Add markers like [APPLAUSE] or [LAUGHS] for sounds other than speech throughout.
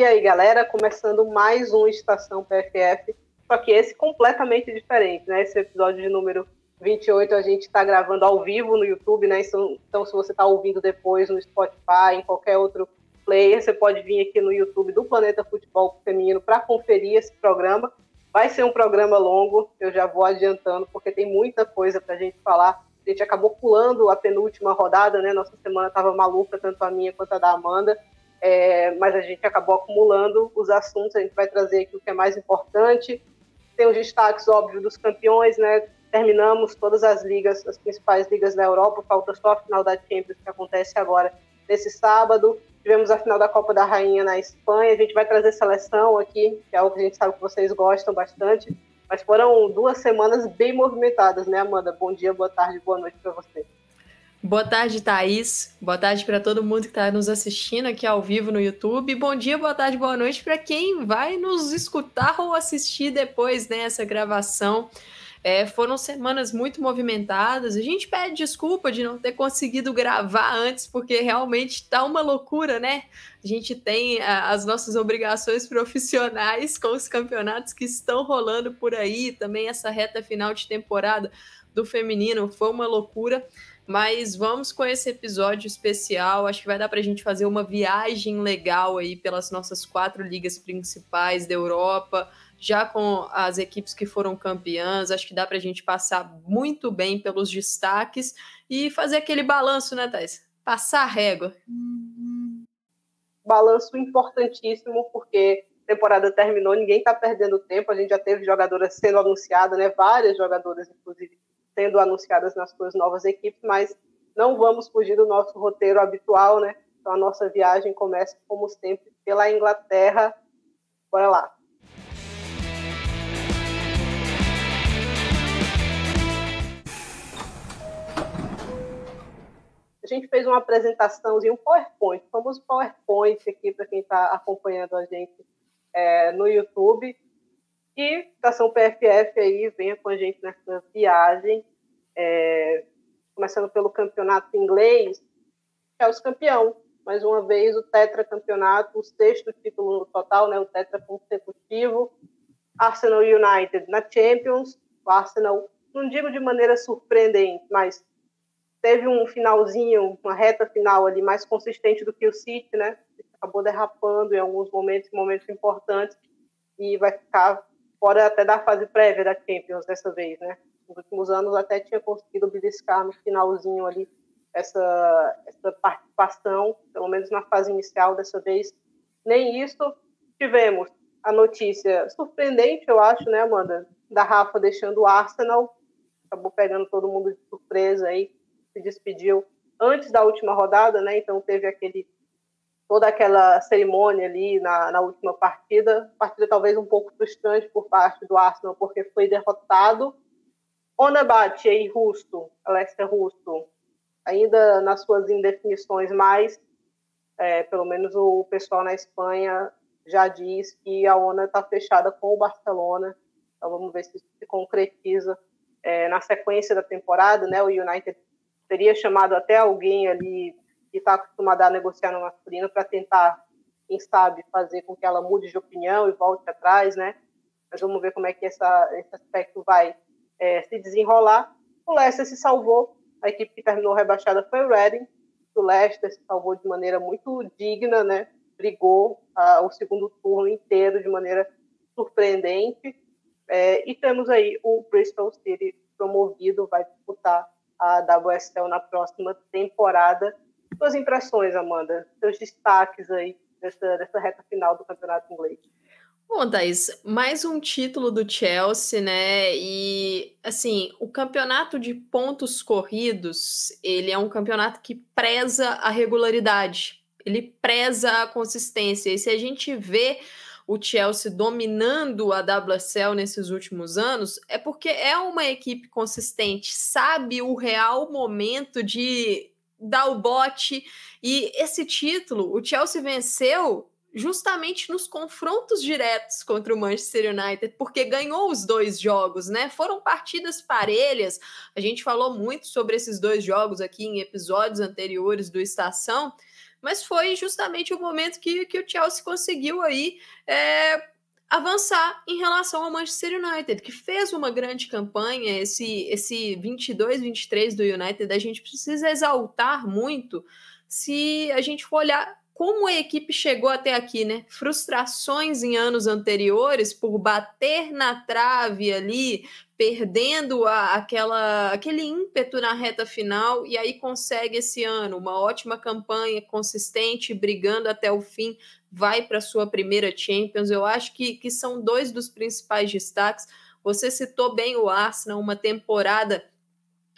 E aí, galera, começando mais um Estação PFF, só que esse completamente diferente, né? Esse episódio de número 28 a gente está gravando ao vivo no YouTube, né? Então, então se você está ouvindo depois no Spotify, em qualquer outro player, você pode vir aqui no YouTube do Planeta Futebol Feminino para conferir esse programa. Vai ser um programa longo, eu já vou adiantando, porque tem muita coisa para a gente falar. A gente acabou pulando a penúltima rodada, né? Nossa semana estava maluca, tanto a minha quanto a da Amanda. É, mas a gente acabou acumulando os assuntos, a gente vai trazer aqui o que é mais importante. Tem os destaques, óbvio, dos campeões, né? Terminamos todas as ligas, as principais ligas da Europa, falta só a final da Champions, que acontece agora nesse sábado. Tivemos a final da Copa da Rainha na Espanha, a gente vai trazer seleção aqui, que é algo que a gente sabe que vocês gostam bastante. Mas foram duas semanas bem movimentadas, né, Amanda? Bom dia, boa tarde, boa noite para você. Boa tarde, Thaís. Boa tarde para todo mundo que está nos assistindo aqui ao vivo no YouTube. Bom dia, boa tarde, boa noite para quem vai nos escutar ou assistir depois nessa né, gravação. É, foram semanas muito movimentadas. A gente pede desculpa de não ter conseguido gravar antes, porque realmente tá uma loucura, né? A gente tem a, as nossas obrigações profissionais com os campeonatos que estão rolando por aí, também essa reta final de temporada do feminino foi uma loucura. Mas vamos com esse episódio especial. Acho que vai dar para a gente fazer uma viagem legal aí pelas nossas quatro ligas principais da Europa, já com as equipes que foram campeãs. Acho que dá para a gente passar muito bem pelos destaques e fazer aquele balanço, né, Thais? Passar a régua. Balanço importantíssimo, porque temporada terminou, ninguém está perdendo tempo. A gente já teve jogadoras sendo anunciadas, né? Várias jogadoras, inclusive, sendo anunciadas nas suas novas equipes, mas não vamos fugir do nosso roteiro habitual, né? Então a nossa viagem começa, como sempre, pela Inglaterra. Bora lá. A gente fez uma apresentaçãozinha, um PowerPoint, famoso PowerPoint aqui para quem está acompanhando a gente é, no YouTube. E Estação PFF aí, venha com a gente nessa viagem, é, começando pelo campeonato inglês, é o campeão. Mais uma vez, o tetracampeonato, o sexto título no total, né, o tetra consecutivo. Arsenal United na Champions. O Arsenal, não digo de maneira surpreendente, mas teve um finalzinho, uma reta final ali mais consistente do que o City, né? Acabou derrapando em alguns momentos, momentos importantes, e vai ficar fora até da fase prévia da Champions dessa vez, né? Nos últimos anos até tinha conseguido beliscar no finalzinho ali essa, essa participação, pelo menos na fase inicial dessa vez. Nem isso tivemos. A notícia surpreendente, eu acho, né, Amanda? Da Rafa deixando o Arsenal, acabou pegando todo mundo de surpresa aí, se despediu antes da última rodada, né? Então teve aquele toda aquela cerimônia ali na, na última partida, partida talvez um pouco frustrante por parte do Arsenal, porque foi derrotado. Onabate e Rusto, Alessia Rusto, ainda nas suas indefinições, mas é, pelo menos o pessoal na Espanha já diz que a ONA está fechada com o Barcelona, então vamos ver se isso se concretiza é, na sequência da temporada, né? O United teria chamado até alguém ali que está acostumada a negociar no masculino para tentar, quem sabe, fazer com que ela mude de opinião e volte atrás, né? Mas vamos ver como é que essa, esse aspecto vai é, se desenrolar. O Leicester se salvou, a equipe que terminou rebaixada foi o Reading, o Leicester se salvou de maneira muito digna, né? Brigou ah, o segundo turno inteiro de maneira surpreendente. É, e temos aí o Bristol City promovido, vai disputar a WSL na próxima temporada suas impressões, Amanda, seus destaques aí dessa, dessa reta final do campeonato inglês. Bom, Thaís, mais um título do Chelsea, né? E assim, o campeonato de pontos corridos, ele é um campeonato que preza a regularidade, ele preza a consistência. E se a gente vê o Chelsea dominando a WSL nesses últimos anos, é porque é uma equipe consistente, sabe o real momento de dar o bote. E esse título, o Chelsea venceu justamente nos confrontos diretos contra o Manchester United, porque ganhou os dois jogos, né? Foram partidas parelhas. A gente falou muito sobre esses dois jogos aqui em episódios anteriores do Estação, mas foi justamente o momento que, que o Chelsea conseguiu aí é, avançar em relação ao Manchester United, que fez uma grande campanha, esse, esse 22-23 do United, a gente precisa exaltar muito se a gente for olhar como a equipe chegou até aqui, né? Frustrações em anos anteriores por bater na trave ali, perdendo a, aquela, aquele ímpeto na reta final, e aí consegue esse ano uma ótima campanha, consistente, brigando até o fim, vai para sua primeira Champions. Eu acho que, que são dois dos principais destaques. Você citou bem o Arsenal, uma temporada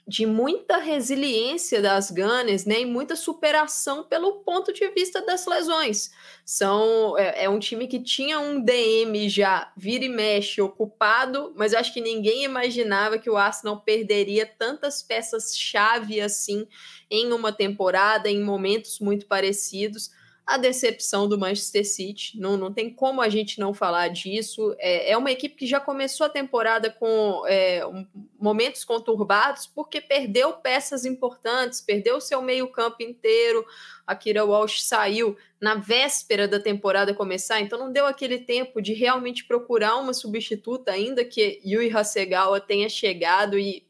de muita resiliência das Gunners, né, e muita superação pelo ponto de vista das lesões. São é, é, um time que tinha um DM já vira e mexe ocupado, mas acho que ninguém imaginava que o Arsenal perderia tantas peças chave assim em uma temporada, em momentos muito parecidos a decepção do Manchester City. Não, não tem como a gente não falar disso. É, é uma equipe que já começou a temporada com é, um, momentos conturbados, porque perdeu peças importantes, perdeu seu meio-campo inteiro. A Kira Walsh saiu na véspera da temporada começar, então não deu aquele tempo de realmente procurar uma substituta, ainda que Yui Hasegawa tenha chegado e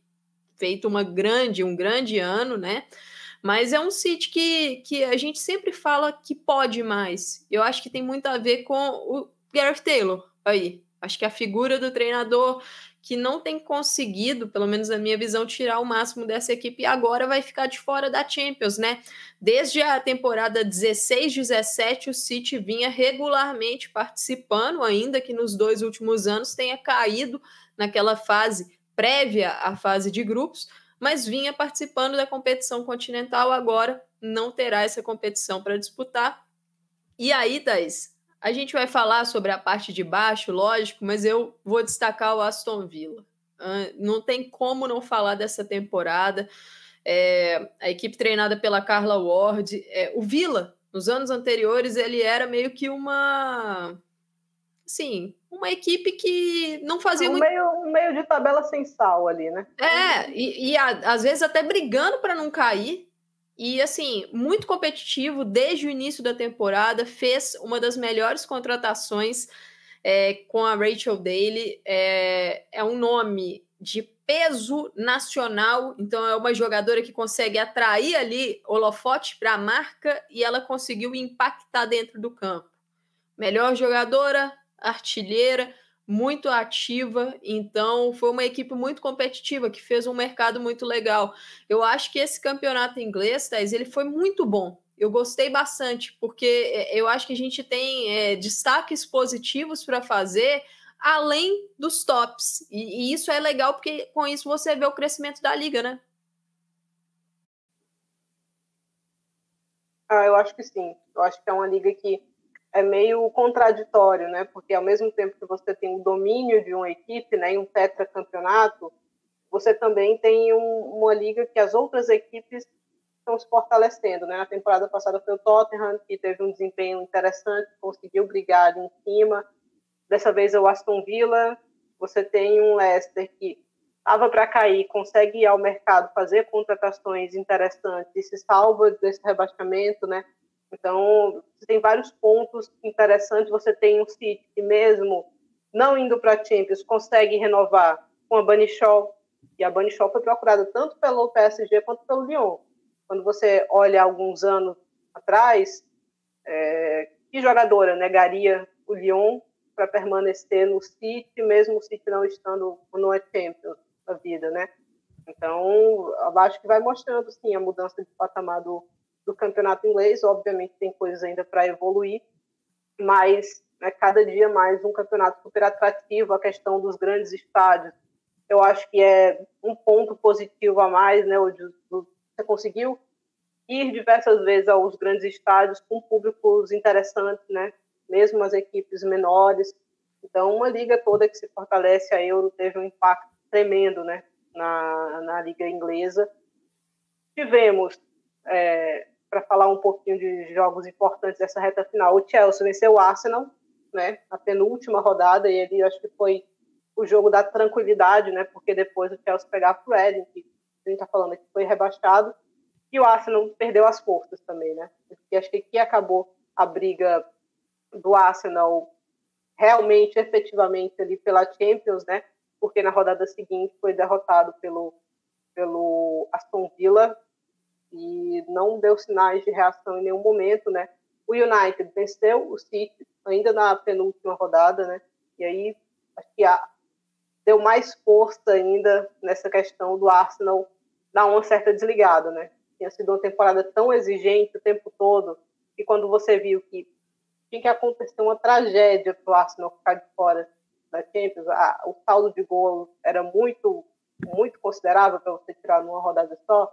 feito uma grande, um grande ano, né? Mas é um City que, que a gente sempre fala que pode mais. Eu acho que tem muito a ver com o Gareth Taylor aí. Acho que a figura do treinador que não tem conseguido, pelo menos na minha visão, tirar o máximo dessa equipe e agora vai ficar de fora da Champions, né? Desde a temporada 16-17, o City vinha regularmente participando, ainda que nos dois últimos anos tenha caído naquela fase prévia à fase de grupos, mas vinha participando da competição continental, agora não terá essa competição para disputar. E aí, Thais, a gente vai falar sobre a parte de baixo, lógico, mas eu vou destacar o Aston Villa. Não tem como não falar dessa temporada. É, a equipe treinada pela Carla Ward. É, o Villa, nos anos anteriores, ele era meio que uma sim, uma equipe que não fazia um muito. Meio, um meio de tabela sem sal ali, né? É, e, e a, às vezes até brigando para não cair. E assim, muito competitivo desde o início da temporada, fez uma das melhores contratações é, com a Rachel Daly. É, é um nome de peso nacional, então é uma jogadora que consegue atrair ali holofote para a marca e ela conseguiu impactar dentro do campo. Melhor jogadora, artilheira, muito ativa, então foi uma equipe muito competitiva que fez um mercado muito legal. Eu acho que esse campeonato inglês, Thais, ele foi muito bom. Eu gostei bastante, porque é, eu acho que a gente tem é, destaques positivos para fazer além dos tops. E, e isso é legal, porque com isso você vê o crescimento da liga, né? Ah, eu acho que sim. Eu acho que é uma liga que é meio contraditório, né? Porque ao mesmo tempo que você tem o domínio de uma equipe, né, e um tetracampeonato, você também tem um, uma liga que as outras equipes estão se fortalecendo, né? Na temporada passada foi o Tottenham que teve um desempenho interessante, conseguiu brigar em cima. Dessa vez é o Aston Villa. Você tem um Leicester que estava para cair, consegue ir ao mercado, fazer contratações interessantes e se salva desse rebaixamento, né? Então, tem vários pontos interessantes. Você tem um City que, mesmo não indo para a Champions, consegue renovar com a Shaw. E a Shaw foi procurada tanto pelo PSG quanto pelo Lyon. Quando você olha alguns anos atrás, é, que jogadora negaria o Lyon para permanecer no City, mesmo o City não estando no Champions da vida, né? Então, eu acho que vai mostrando, sim, a mudança de patamar do, do campeonato inglês. Obviamente tem coisas ainda para evoluir, mas né, cada dia mais um campeonato super atrativo. A questão dos grandes estádios, eu acho que é um ponto positivo a mais, né? Você conseguiu ir diversas vezes aos grandes estádios com públicos interessantes, né? Mesmo as equipes menores. Então, uma liga toda que se fortalece, a Euro teve um impacto tremendo, né? Na, na liga inglesa. Tivemos é, para falar um pouquinho de jogos importantes dessa reta final. O Chelsea venceu o Arsenal, né, a penúltima rodada, e ele acho que foi o jogo da tranquilidade, né, porque depois o Chelsea pegar o Reading, que a gente está falando que foi rebaixado, E o Arsenal perdeu as forças também, né? Porque acho que aqui acabou a briga do Arsenal realmente, efetivamente ali pela Champions, né? Porque na rodada seguinte foi derrotado pelo, pelo Aston Villa e não deu sinais de reação em nenhum momento, né? O United venceu o City ainda na penúltima rodada, né? E aí acho que a, deu mais força ainda nessa questão do Arsenal dar uma certa desligada, né? Tinha sido uma temporada tão exigente o tempo todo e quando você viu que tinha que acontecer uma tragédia para o Arsenal ficar de fora da Champions, a, o saldo de gols era muito muito considerável para você tirar numa rodada só.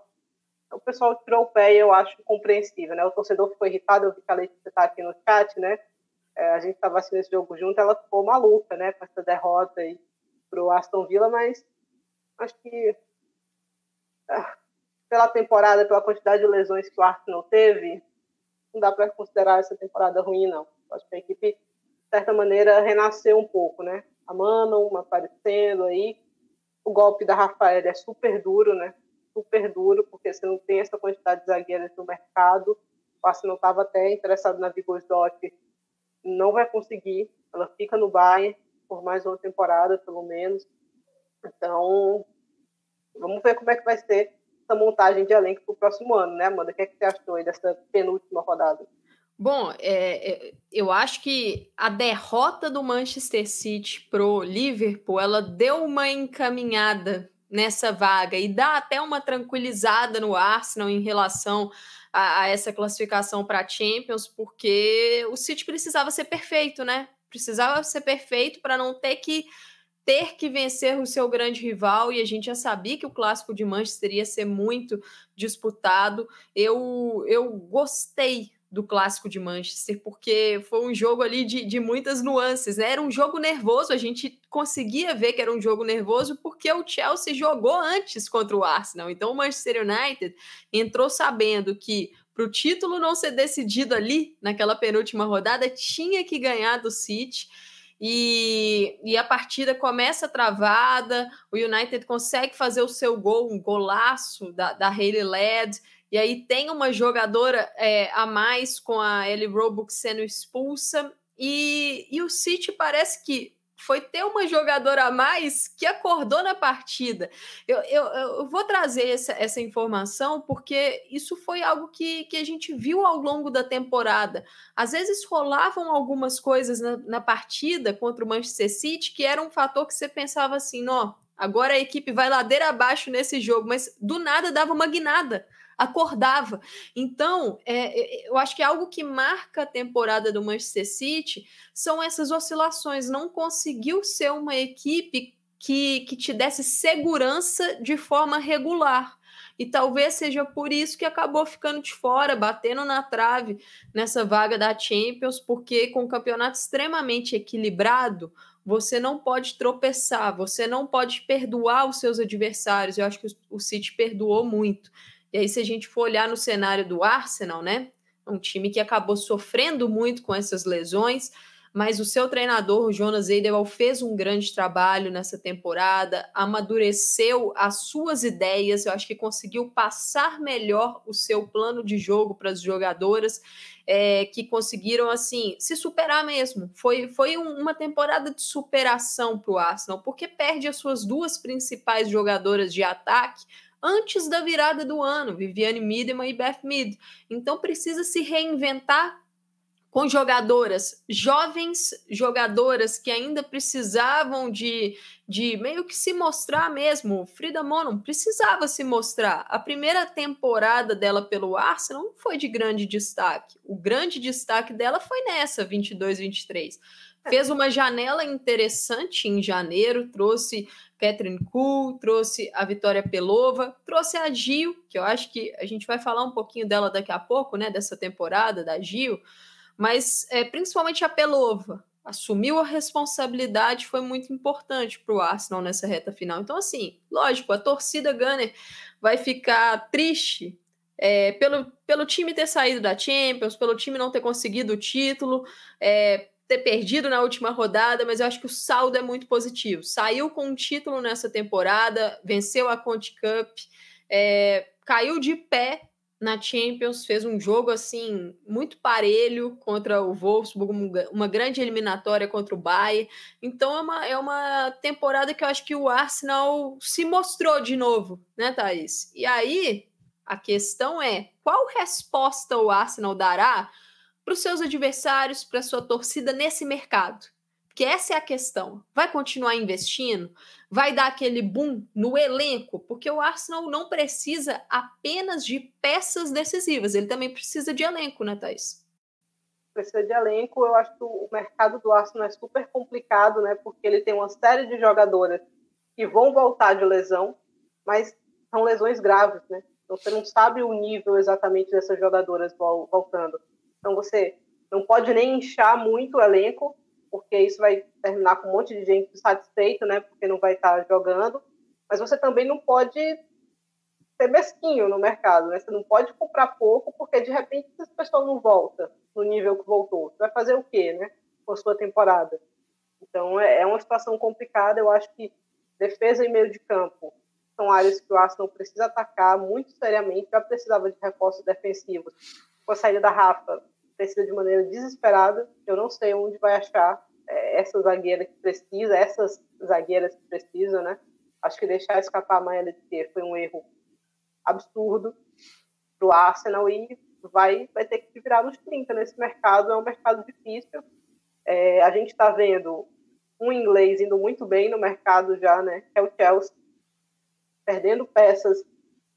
O pessoal tirou o pé e eu acho compreensível, né? O torcedor ficou irritado, eu vi que a Letícia está aqui no chat, né? É, a gente estava assistindo esse jogo junto, ela ficou maluca, né? Com essa derrota aí para o Aston Villa, mas acho que ah, pela temporada, pela quantidade de lesões que o Arsenal teve, não dá para considerar essa temporada ruim, não. Acho que a equipe, de certa maneira, renasceu um pouco, né? A Manon aparecendo aí. O golpe da Rafael é super duro, né? Super duro, porque você não tem essa quantidade de zagueiros no mercado. O Arsenal estava até interessado na Vigosdotti, não vai conseguir. Ela fica no Bayern por mais uma temporada, pelo menos. Então, vamos ver como é que vai ser essa montagem de elenco para o próximo ano, né, Amanda? O que, é que você achou aí dessa penúltima rodada? Bom, é, é, eu acho que a derrota do Manchester City pro Liverpool, ela deu uma encaminhada nessa vaga e dá até uma tranquilizada no Arsenal em relação a, a essa classificação para Champions, porque o City precisava ser perfeito, né? Precisava ser perfeito para não ter que ter que vencer o seu grande rival e a gente já sabia que o clássico de Manchester ia ser muito disputado. Eu eu gostei do clássico de Manchester, porque foi um jogo ali de, de muitas nuances, né? Era um jogo nervoso, a gente conseguia ver que era um jogo nervoso porque o Chelsea jogou antes contra o Arsenal. Então o Manchester United entrou sabendo que para o título não ser decidido ali, naquela penúltima rodada, tinha que ganhar do City. E, e, a partida começa travada, o United consegue fazer o seu gol, um golaço da, da Hayley Led, e aí tem uma jogadora é, a mais com a Ellie Roebuck sendo expulsa. E, e o City parece que foi ter uma jogadora a mais que acordou na partida. Eu, eu, eu vou trazer essa, essa informação porque isso foi algo que, que a gente viu ao longo da temporada. Às vezes rolavam algumas coisas na, na partida contra o Manchester City que era um fator que você pensava assim: ó, agora a equipe vai ladeira abaixo nesse jogo, mas do nada dava uma guinada acordava. Então, é, é, eu acho que algo que marca a temporada do Manchester City são essas oscilações. Não conseguiu ser uma equipe que, que te desse segurança de forma regular. E talvez seja por isso que acabou ficando de fora, batendo na trave nessa vaga da Champions, porque com o campeonato extremamente equilibrado, você não pode tropeçar, você não pode perdoar os seus adversários. Eu acho que o City perdoou muito. E aí, se a gente for olhar no cenário do Arsenal, né? Um time que acabou sofrendo muito com essas lesões, mas o seu treinador, o Jonas Eidewald, fez um grande trabalho nessa temporada, amadureceu as suas ideias, eu acho que conseguiu passar melhor o seu plano de jogo para as jogadoras, é, que conseguiram, assim, se superar mesmo. Foi, foi uma temporada de superação para o Arsenal, porque perde as suas duas principais jogadoras de ataque, antes da virada do ano, Viviane Miedema e Beth Mead. Então precisa se reinventar com jogadoras, jovens jogadoras que ainda precisavam de, de meio que se mostrar mesmo. Frida Monon precisava se mostrar. A primeira temporada dela pelo Arsenal não foi de grande destaque. O grande destaque dela foi nessa, 22-23. Fez uma janela interessante em janeiro, trouxe Catherine Kuhl, trouxe a Vitória Pelova, trouxe a Gil, que eu acho que a gente vai falar um pouquinho dela daqui a pouco, né, dessa temporada da Gil, mas é, principalmente a Pelova assumiu a responsabilidade, foi muito importante para o Arsenal nessa reta final. Então, assim, lógico, a torcida Gunner vai ficar triste é, pelo, pelo time ter saído da Champions, pelo time não ter conseguido o título, é, ter perdido na última rodada, mas eu acho que o saldo é muito positivo. Saiu com um título nessa temporada, venceu a Conte Cup, é, caiu de pé na Champions, fez um jogo assim muito parelho contra o Wolfsburg, uma grande eliminatória contra o Bayern. Então é uma, é uma temporada que eu acho que o Arsenal se mostrou de novo, né, Thaís? E aí a questão é qual resposta o Arsenal dará para os seus adversários, para a sua torcida nesse mercado? Porque essa é a questão. Vai continuar investindo? Vai dar aquele boom no elenco? Porque o Arsenal não precisa apenas de peças decisivas, ele também precisa de elenco, né, Thaís? Precisa de elenco. Eu acho que o mercado do Arsenal é super complicado, né? Porque ele tem uma série de jogadoras que vão voltar de lesão, mas são lesões graves, né? Então você não sabe o nível exatamente dessas jogadoras voltando. Então você não pode nem inchar muito o elenco, porque isso vai terminar com um monte de gente satisfeita, né? Porque não vai estar jogando. Mas você também não pode ser mesquinho no mercado, né? Você não pode comprar pouco, porque de repente essa pessoa não volta no nível que voltou. Você vai fazer o quê, né? Com a sua temporada. Então é, é uma situação complicada. Eu acho que defesa e meio de campo são áreas que o Arsenal precisa atacar muito seriamente. Já precisava de reforços defensivos. Com a saída da Rafa, precisa de maneira desesperada. Eu não sei onde vai achar é, essa zagueira que precisa, essas zagueiras que precisam, né? Acho que deixar escapar a Maia Leitier foi um erro absurdo para o Arsenal e vai, vai ter que se virar nos 30 nesse mercado. É um mercado difícil. É, a gente está vendo um inglês indo muito bem no mercado já, né? Que é o Chelsea, perdendo peças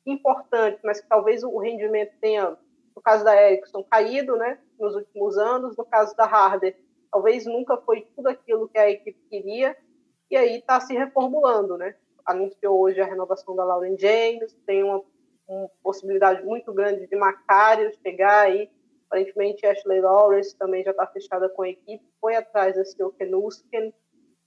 importantes, mas que talvez o rendimento tenha no caso da Ericsson, caído né, nos últimos anos. No caso da Harder, talvez nunca foi tudo aquilo que a equipe queria. E aí está se reformulando. Né? Anunciou hoje a renovação da Lauren James, tem uma, uma possibilidade muito grande de Macário chegar aí. Aparentemente, Ashley Lawrence também já está fechada com a equipe. Foi atrás da Silke Nusken,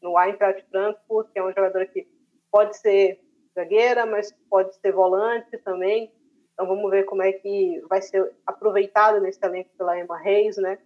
no Eintracht Frankfurt, que é uma jogadora que pode ser zagueira, mas pode ser volante também. Então vamos ver como é que vai ser aproveitado nesse talento pela Emma Reis, né?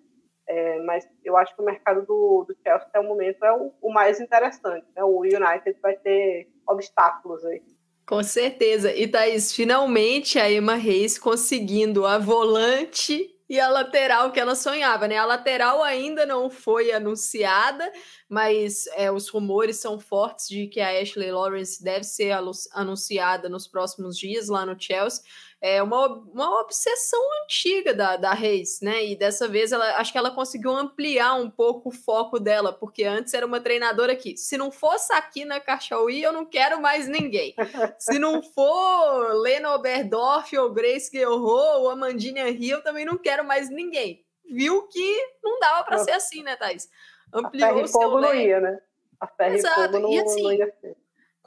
É, mas eu acho que o mercado do, do Chelsea até o momento é o, o, mais interessante. Né? O United vai ter obstáculos aí. Com certeza. E Thaís, finalmente a Emma Reis conseguindo a volante e a lateral que ela sonhava, né? A lateral ainda não foi anunciada, mas é, os rumores são fortes de que a Ashley Lawrence deve ser anunciada nos próximos dias lá no Chelsea é uma, uma obsessão antiga da, da Reis, né? E dessa vez ela acho que ela conseguiu ampliar um pouco o foco dela, porque antes era uma treinadora que, se não fosse aqui na Cachauí, eu não quero mais ninguém. [LAUGHS] se não for Lena Oberdorf ou Grace Guerrero ou Amandinha Rio, eu também não quero mais ninguém. Viu que não dava para ser assim, né, Thais? Ampliou o seu não ia, né? A ferro Exato. e não, e assim, não ia ser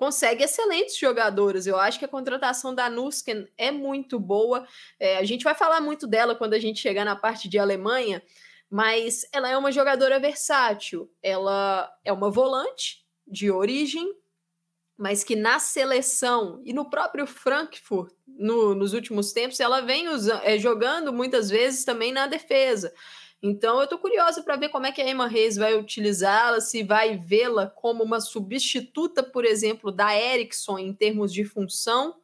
consegue excelentes jogadoras. Eu acho que a contratação da Nusken é muito boa. É, a gente vai falar muito dela quando a gente chegar na parte de Alemanha, mas ela é uma jogadora versátil. Ela é uma volante de origem, mas que na seleção e no próprio Frankfurt, no, nos últimos tempos, ela vem é, jogando muitas vezes também na defesa. Então, eu estou curiosa para ver como é que a Emma Reis vai utilizá-la, se vai vê-la como uma substituta, por exemplo, da Ericsson em termos de função,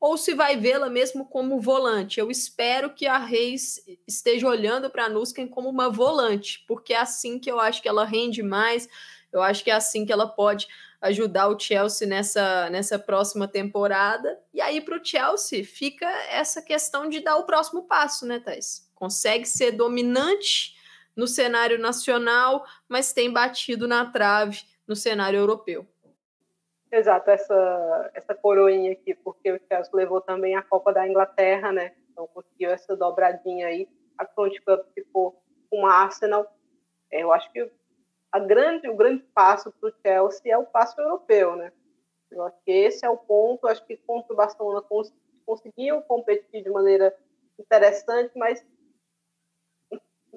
ou se vai vê-la mesmo como volante. Eu espero que a Reis esteja olhando para a Nusken como uma volante, porque é assim que eu acho que ela rende mais, eu acho que é assim que ela pode ajudar o Chelsea nessa, nessa próxima temporada. E aí, para o Chelsea, fica essa questão de dar o próximo passo, né, Thais? Consegue ser dominante no cenário nacional, mas tem batido na trave no cenário europeu. Exato, essa, essa coroinha aqui, porque o Chelsea levou também a Copa da Inglaterra, né? Então conseguiu essa dobradinha aí. A Conte Cup ficou com o Arsenal. É, eu acho que a grande, o grande passo para o Chelsea é o passo europeu, né? Eu acho que esse é o ponto. Eu acho que contra o Barcelona cons conseguiu competir de maneira interessante, mas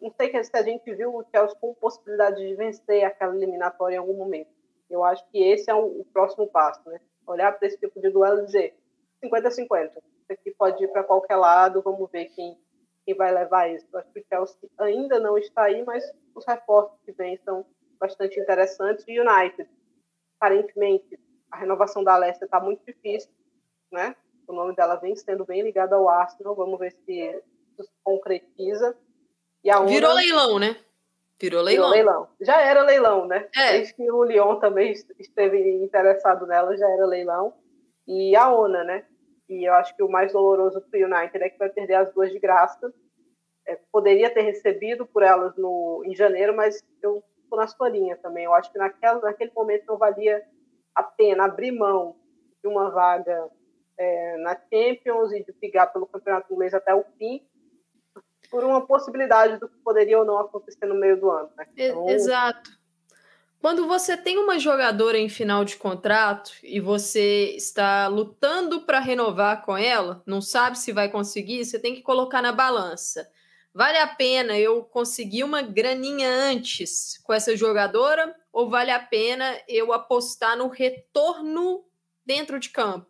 não sei se a gente viu o Chelsea com possibilidade de vencer aquela eliminatória em algum momento. Eu acho que esse é o, próximo passo, né? Olhar para esse tipo de duelo e dizer 50-50. Isso aqui pode ir para qualquer lado, vamos ver quem, quem vai levar isso. Eu acho que o Chelsea ainda não está aí, mas os reforços que vêm são bastante interessantes. E United, aparentemente, a renovação da Leicester está muito difícil, né? o nome dela vem sendo bem ligado ao Arsenal, vamos ver se isso se concretiza. E a Una, Virou leilão, né? Virou leilão. Virou leilão. Já era leilão, né? É. Desde que o Lyon também esteve interessado nela, já era leilão. E a ONA, né? E eu acho que o mais doloroso para o United é que vai perder as duas de graça. É, poderia ter recebido por elas no, em janeiro, mas eu estou na sua linha também. Eu acho que naquela, naquele momento não valia a pena abrir mão de uma vaga é, na Champions e de brigar pelo campeonato inglês até o fim, por uma possibilidade do que poderia ou não acontecer no meio do ano. Né? Então... Exato. Quando você tem uma jogadora em final de contrato e você está lutando para renovar com ela, não sabe se vai conseguir, você tem que colocar na balança. Vale a pena eu conseguir uma graninha antes com essa jogadora ou vale a pena eu apostar no retorno dentro de campo?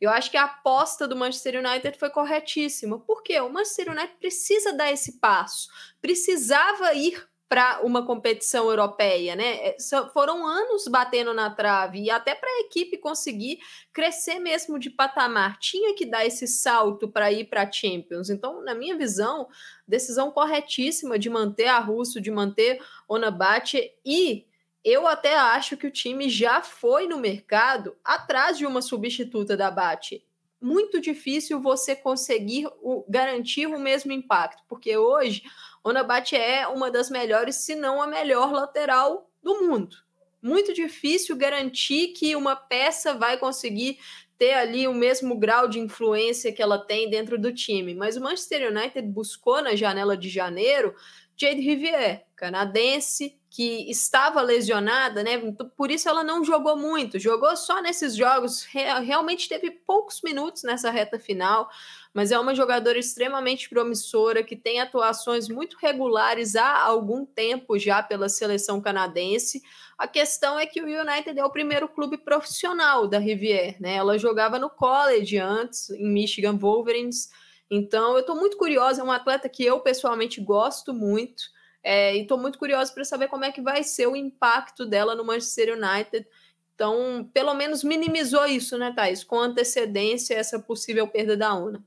Eu acho que a aposta do Manchester United foi corretíssima. Por quê? O Manchester United precisa dar esse passo. Precisava ir para uma competição europeia, né? É, foram anos batendo na trave e até para a equipe conseguir crescer mesmo de patamar, tinha que dar esse salto para ir para a Champions. Então, na minha visão, decisão corretíssima de manter a Russo, de manter Onabate e eu até acho que o time já foi no mercado atrás de uma substituta da Bate. Muito difícil você conseguir o, garantir o mesmo impacto, porque hoje Onabate é uma das melhores, se não a melhor lateral do mundo. Muito difícil garantir que uma peça vai conseguir ter ali o mesmo grau de influência que ela tem dentro do time. Mas o Manchester United buscou na janela de janeiro Jade Rivière, canadense, que estava lesionada, né? Então, por isso ela não jogou muito, jogou só nesses jogos, realmente teve poucos minutos nessa reta final, mas é uma jogadora extremamente promissora que tem atuações muito regulares há algum tempo já pela seleção canadense. A questão é que o United é o primeiro clube profissional da Rivière, né? Ela jogava no college antes, em Michigan Wolverines. Então, eu estou muito curiosa, é uma atleta que eu pessoalmente gosto muito. É, e estou muito curiosa para saber como é que vai ser o impacto dela no Manchester United. Então, pelo menos minimizou isso, né, Thais? Com antecedência, essa possível perda da UNA.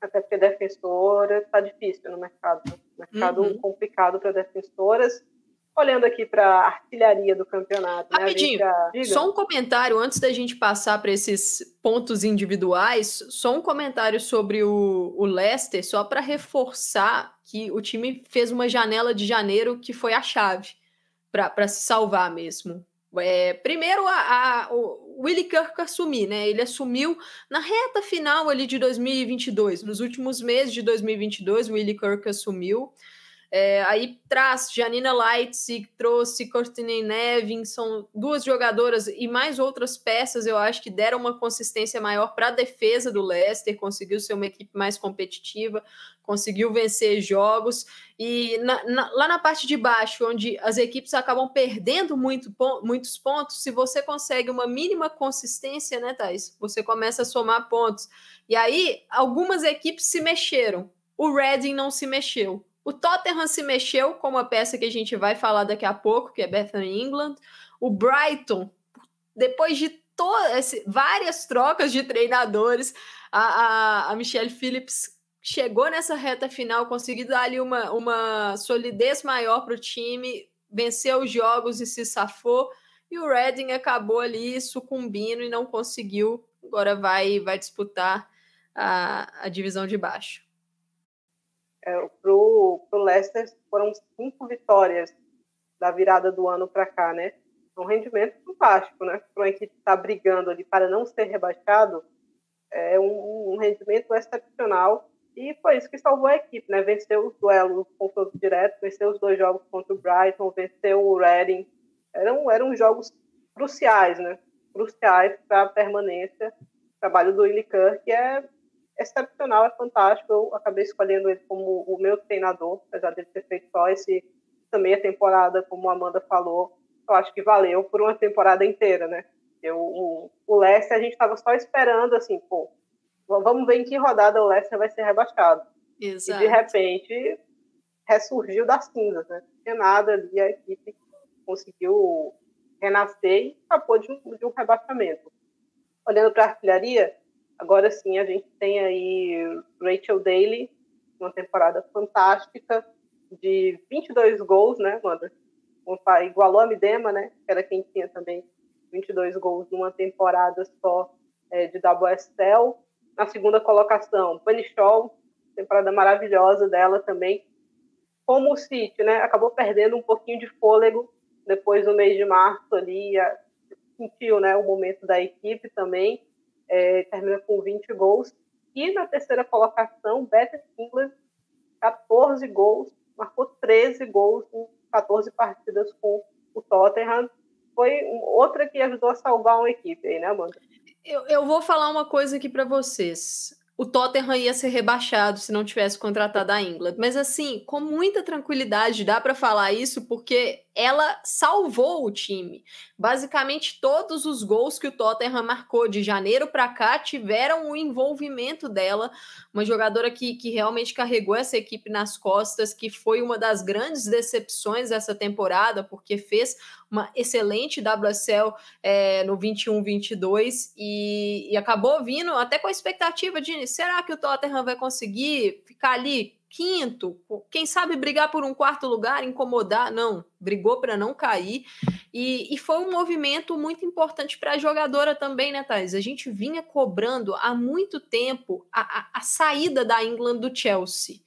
Até porque defensora está difícil no mercado. Mercado uhum. complicado para defensoras olhando aqui para a artilharia do campeonato. Né? Rapidinho, já... só um comentário antes da gente passar para esses pontos individuais, só um comentário sobre o, o Leicester, só para reforçar que o time fez uma janela de janeiro que foi a chave para se salvar mesmo. É, primeiro, a, a, o Willie Kirk assumir, né? Ele assumiu na reta final ali de 2022, nos últimos meses de 2022, o Willie Kirk assumiu. É, aí traz Janina Leipzig, trouxe Courtney Nevin, são duas jogadoras e mais outras peças, eu acho que deram uma consistência maior para a defesa do Leicester, conseguiu ser uma equipe mais competitiva, conseguiu vencer jogos. E na, na, lá na parte de baixo, onde as equipes acabam perdendo muito, muitos pontos, se você consegue uma mínima consistência, né, Thais? Você começa a somar pontos. E aí, algumas equipes se mexeram. O Reading não se mexeu. O Tottenham se mexeu com uma peça que a gente vai falar daqui a pouco, que é Bethany England. O Brighton, depois de todas várias trocas de treinadores, a, a, a Michelle Phillips chegou nessa reta final, conseguiu dar ali uma, uma solidez maior para o time, venceu os jogos e se safou. E o Reading acabou ali sucumbindo e não conseguiu. Agora vai, vai disputar a, a divisão de baixo é, para o Leicester foram cinco vitórias da virada do ano para cá, né? Um rendimento fantástico, né? Para uma equipe que está brigando ali para não ser rebaixado, é um, um, rendimento excepcional e foi isso que salvou a equipe, né? Venceu os duelos, confronto direto, venceu os dois jogos contra o Brighton, venceu o Reading. Eram, eram jogos cruciais, né? Cruciais para a permanência. O trabalho do Willi que é excepcional, é fantástico. Eu acabei escolhendo ele como o meu treinador, apesar de ter feito só esse também a temporada, como a Amanda falou. Eu acho que valeu por uma temporada inteira, né? Eu, o, o Leicester, a gente estava só esperando, assim, pô, vamos ver em que rodada o Leicester vai ser rebaixado. Exato. E, de repente, ressurgiu das cinzas, né? Não tinha nada ali, a equipe conseguiu renascer e escapou de um, de um rebaixamento. Olhando para a artilharia, Agora sim, a gente tem aí Rachel Daly, uma temporada fantástica, de 22 gols, né, Amanda? Igualou a Midema, né? Que era quem tinha também 22 gols numa temporada só é, de WSL. Na segunda colocação, Shaw, temporada maravilhosa dela também. Como o City, né? Acabou perdendo um pouquinho de fôlego depois do mês de março ali, sentiu, né, o momento da equipe também. É, termina com 20 gols. E na terceira colocação, Beth England, 14 gols, marcou 13 gols em 14 partidas com o Tottenham. Foi outra que ajudou a salvar uma equipe aí, né, Amanda? Eu, eu vou falar uma coisa aqui para vocês. O Tottenham ia ser rebaixado se não tivesse contratado a England. Mas, assim, com muita tranquilidade dá para falar isso, porque ela salvou o time. Basicamente, todos os gols que o Tottenham marcou de janeiro para cá tiveram o envolvimento dela, uma jogadora que, que realmente carregou essa equipe nas costas, que foi uma das grandes decepções dessa temporada, porque fez uma excelente WSL é, no 21-22 e, e acabou vindo até com a expectativa de será que o Tottenham vai conseguir ficar ali quinto, quem sabe brigar por um quarto lugar, incomodar, não, brigou para não cair. E, e, foi um movimento muito importante para a jogadora também, né, Thais? A gente vinha cobrando há muito tempo a, a, a saída da England do Chelsea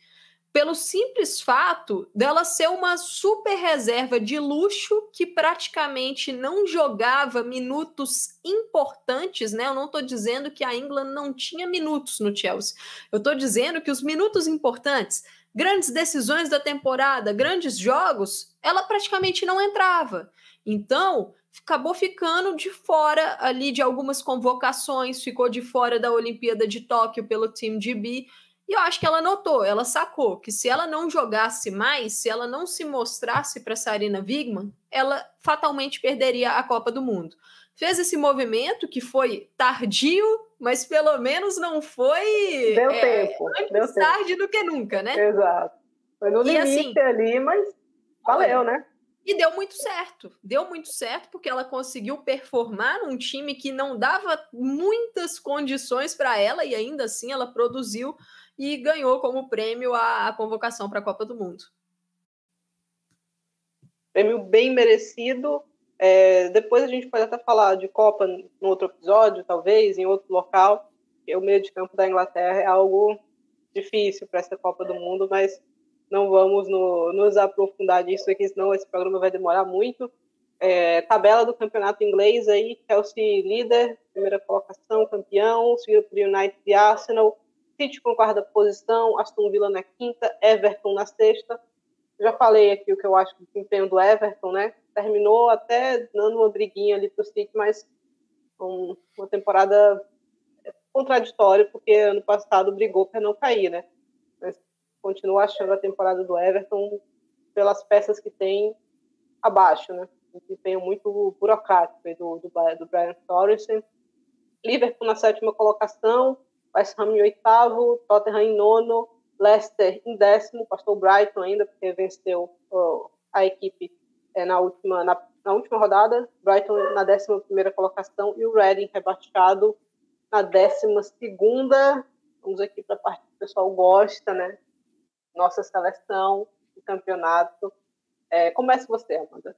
pelo simples fato dela ser uma super reserva de luxo que praticamente não jogava minutos importantes, né? Eu não estou dizendo que a England não tinha minutos no Chelsea. Eu estou dizendo que os minutos importantes, grandes decisões da temporada, grandes jogos, ela praticamente não entrava. Então, acabou ficando de fora ali de algumas convocações, ficou de fora da Olimpíada de Tóquio pelo time de B e eu acho que ela notou, ela sacou que se ela não jogasse mais, se ela não se mostrasse para Sarina Wigman, ela fatalmente perderia a Copa do Mundo. Fez esse movimento que foi tardio, mas pelo menos não foi deu é, tempo, antes deu tarde tempo. do que nunca, né? Exato. Foi no e limite assim, ali, mas valeu, né? E deu muito certo. Deu muito certo porque ela conseguiu performar num time que não dava muitas condições para ela e ainda assim ela produziu e ganhou como prêmio a, a convocação para a Copa do Mundo. Prêmio bem merecido. É, depois a gente pode até falar de Copa no outro episódio, talvez, em outro local. O meio de campo da Inglaterra é algo difícil para essa Copa do Mundo, mas não vamos no, nos aprofundar nisso aqui, senão esse programa vai demorar muito. É, tabela do campeonato inglês aí, Chelsea líder, primeira colocação, campeão, seguido por United e Arsenal, City com quarta posição, Aston Villa na quinta, Everton na sexta. Já falei aqui o que eu acho do desempenho do Everton, né? Terminou até dando uma briguinha ali para o City, mas um, uma temporada contraditória, porque ano passado brigou para não cair, né? Mas continuo achando a temporada do Everton, pelas peças que tem, abaixo, né? Um desempenho muito burocrático do, do, do Brian Torres. Liverpool na sétima colocação, West Ham em oitavo, Tottenham em nono, Leicester em décimo, passou o Brighton ainda, porque venceu a equipe é, na, última, na, na, última rodada, Brighton na décima primeira colocação e o Reading rebaixado na décima segunda. Vamos aqui para a parte que o pessoal gosta, né? Nossa seleção, o campeonato. É, comece você, Amanda.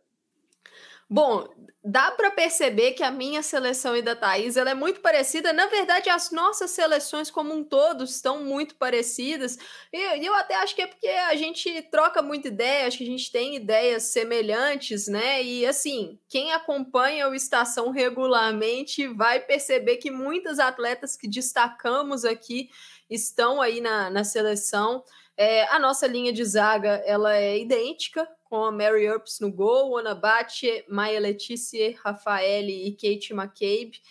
Bom, dá para perceber que a minha seleção e da Thaís ela é muito parecida. Na verdade, as nossas seleções como um todo estão muito parecidas. E eu até acho que é porque a gente troca muita ideia, acho que a gente tem ideias semelhantes, né? E assim, quem acompanha o Estação regularmente vai perceber que muitas atletas que destacamos aqui estão aí na, na seleção. É, a nossa linha de zaga ela é idêntica, com a Mary Earps no gol, Ana Bache, Maia Letícia, Rafael e Kate McCabe.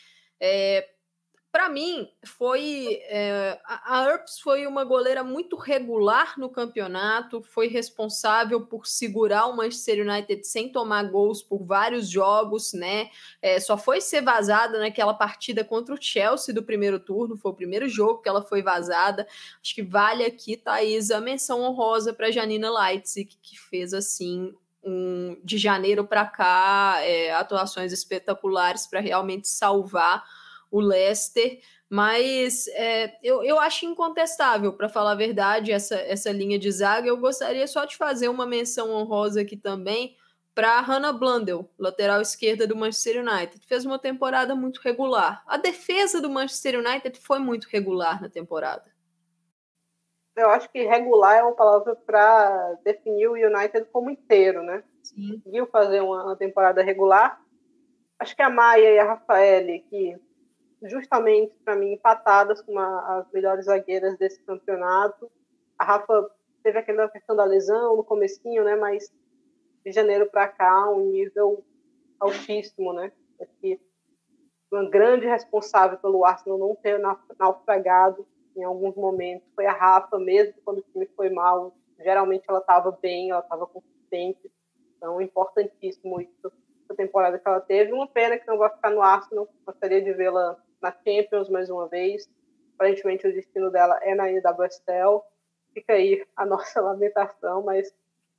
É, para mim, foi é, a, Earps foi uma goleira muito regular no campeonato, foi responsável por segurar o Manchester United sem tomar gols por vários jogos, né? É, só foi ser vazada naquela partida contra o Chelsea do primeiro turno, foi o primeiro jogo que ela foi vazada. Acho que vale aqui, Thaís, a menção honrosa para Janina Leipzig, que fez assim um, de janeiro para cá é, atuações espetaculares para realmente salvar o Leicester. Mas é, eu, eu acho incontestável, para falar a verdade, essa, essa linha de zaga. Eu gostaria só de fazer uma menção honrosa aqui também para Hannah Blundell, lateral esquerda do Manchester United. Fez uma temporada muito regular. A defesa do Manchester United foi muito regular na temporada. Eu acho que regular é uma palavra para definir o United como inteiro, né? Sim. Conseguiu fazer uma, uma temporada regular. Acho que a Maia e a Rafaele, que justamente para mim empatadas com uma, as melhores zagueiras desse campeonato. A Rafa teve aquela questão da lesão no comecinho, né? Mas de janeiro para cá um nível altíssimo, né? Aqui uma grande responsável pelo Arsenal não ter naufragado em alguns momentos foi a Rafa, mesmo quando o time foi mal. Geralmente ela estava bem, ela estava consistente. Então, importantíssimo isso, essa temporada que ela teve. Uma pena que não vai ficar no Arsenal. Gostaria de vê-la na Champions mais uma vez. Aparentemente o destino dela é na Bastel. Fica aí a nossa [LAUGHS] lamentação, mas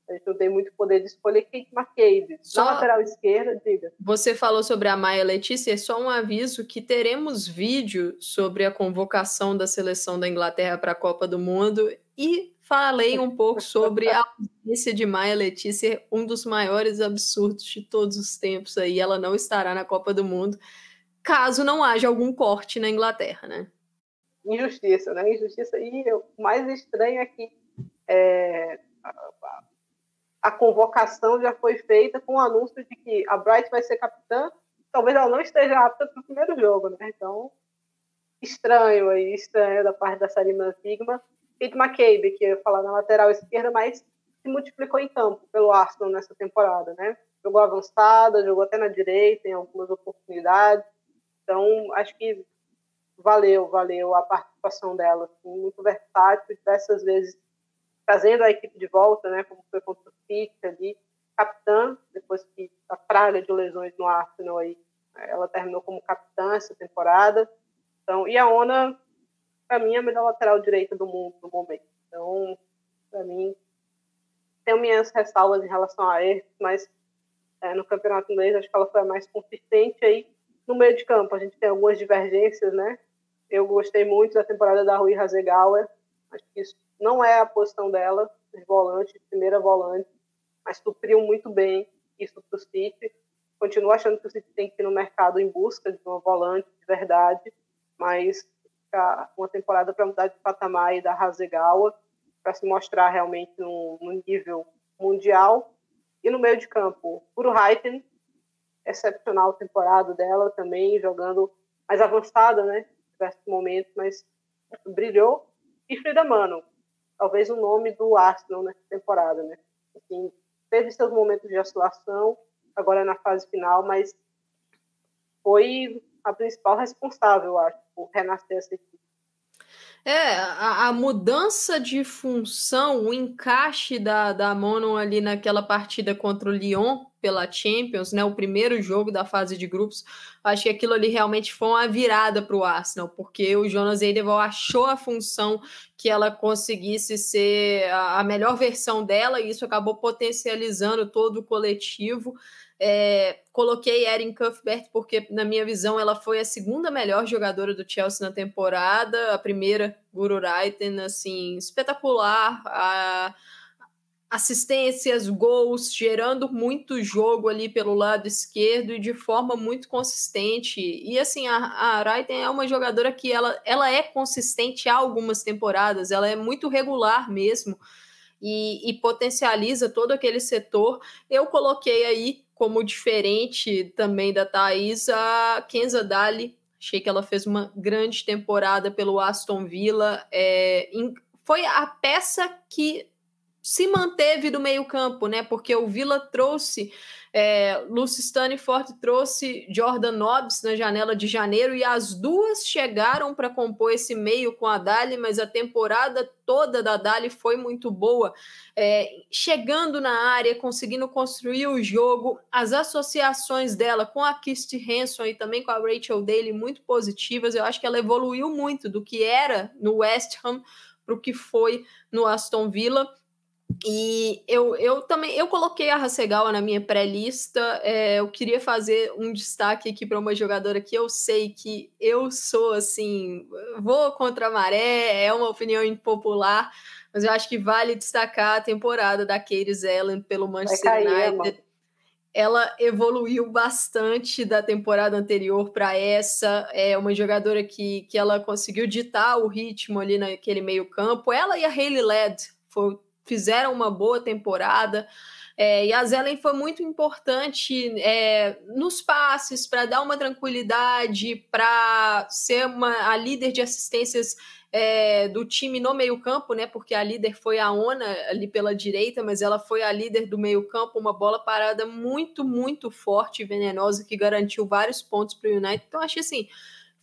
a gente não tem muito poder de escolher Kate McCabe. Só na lateral esquerda, diga. Você falou sobre a Maia Letícia, é só um aviso que teremos vídeo sobre a convocação da seleção da Inglaterra para a Copa do Mundo e falei um pouco sobre a ausência de Maia Letícia, um dos maiores absurdos de todos os tempos aí. Ela não estará na Copa do Mundo caso não haja algum corte na Inglaterra, né? Injustiça, né? Injustiça. E o mais estranho é que é, a, a, convocação já foi feita com o anúncio de que a Bright vai ser capitã. Talvez ela não esteja apta para o primeiro jogo, né? Então, estranho aí, estranho da parte da Sarina Sigma. Kate McCabe, que ia falar na lateral esquerda, mas se multiplicou em campo pelo Arsenal nessa temporada, né? Jogou avançada, jogou até na direita em algumas oportunidades então, acho que valeu, valeu a participação dela, assim, muito versátil, diversas vezes trazendo a equipe de volta, né, como foi contra o City ali, capitã, depois que a praga de lesões no Arsenal aí, ela terminou como capitã essa temporada. Então, e a Ona, para mim, é a melhor lateral direita do mundo no momento. Então, para mim, tenho minhas ressalvas em relação a ele, mas é, no campeonato inglês acho que ela foi a mais consistente aí. No meio de campo, a gente tem algumas divergências, né? Eu gostei muito da temporada da Rui Hasegawa. Acho que isso não é a posição dela, de volante, de primeira volante, mas supriu muito bem isso para o City. Continuo achando que o City tem que ir no mercado em busca de uma volante de verdade, mas uma temporada para mudar de patamar e da Hasegawa para se mostrar realmente no, no, nível mundial. E no meio de campo, Uru Heiten, excepcional temporada dela também, jogando mais avançada, né? Em diversos momentos, mas brilhou. E Frida Mano, talvez o nome do Arsenal nessa temporada, né? Assim, teve seus momentos de oscilação, agora na fase final, mas foi a principal responsável, acho, por renascer essa equipe. É, a, a, mudança de função, o encaixe da, da Mono ali naquela partida contra o Lyon pela Champions, né? O primeiro jogo da fase de grupos, acho que aquilo ali realmente foi uma virada para o Arsenal, porque o Jonas Eidevall achou a função que ela conseguisse ser a, a melhor versão dela, e isso acabou potencializando todo o coletivo. É, coloquei Erin Cuthbert porque, na minha visão, ela foi a segunda melhor jogadora do Chelsea na temporada. A primeira, Guru Raiten, assim, espetacular. A, assistências, gols, gerando muito jogo ali pelo lado esquerdo e de forma muito consistente. E assim, a, a Raiten é uma jogadora que ela, ela é consistente há algumas temporadas, ela é muito regular mesmo. E, e potencializa todo aquele setor. Eu coloquei aí como diferente também da Thaís, a Kenza Dali. Achei que ela fez uma grande temporada pelo Aston Villa. É, em, foi a peça que se manteve do meio-campo, né? Porque o Villa trouxe é, Lucy Stanford trouxe Jordan Nobbs na janela de janeiro e as duas chegaram para compor esse meio com a Dali, mas a temporada toda da Dali foi muito boa, é, chegando na área, conseguindo construir o jogo, as associações dela com a Kirsty Hanson e também com a Rachel Daly muito positivas. Eu acho que ela evoluiu muito do que era no West Ham para o que foi no Aston Villa. E eu, eu também eu coloquei a Hasegawa na minha pré-lista. É, eu queria fazer um destaque aqui para uma jogadora que eu sei que eu sou assim, vou contra a maré, é uma opinião impopular, mas eu acho que vale destacar a temporada da Katie Zellen pelo Manchester cair, United. Ela evoluiu bastante da temporada anterior para essa. É uma jogadora que, que ela conseguiu ditar o ritmo ali naquele meio-campo. Ela e a Hayley Led foi fizeram uma boa temporada. É, e a Zelen foi muito importante é, nos passes para dar uma tranquilidade, para ser uma, a líder de assistências é, do time no meio-campo, né? Porque a líder foi a Ona ali pela direita, mas ela foi a líder do meio-campo, uma bola parada muito, muito forte e venenosa que garantiu vários pontos para o United. Então, acho assim,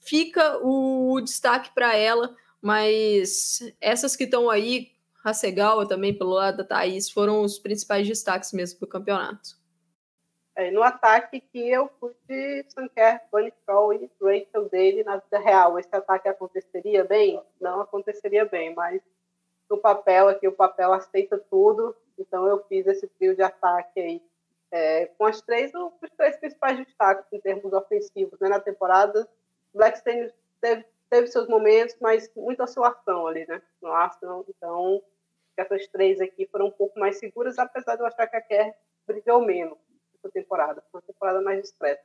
fica o, o destaque para ela, mas essas que estão aí Hasegawa também, pelo lado da Thaís, foram os principais destaques mesmo do campeonato. É, no ataque que eu fui de Sanker, Bunny Shaw e Rachel dele na vida real. Esse ataque aconteceria bem? Não aconteceria bem, mas no papel aqui, o papel aceita tudo, então eu fiz esse trio de ataque aí. É, com as três, os três principais destaques em termos ofensivos né, na temporada. Blackstone teve, teve seus momentos, mas muita oscilação ali, né? No Arsenal, então essas três aqui foram um pouco mais seguras, apesar de eu achar que a Kerr brilhou menos essa temporada. Foi uma temporada mais discreta.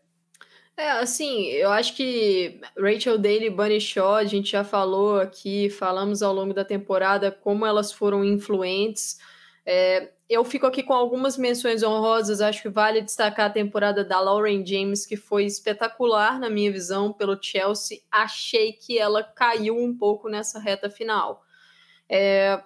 É, assim, eu acho que Rachel Daly e Bunny Shaw, a gente já falou aqui, falamos ao longo da temporada como elas foram influentes. É, eu fico aqui com algumas menções honrosas, acho que vale destacar a temporada da Lauren James, que foi espetacular na minha visão pelo Chelsea. Achei que ela caiu um pouco nessa reta final. É,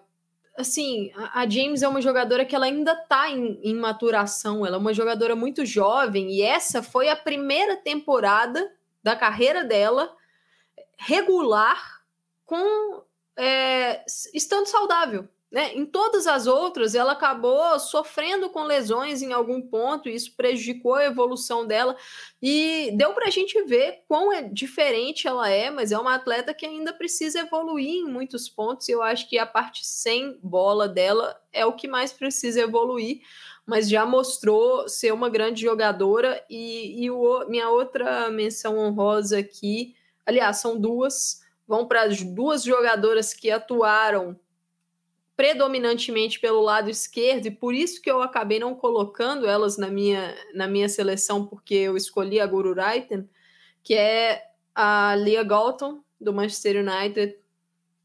assim, a James é uma jogadora que ela ainda está em, em, maturação, ela é uma jogadora muito jovem, e essa foi a primeira temporada da carreira dela regular com é, estando saudável. Né? Em todas as outras, ela acabou sofrendo com lesões em algum ponto, e isso prejudicou a evolução dela. E deu para a gente ver quão é diferente ela é, mas é uma atleta que ainda precisa evoluir em muitos pontos. E eu acho que a parte sem bola dela é o que mais precisa evoluir, mas já mostrou ser uma grande jogadora. E, e o, minha outra menção honrosa aqui, aliás, são duas, vão para as duas jogadoras que atuaram predominantemente pelo lado esquerdo, e por isso que eu acabei não colocando elas na minha, na minha seleção, porque eu escolhi a Guru Raiten, que é a Leah Galton, do Manchester United.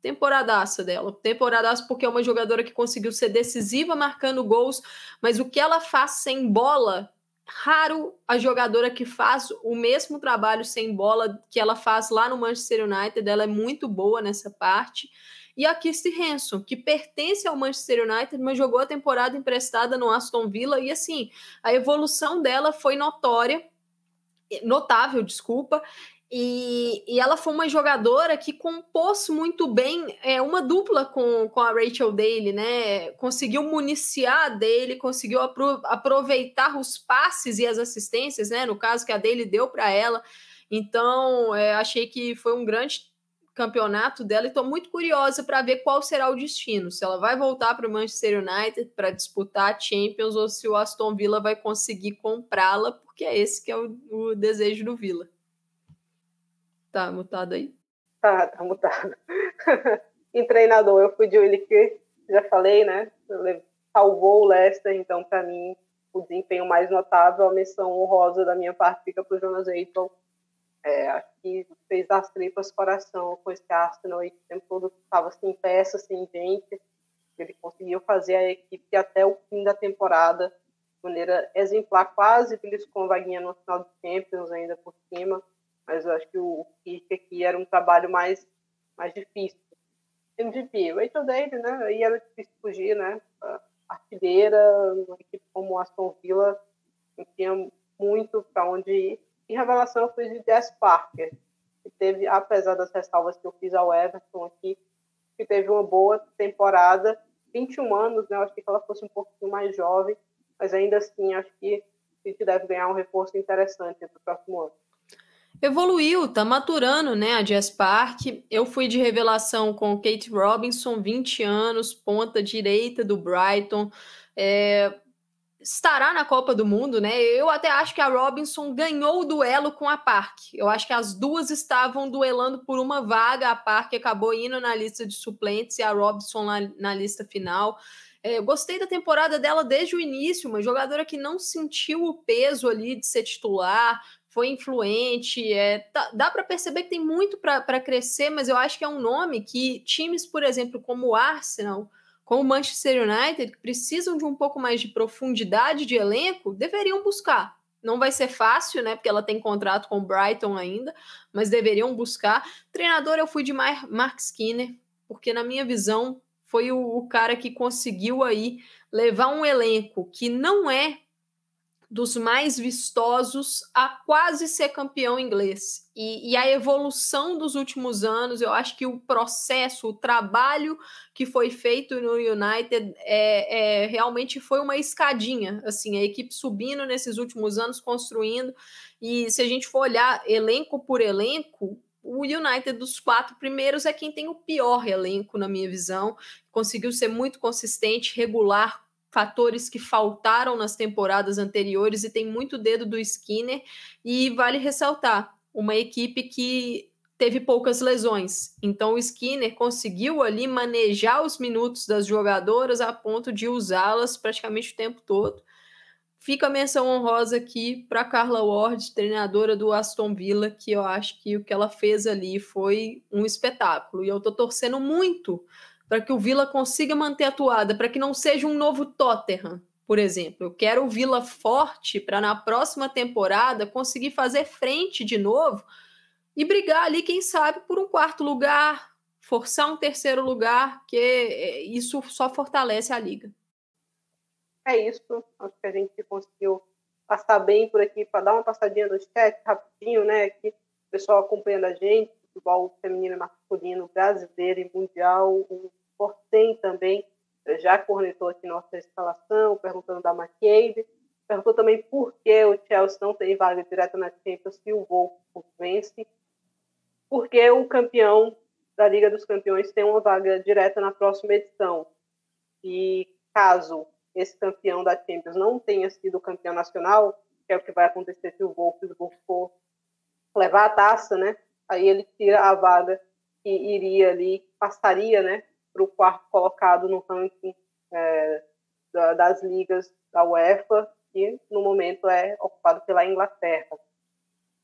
Temporadaça dela. Temporadaça porque é uma jogadora que conseguiu ser decisiva marcando gols, mas o que ela faz sem bola, raro a jogadora que faz o mesmo trabalho sem bola que ela faz lá no Manchester United. Ela é muito boa nessa parte e a Kirsty Hanson, que pertence ao Manchester United, mas jogou a temporada emprestada no Aston Villa, e assim, a evolução dela foi notória, notável, desculpa, e, e, ela foi uma jogadora que compôs muito bem é, uma dupla com, com a Rachel Daly, né? Conseguiu municiar dele, conseguiu apro aproveitar os passes e as assistências, né? No caso que a Daly deu para ela. Então, é, achei que foi um grande campeonato dela e estou muito curiosa para ver qual será o destino. Se ela vai voltar para o Manchester United para disputar a Champions ou se o Aston Villa vai conseguir comprá-la, porque é esse que é o, o, desejo do Villa. Tá mutado aí? Tá, tá mutado. [LAUGHS] em treinador, eu fui de que já falei, né? Salvou o Leicester, então para mim o desempenho mais notável, a missão honrosa da minha parte fica para o Jonas Eiton é, que fez das tripas coração com esse Arsenal que o tempo todo estava sem peça, sem gente. Ele conseguiu fazer a equipe até o fim da temporada de maneira exemplar, quase beliscou uma vaguinha no final de Champions ainda por cima, mas eu acho que o Kirk aqui era um trabalho mais, mais difícil. MVP, Rachel Daly, né? Aí era difícil fugir, né? Artilheira, uma equipe como o Aston Villa, não tinha muito para onde ir em revelação, eu fiz de Jess Parker, que teve, apesar das ressalvas que eu fiz ao Everton aqui, que teve uma boa temporada, 21 anos, né? Eu acho que ela fosse um pouquinho mais jovem, mas ainda assim, acho que a gente deve ganhar um reforço interessante para o próximo ano. evoluiu, tá maturando, né, a Jazz Park. Eu fui de revelação com Kate Robinson, 20 anos, ponta direita do Brighton. É, estará na Copa do Mundo, né? Eu até acho que a Robinson ganhou o duelo com a Park. Eu acho que as duas estavam duelando por uma vaga. A Park acabou indo na lista de suplentes e a Robinson na, na lista final. É, eu gostei da temporada dela desde o início, uma jogadora que não sentiu o peso ali de ser titular, foi influente. É, tá, dá para perceber que tem muito para crescer, mas eu acho que é um nome que times, por exemplo, como o Arsenal, como o Manchester United, que precisam de um pouco mais de profundidade de elenco, deveriam buscar. Não vai ser fácil, né? Porque ela tem contrato com o Brighton ainda, mas deveriam buscar. Treinador, eu fui de Mark Skinner, porque na minha visão foi o, o cara que conseguiu aí levar um elenco que não é dos mais vistosos a quase ser campeão inglês. E, e, a evolução dos últimos anos, eu acho que o processo, o trabalho que foi feito no United é, é, realmente foi uma escadinha, assim, a equipe subindo nesses últimos anos, construindo. E se a gente for olhar elenco por elenco, o United dos quatro primeiros é quem tem o pior elenco, na minha visão. Conseguiu ser muito consistente, regular, fatores que faltaram nas temporadas anteriores e tem muito dedo do Skinner. E vale ressaltar, uma equipe que teve poucas lesões. Então o Skinner conseguiu ali manejar os minutos das jogadoras a ponto de usá-las praticamente o tempo todo. Fica a menção honrosa aqui para Carla Ward, treinadora do Aston Villa, que eu acho que o que ela fez ali foi um espetáculo. E eu estou torcendo muito para que o Vila consiga manter a toada, para que não seja um novo Tottenham, por exemplo. Eu quero o Vila forte para na próxima temporada conseguir fazer frente de novo e brigar ali, quem sabe, por um quarto lugar, forçar um terceiro lugar, que é, isso só fortalece a liga. É isso, acho que a gente conseguiu passar bem por aqui para dar uma passadinha no chat rapidinho, né? Aqui, o pessoal acompanhando a gente, futebol feminino e masculino, brasileiro e mundial, Fortem também já cornetou aqui nossa escalação, perguntando da McCabe. Perguntou também por que o Chelsea não tem vaga direta na Champions se o Wolfsburg vence. Porque o campeão da Liga dos Campeões tem uma vaga direta na próxima edição. E caso esse campeão da Champions não tenha sido campeão nacional, que é o que vai acontecer se o Wolfsburg for levar a taça, né? Aí ele tira a vaga que iria ali, passaria, né, para o quarto colocado no ranking é, da, das ligas da UEFA, que no momento é ocupado pela Inglaterra.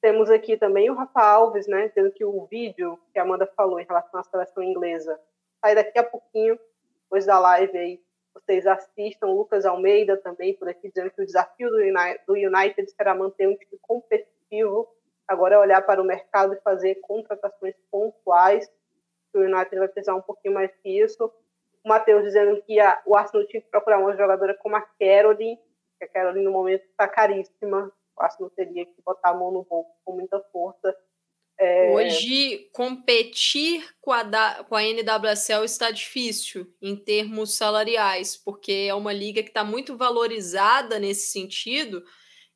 Temos aqui também o Rafa Alves, né, dizendo que o vídeo que a Amanda falou em relação à seleção inglesa sai daqui a pouquinho, depois da live aí, vocês assistam. O Lucas Almeida também por aqui, dizendo que o desafio do United, do United será manter um time competitivo, agora é olhar para o mercado e fazer contratações pontuais que o United vai precisar um pouquinho mais que isso. O Matheus dizendo que a, o Arsenal tinha que procurar uma jogadora como a Caroline, que a Caroline no momento está caríssima. O Arsenal teria que botar a mão no bolso com muita força. É... Hoje, competir com a, da, com a NWSL está difícil em termos salariais, porque é uma liga que está muito valorizada nesse sentido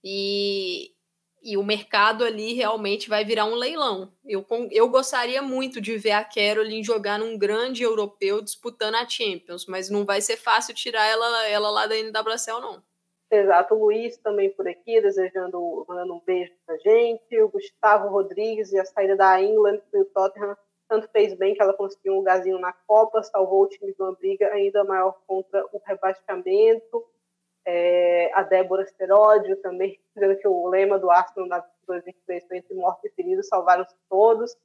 e, e o mercado ali realmente vai virar um leilão. Eu, eu gostaria muito de ver a Caroline jogar num grande europeu disputando a Champions, mas não vai ser fácil tirar ela, ela lá da NWSL, não. Exato, o Luiz também por aqui, desejando mandando um beijo pra gente. O Gustavo Rodrigues e a saída da England o Tottenham tanto fez bem que ela conseguiu um lugarzinho na Copa, salvou o time de uma briga ainda maior contra o rebaixamento. É, a Débora Steródio também, dizendo que o lema do Arsenal na 2023 foi entre morte e ferido, salvaram-se todos,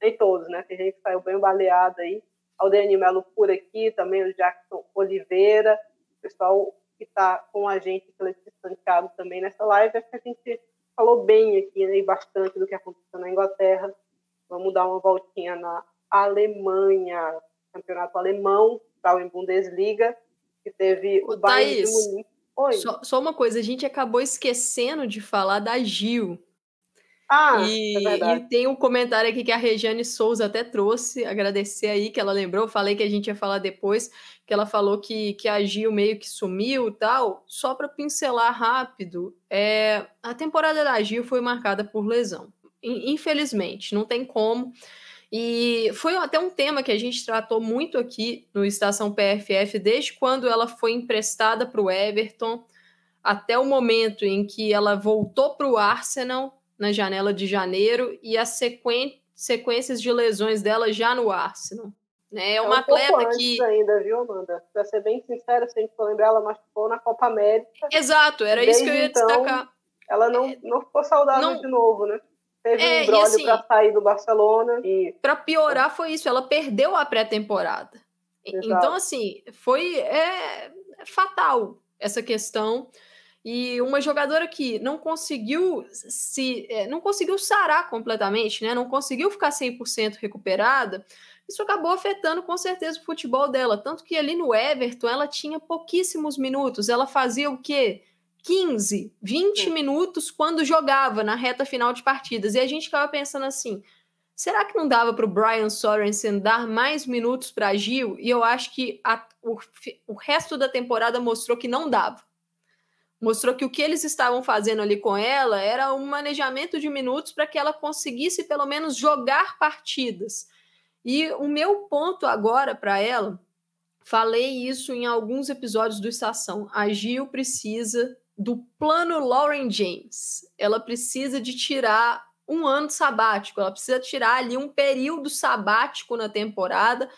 nem todos, né? Tem gente que saiu bem baleada aí. O Dani Melo por aqui, também o Jackson Oliveira, o pessoal que está com a gente pelo distanciado também nessa live, acho que a gente falou bem aqui, né, e bastante do que aconteceu na Inglaterra. Vamos dar uma voltinha na Alemanha, campeonato alemão, tal em Bundesliga, que teve o, o Bayern de Munique Oi. Só, só, uma coisa, a gente acabou esquecendo de falar da Gil. Ah, e, é e tem um comentário aqui que a Regiane Souza até trouxe, agradecer aí que ela lembrou, falei que a gente ia falar depois, que ela falou que, que a Gil meio que sumiu e tal. Só para pincelar rápido, é, a temporada da Gil foi marcada por lesão. Infelizmente, não tem como. E foi até um tema que a gente tratou muito aqui no Estação PFF, desde quando ela foi emprestada para o Everton, até o momento em que ela voltou para o Arsenal na janela de janeiro e as sequências de lesões dela já no Arsenal. Né? É uma é um atleta que. ainda, viu, Amanda? Pra ser bem sincera, se a gente for lembrar, ela machucou na Copa América. Exato, era isso que eu ia então, destacar. Ela não, é, não ficou saudável não... de novo, né? Teve é, um embrólio assim, para sair do Barcelona. E... Para piorar, foi isso. Ela perdeu a pré-temporada. Então, assim, foi é, fatal essa questão. E uma jogadora que não conseguiu se é, não conseguiu sarar completamente, né? Não conseguiu ficar 100% recuperada. Isso acabou afetando com certeza o futebol dela, tanto que ali no Everton ela tinha pouquíssimos minutos. Ela fazia o quê? 15, 20 minutos quando jogava na reta final de partidas. E a gente ficava pensando assim: será que não dava para o Brian Sorensen dar mais minutos para Gil? E eu acho que a, o, o resto da temporada mostrou que não dava. Mostrou que o que eles estavam fazendo ali com ela era um manejamento de minutos para que ela conseguisse pelo menos jogar partidas. E o meu ponto agora para ela, falei isso em alguns episódios do Estação. A Gil precisa do plano Lauren James. Ela precisa de tirar um ano sabático, ela precisa tirar ali um período sabático na temporada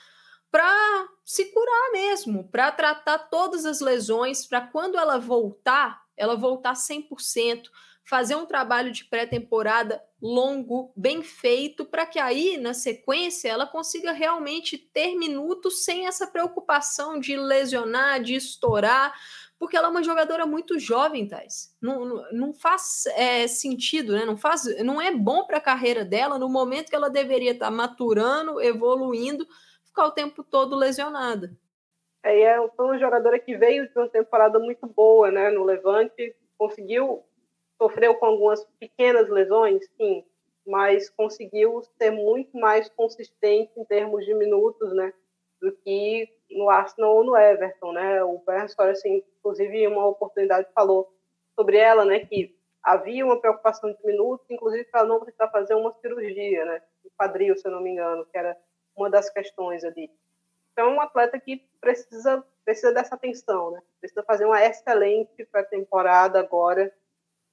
para se curar mesmo, para tratar todas as lesões, para quando ela voltar, ela voltar 100%, fazer um trabalho de pré-temporada longo, bem feito, para que aí, na sequência, ela consiga realmente ter minutos sem essa preocupação de lesionar, de estourar, porque ela é uma jogadora muito jovem, Thais. Não, não, não faz é, sentido, né? Não, faz, não é bom para a carreira dela no momento que ela deveria estar tá maturando, evoluindo, ficar o tempo todo lesionada. É, é foi uma jogadora que veio de uma temporada muito boa, né? No Levante, conseguiu, sofreu com algumas pequenas lesões, sim, mas conseguiu ser muito mais consistente em termos de minutos, né? Do que no Arsenal ou no Everton, né? O Bernard assim, inclusive, uma oportunidade falou sobre ela, né? Que havia uma preocupação de minutos, inclusive para não precisar fazer uma cirurgia, né? De quadril, se eu não me engano, que era uma das questões ali. Então, é um atleta que precisa precisa dessa atenção, né? Precisa fazer uma excelente pré-temporada agora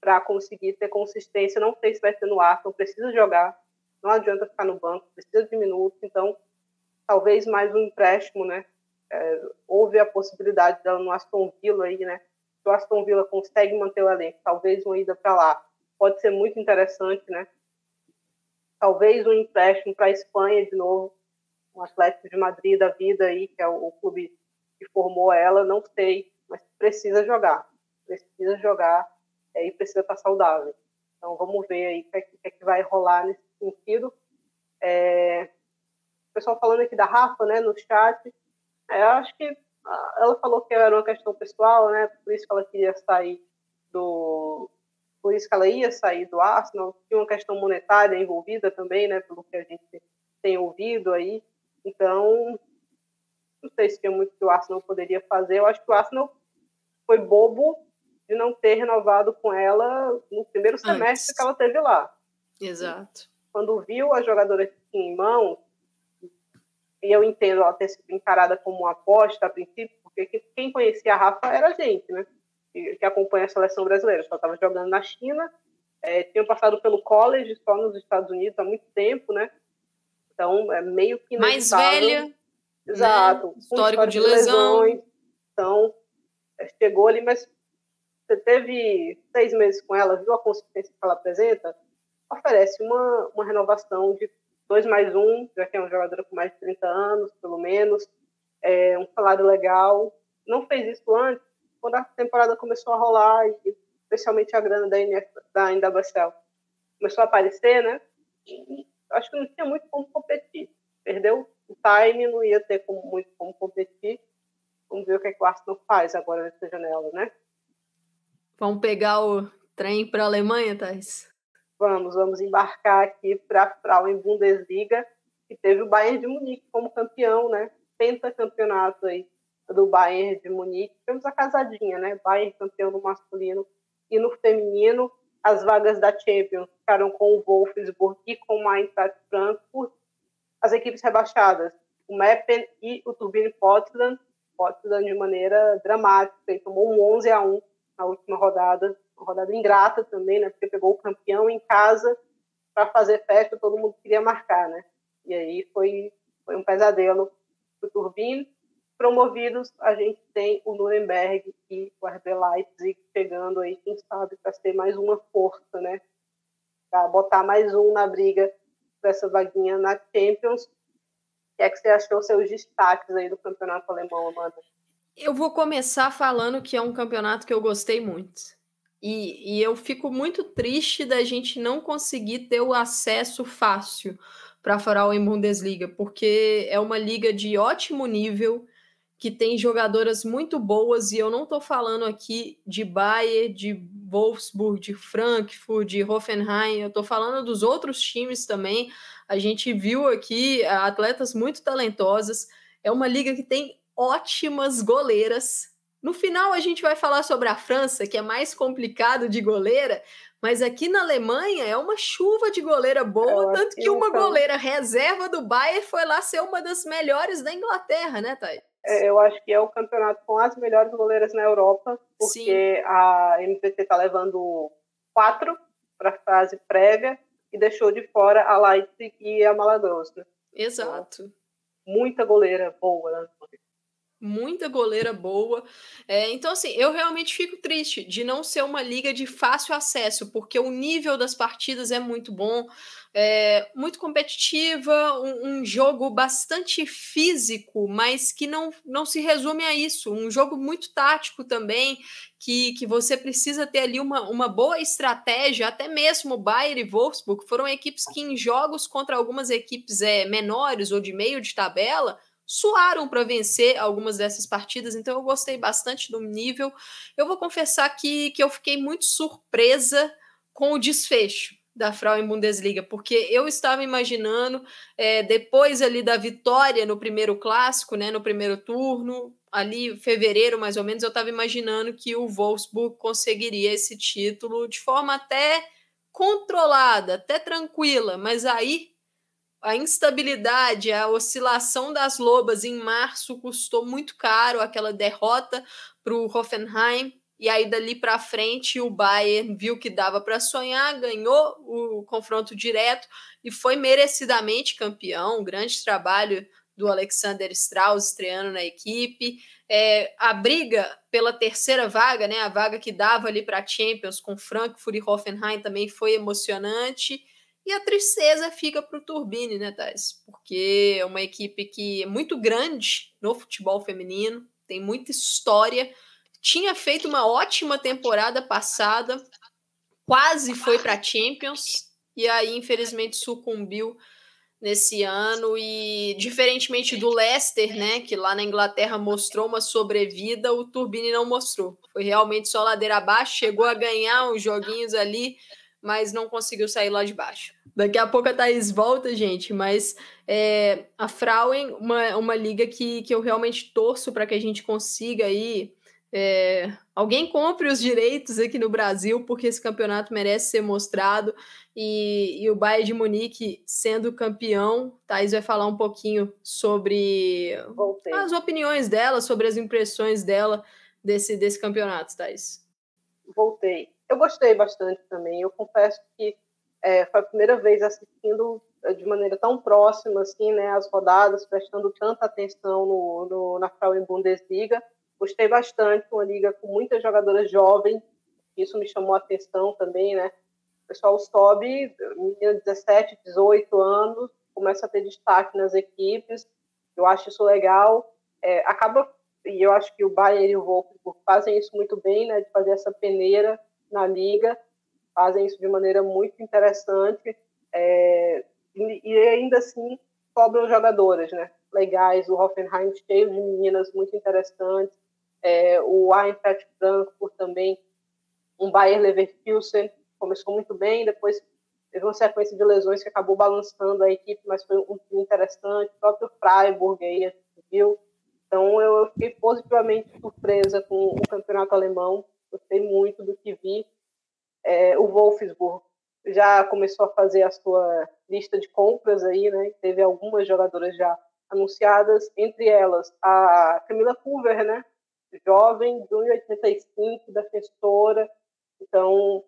para conseguir ter consistência. Não sei se vai ser no Arsenal, precisa jogar. Não adianta ficar no banco, precisa de minutos. Então, talvez mais um empréstimo, né? É, houve a possibilidade dela no Aston Villa aí, né? Se o Aston Villa consegue manter o elenco, talvez uma ida para lá pode ser muito interessante, né? Talvez um empréstimo para a Espanha de novo, um Atlético de Madrid da vida aí, que é o, o clube que formou ela, não sei, mas precisa jogar, precisa jogar é, e precisa estar saudável. Então vamos ver aí o que, é que, é que vai rolar nesse sentido. É, o pessoal falando aqui da Rafa, né, no chat, eu acho que ah, ela falou que era uma questão pessoal, né? Por isso que ela queria sair do. Por isso que ela ia sair do Arsenal. Tinha uma questão monetária envolvida também, né? Pelo que a gente tem ouvido aí. Então, não sei se tinha muito que o Arsenal poderia fazer. Eu acho que o Arsenal foi bobo de não ter renovado com ela no primeiro semestre Antes. que ela teve lá. Exato. Quando viu a jogadora em mão, e eu entendo ela ter sido encarada como uma aposta a princípio, porque quem conhecia a Rafa era a gente, né? Que, que acompanha a seleção brasileira. Só estava jogando na China, é, tinham passado pelo college só nos Estados Unidos há muito tempo, né? Então, é meio que Mais velha. Né? Exato. Né? Histórico de, de lesão. Lesões. Então, é, chegou ali, mas você teve seis meses com ela, viu a consistência que ela apresenta? Oferece uma, uma renovação de 2 mais 1, já que é um jogador com mais de 30 anos, pelo menos, é, um salário legal. Não fez isso antes, quando a temporada começou a rolar, e especialmente a grana da, NF, da NWSL começou a aparecer, né? Acho que não tinha muito como competir. Perdeu o time, não ia ter como, muito como competir. Vamos ver o que, é que o Arsenal faz agora nessa janela, né? Vamos pegar o trem para a Alemanha, Thais? Vamos, vamos embarcar aqui para a Frauen Bundesliga, que teve o Bayern de Munique como campeão, né? Pentacampeonato aí do Bayern de Munique. Temos a casadinha, né? Bayern campeão no masculino e no feminino. as vagas da Champions ficaram com o Wolfsburg e com o Eintracht Frankfurt, as equipes rebaixadas, o Meppen e o Turbine Potsdam, Potsdam de maneira dramática, tomou um 11 a 1 na última rodada, rodada ingrata também, né, porque pegou o campeão em casa para fazer festa, todo mundo queria marcar, né, e aí foi, foi um pesadelo para o Turbine. Promovidos, a gente tem o Nuremberg e o RB Leipzig chegando aí, quem sabe, para ter mais uma força, né, para botar mais um na briga para essa vaguinha na Champions o que é que você achou seus destaques aí do campeonato alemão, Amanda? Eu vou começar falando que é um campeonato que eu gostei muito. E, e eu fico muito triste da gente não conseguir ter o acesso fácil para a Frauen Bundesliga, porque é uma liga de ótimo nível, que tem jogadoras muito boas, e eu não estou falando aqui de Bayern, de Wolfsburg, de Frankfurt, de Hoffenheim, eu estou falando dos outros times também. A gente viu aqui atletas muito talentosas. É uma liga que tem ótimas goleiras. No final, a gente vai falar sobre a França, que é mais complicado de goleira, mas aqui na Alemanha é uma chuva de goleira boa, tanto que uma goleira reserva do Bayern foi lá ser uma das melhores da Inglaterra, né, Thay? É, eu acho que é o campeonato com as melhores goleiras na Europa, porque Sim. a MPT está levando quatro para a fase prévia e deixou de fora a Leipzig e a Malagross. Né? Exato. Então, muita goleira boa. Né? Muita goleira boa. É, então, assim, eu realmente fico triste de não ser uma liga de fácil acesso, porque o nível das partidas é muito bom é, muito competitiva, um, um, jogo bastante físico, mas que não, não se resume a isso. Um jogo muito tático também, que, que você precisa ter ali uma, uma boa estratégia, até mesmo Bayern e Wolfsburg foram equipes que em jogos contra algumas equipes é, menores ou de meio de tabela, suaram para vencer algumas dessas partidas, então eu gostei bastante do nível. Eu vou confessar que, que eu fiquei muito surpresa com o desfecho da Frauen Bundesliga, porque eu estava imaginando, é, depois ali da vitória no primeiro clássico, né, no primeiro turno, ali fevereiro mais ou menos, eu estava imaginando que o Wolfsburg conseguiria esse título de forma até controlada, até tranquila, mas aí a instabilidade, a oscilação das lobas em março custou muito caro aquela derrota para o Hoffenheim e aí dali para frente o Bayern viu que dava para sonhar, ganhou o confronto direto e foi merecidamente campeão. grande trabalho do Alexander Strauss estreando na equipe. É, a briga pela terceira vaga, né, a vaga que dava ali para Champions com Frankfurt e Hoffenheim também foi emocionante. E a tristeza fica para o Turbine, né, Thais? Porque é uma equipe que é muito grande no futebol feminino, tem muita história, tinha feito uma ótima temporada passada, quase foi para Champions e aí infelizmente sucumbiu nesse ano e diferentemente do Leicester, né, que lá na Inglaterra mostrou uma sobrevida, o Turbine não mostrou. Foi realmente só ladeira abaixo, chegou a ganhar uns joguinhos ali, mas não conseguiu sair lá de baixo. Daqui a pouco a Thaís volta, gente, mas é, a Frauen, uma, uma liga que, que eu realmente torço para que a gente consiga aí é, alguém compre os direitos aqui no Brasil, porque esse campeonato merece ser mostrado. E, e o Bayern de Munique sendo campeão, Thais vai falar um pouquinho sobre Voltei. as opiniões dela, sobre as impressões dela desse, desse campeonato, Thais. Voltei. Eu gostei bastante também. Eu confesso que é, foi a primeira vez assistindo é, de maneira tão próxima assim, né, as rodadas, prestando tanta atenção no, no na Frauen Bundesliga Gostei bastante, uma liga com muitas jogadoras jovens, isso me chamou a atenção também, né? O pessoal sobe, menina 17, 18 anos, começa a ter destaque nas equipes, eu acho isso legal. É, acaba, e eu acho que o Bayern e o Wolfsburg fazem isso muito bem, né? De fazer essa peneira na liga, fazem isso de maneira muito interessante. É, e, ainda assim sobram jogadoras, né? Legais, o Hoffenheim cheio de meninas muito interessantes, é, o Eintracht Frankfurt também, um Bayer Leverkusen, começou muito bem, depois teve uma sequência de lesões que acabou balançando a equipe, mas foi um time interessante, o próprio Freiburg aí, viu. Então eu fiquei positivamente surpresa com o campeonato alemão, gostei muito do que vi. É, o Wolfsburg já começou a fazer a sua lista de compras aí, né? Teve algumas jogadoras já anunciadas, entre elas a Camila Culver, né? Jovem, de 1,85, defensora. Então,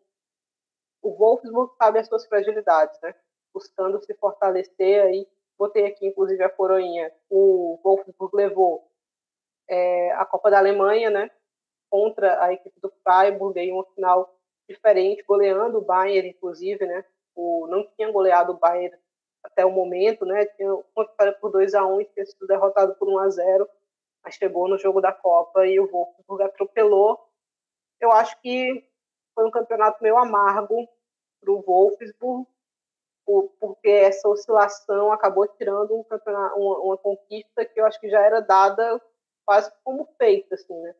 o Wolfsburg sabe as suas fragilidades, né? Buscando se fortalecer aí. Botei aqui, inclusive, a coroinha. O Wolfsburg levou é, a Copa da Alemanha, né? Contra a equipe do Freiburg, em uma final diferente, goleando o Bayern, inclusive, né? O, não tinha goleado o Bayern até o momento, né? Tinha uma vitória por 2 a 1 e tinha sido derrotado por 1 a 0 mas chegou no jogo da Copa e o Wolfsburg atropelou. Eu acho que foi um campeonato meio amargo para o Wolfsburg, porque essa oscilação acabou tirando um uma, uma, conquista que eu acho que já era dada quase como feita, assim, né?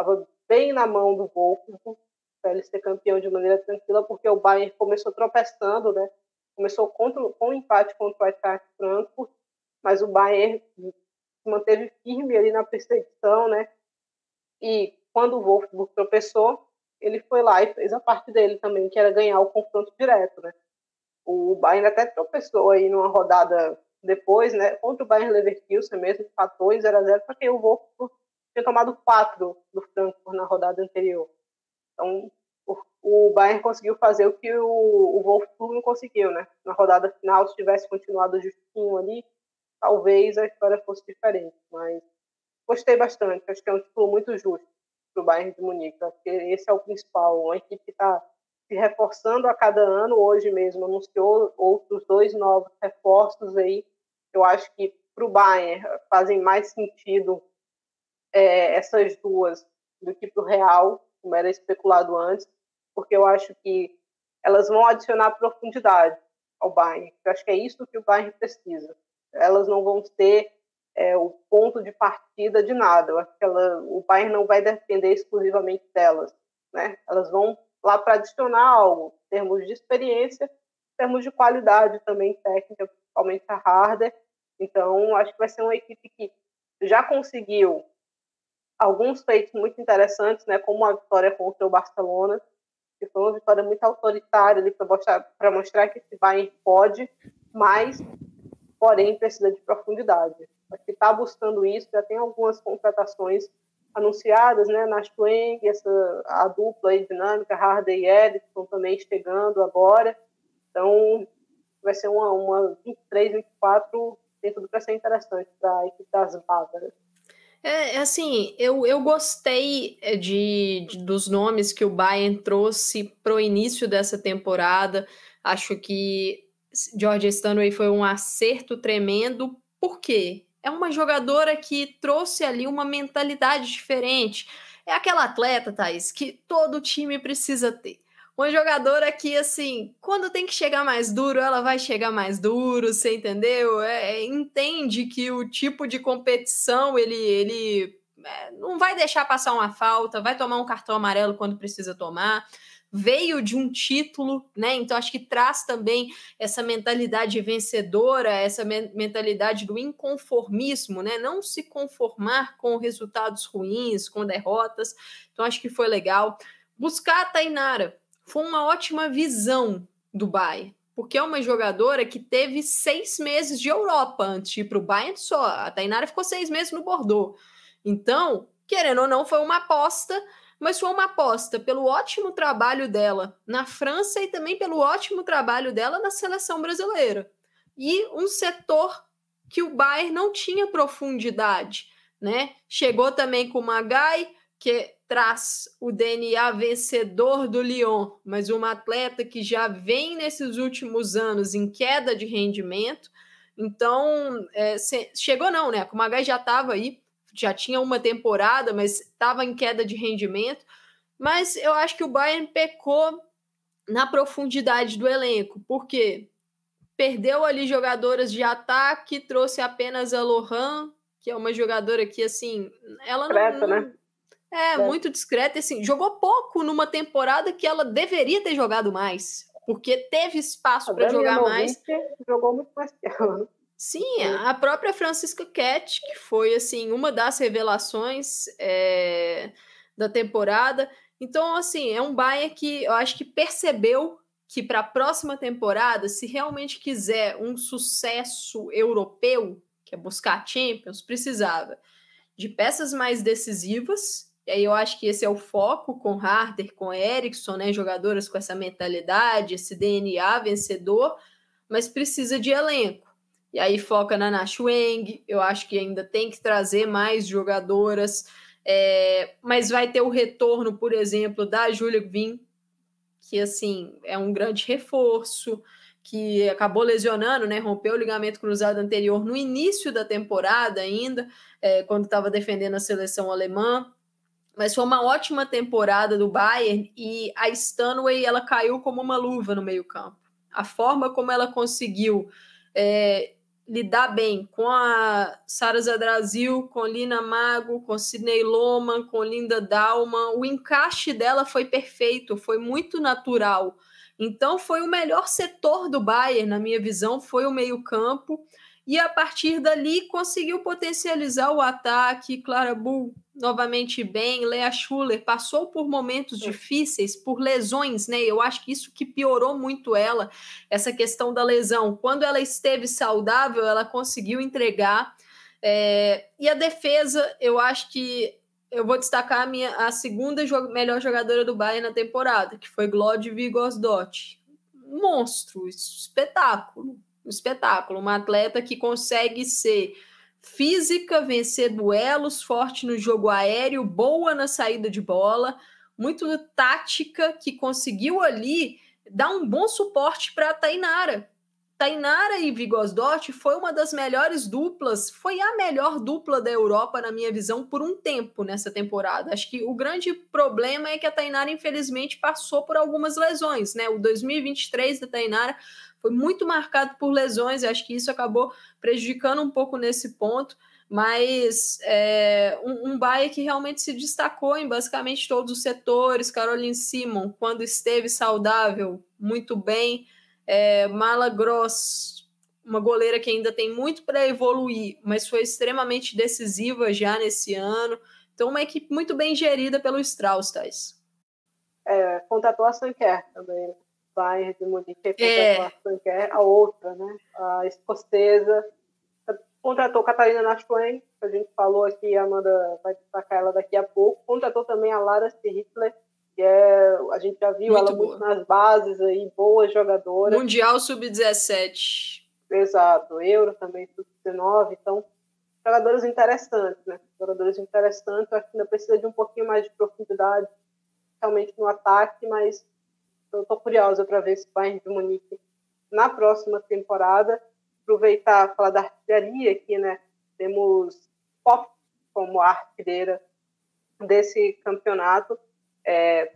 Estava bem na mão do Wolfsburg para ele ser campeão de maneira tranquila, porque o Bayern começou tropeçando, né? Começou contra, com um empate contra o Eintracht Frankfurt, mas o Bayern se manteve firme ali na perseguição, né? E quando o Wolfsburg tropeçou, ele foi lá e fez a parte dele também, que era ganhar o confronto direto, né? O Bayern até tropeçou aí numa rodada depois, né? Contra o Bayern Leverkusen mesmo, empatou em 0 a 0 porque o Wolfsburg tinha tomado quatro do Frankfurt na rodada anterior. Então, o, Bayern conseguiu fazer o que o, o Wolfsburg não conseguiu, né? Na rodada final, se tivesse continuado justinho ali, talvez a história fosse diferente. Mas gostei bastante. Acho que é um título muito justo para o Bayern de Munique. Acho que esse é o principal. Uma equipe que está se reforçando a cada ano. Hoje mesmo anunciou outros dois novos reforços aí. Eu acho que para o Bayern fazem mais sentido é, essas duas do que para o Real como era especulado antes, porque eu acho que elas vão adicionar profundidade ao Bayern. Eu acho que é isso que o Bayern precisa. Elas não vão ter é, o ponto de partida de nada. Eu acho que ela, o Bayern não vai depender exclusivamente delas. Né? Elas vão lá para adicionar algo, em termos de experiência, em termos de qualidade também técnica, principalmente a Harder. Então, acho que vai ser uma equipe que já conseguiu alguns feitos muito interessantes, né, como a vitória contra o Barcelona, que foi uma vitória muito autoritária para mostrar, mostrar que esse Bayern pode, mas, porém, precisa de profundidade. Acho que está buscando isso, já tem algumas contratações anunciadas, né, na Schweng, essa, a dupla aí, dinâmica, Harder e Edson também chegando agora, então vai ser uma, uma 23, 24, tem tudo para ser interessante para a equipe das Bávaras. É, é, assim, eu, eu gostei eh, de, de, dos nomes que o Bayern trouxe para o início dessa temporada. Acho que George Stanway foi um acerto tremendo. Por quê? É uma jogadora que trouxe ali uma mentalidade diferente. É aquela atleta, Thaís, que todo time precisa ter uma jogadora que, assim, quando tem que chegar mais duro, ela vai chegar mais duro, você entendeu? É, é entende que o tipo de competição, ele, ele é, não vai deixar passar uma falta, vai tomar um cartão amarelo quando precisa tomar. Veio de um título, né? Então acho que traz também essa mentalidade vencedora, essa me mentalidade do inconformismo, né? Não se conformar com resultados ruins, com derrotas. Então acho que foi legal. Buscar a Tainara, foi uma ótima visão do Bayern, porque é uma jogadora que teve seis meses de Europa antes de ir para o Bayern só. A Tainara ficou seis meses no Bordeaux. Então, querendo ou não, foi uma aposta, mas foi uma aposta pelo ótimo trabalho dela na França e também pelo ótimo trabalho dela na seleção brasileira. E um setor que o Bayern não tinha profundidade, né? Chegou também com o Magai, que traz o DNA vencedor do Lyon, mas uma atleta que já vem nesses últimos anos em queda de rendimento. Então, é, chegou não, né? O Magai já estava aí, já tinha uma temporada, mas estava em queda de rendimento. Mas eu acho que o Bayern pecou na profundidade do elenco, porque perdeu ali jogadoras de ataque, trouxe apenas a Lohan, que é uma jogadora que, assim, ela não, né? É, é, muito discreta, assim, jogou pouco numa temporada que ela deveria ter jogado mais, porque teve espaço para jogar mais. Jogou muito mais que ela. Sim, a própria Francisca Cat, que foi assim uma das revelações é, da temporada. Então, assim, é um Bayern que eu acho que percebeu que para a próxima temporada, se realmente quiser um sucesso europeu, que é buscar Champions, precisava de peças mais decisivas. Eu acho que esse é o foco com Harder, com Eriksson, né, jogadoras com essa mentalidade, esse DNA vencedor, mas precisa de elenco. E aí foca na Nash eu acho que ainda tem que trazer mais jogadoras, é, mas vai ter o retorno, por exemplo, da Julia Vim, que assim é um grande reforço, que acabou lesionando, né? Rompeu o ligamento cruzado anterior no início da temporada ainda, é, quando estava defendendo a seleção alemã. Mas foi uma ótima temporada do Bayern e a Stanway ela caiu como uma luva no meio campo. A forma como ela conseguiu é, lidar bem com a Sara Zadrazil, com Lina Mago, com Sidney Loman, com Linda Dalman. O encaixe dela foi perfeito, foi muito natural. Então foi o melhor setor do Bayern, na minha visão, foi o meio-campo. E a partir dali conseguiu potencializar o ataque. Clara Bull novamente bem. Lea Schuller passou por momentos difíceis, por lesões, né? Eu acho que isso que piorou muito ela, essa questão da lesão. Quando ela esteve saudável, ela conseguiu entregar. É, e a defesa, eu acho que eu vou destacar a, minha, a segunda jo melhor jogadora do Bayern na temporada, que foi Glod Vigosdott. Monstro, espetáculo, espetáculo. Uma atleta que consegue ser física, vencer duelos, forte no jogo aéreo, boa na saída de bola, muito tática, que conseguiu ali dar um bom suporte para a Tainara. Tainara e Vigosdotti foi uma das melhores duplas, foi a melhor dupla da Europa, na minha visão, por um tempo nessa temporada. Acho que o grande problema é que a Tainara, infelizmente, passou por algumas lesões, né? O 2023 da Tainara foi muito marcado por lesões, e acho que isso acabou prejudicando um pouco nesse ponto, mas é, um, um Bahia que realmente se destacou em basicamente todos os setores. Caroline Simon, quando esteve saudável, muito bem. É, Mala Gross, uma goleira que ainda tem muito para evoluir, mas foi extremamente decisiva já nesse ano. Então, uma equipe muito bem gerida pelo Strauss, Thais. É, contratou a Sanquer também. Bayern de Munique é. é a outra, né? A escocesa. Contratou Catarina que a gente falou aqui, a Amanda vai destacar ela daqui a pouco. Contratou também a Lara Hitler, que é, a gente já viu muito ela boa. muito nas bases aí, boa jogadora. Mundial Sub-17. Exato, Euro também Sub-19, então jogadores interessantes, né? Jogadores interessantes, acho que ainda precisa de um pouquinho mais de profundidade, realmente no ataque, mas eu estou curiosa para ver esse Bayern de Munique na próxima temporada. Aproveitar falar da artilharia aqui, né? Temos Pop como artilheira desse campeonato. É,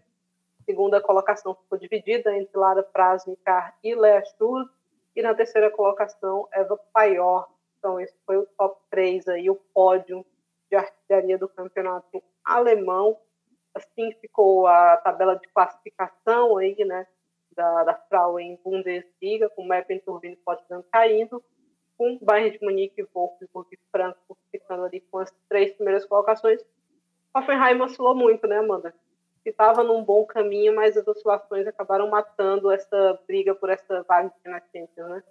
segunda colocação ficou dividida entre Lara Prasnikar e Lea Schultz. E na terceira colocação, Eva Paior. Então, esse foi o top 3 aí, o pódio de artilharia do campeonato alemão assim ficou a tabela de classificação aí, né, da, da Frauen Bundesliga, com Meppen, Turbine e Potsdam caindo, com Bayern de Munique, Wolfsburg e Frankfurt ficando ali com as três primeiras colocações. Hoffenheim oscilou muito, né, Amanda? Estava num bom caminho, mas as oscilações acabaram matando essa briga por essa vaga na Champions, né?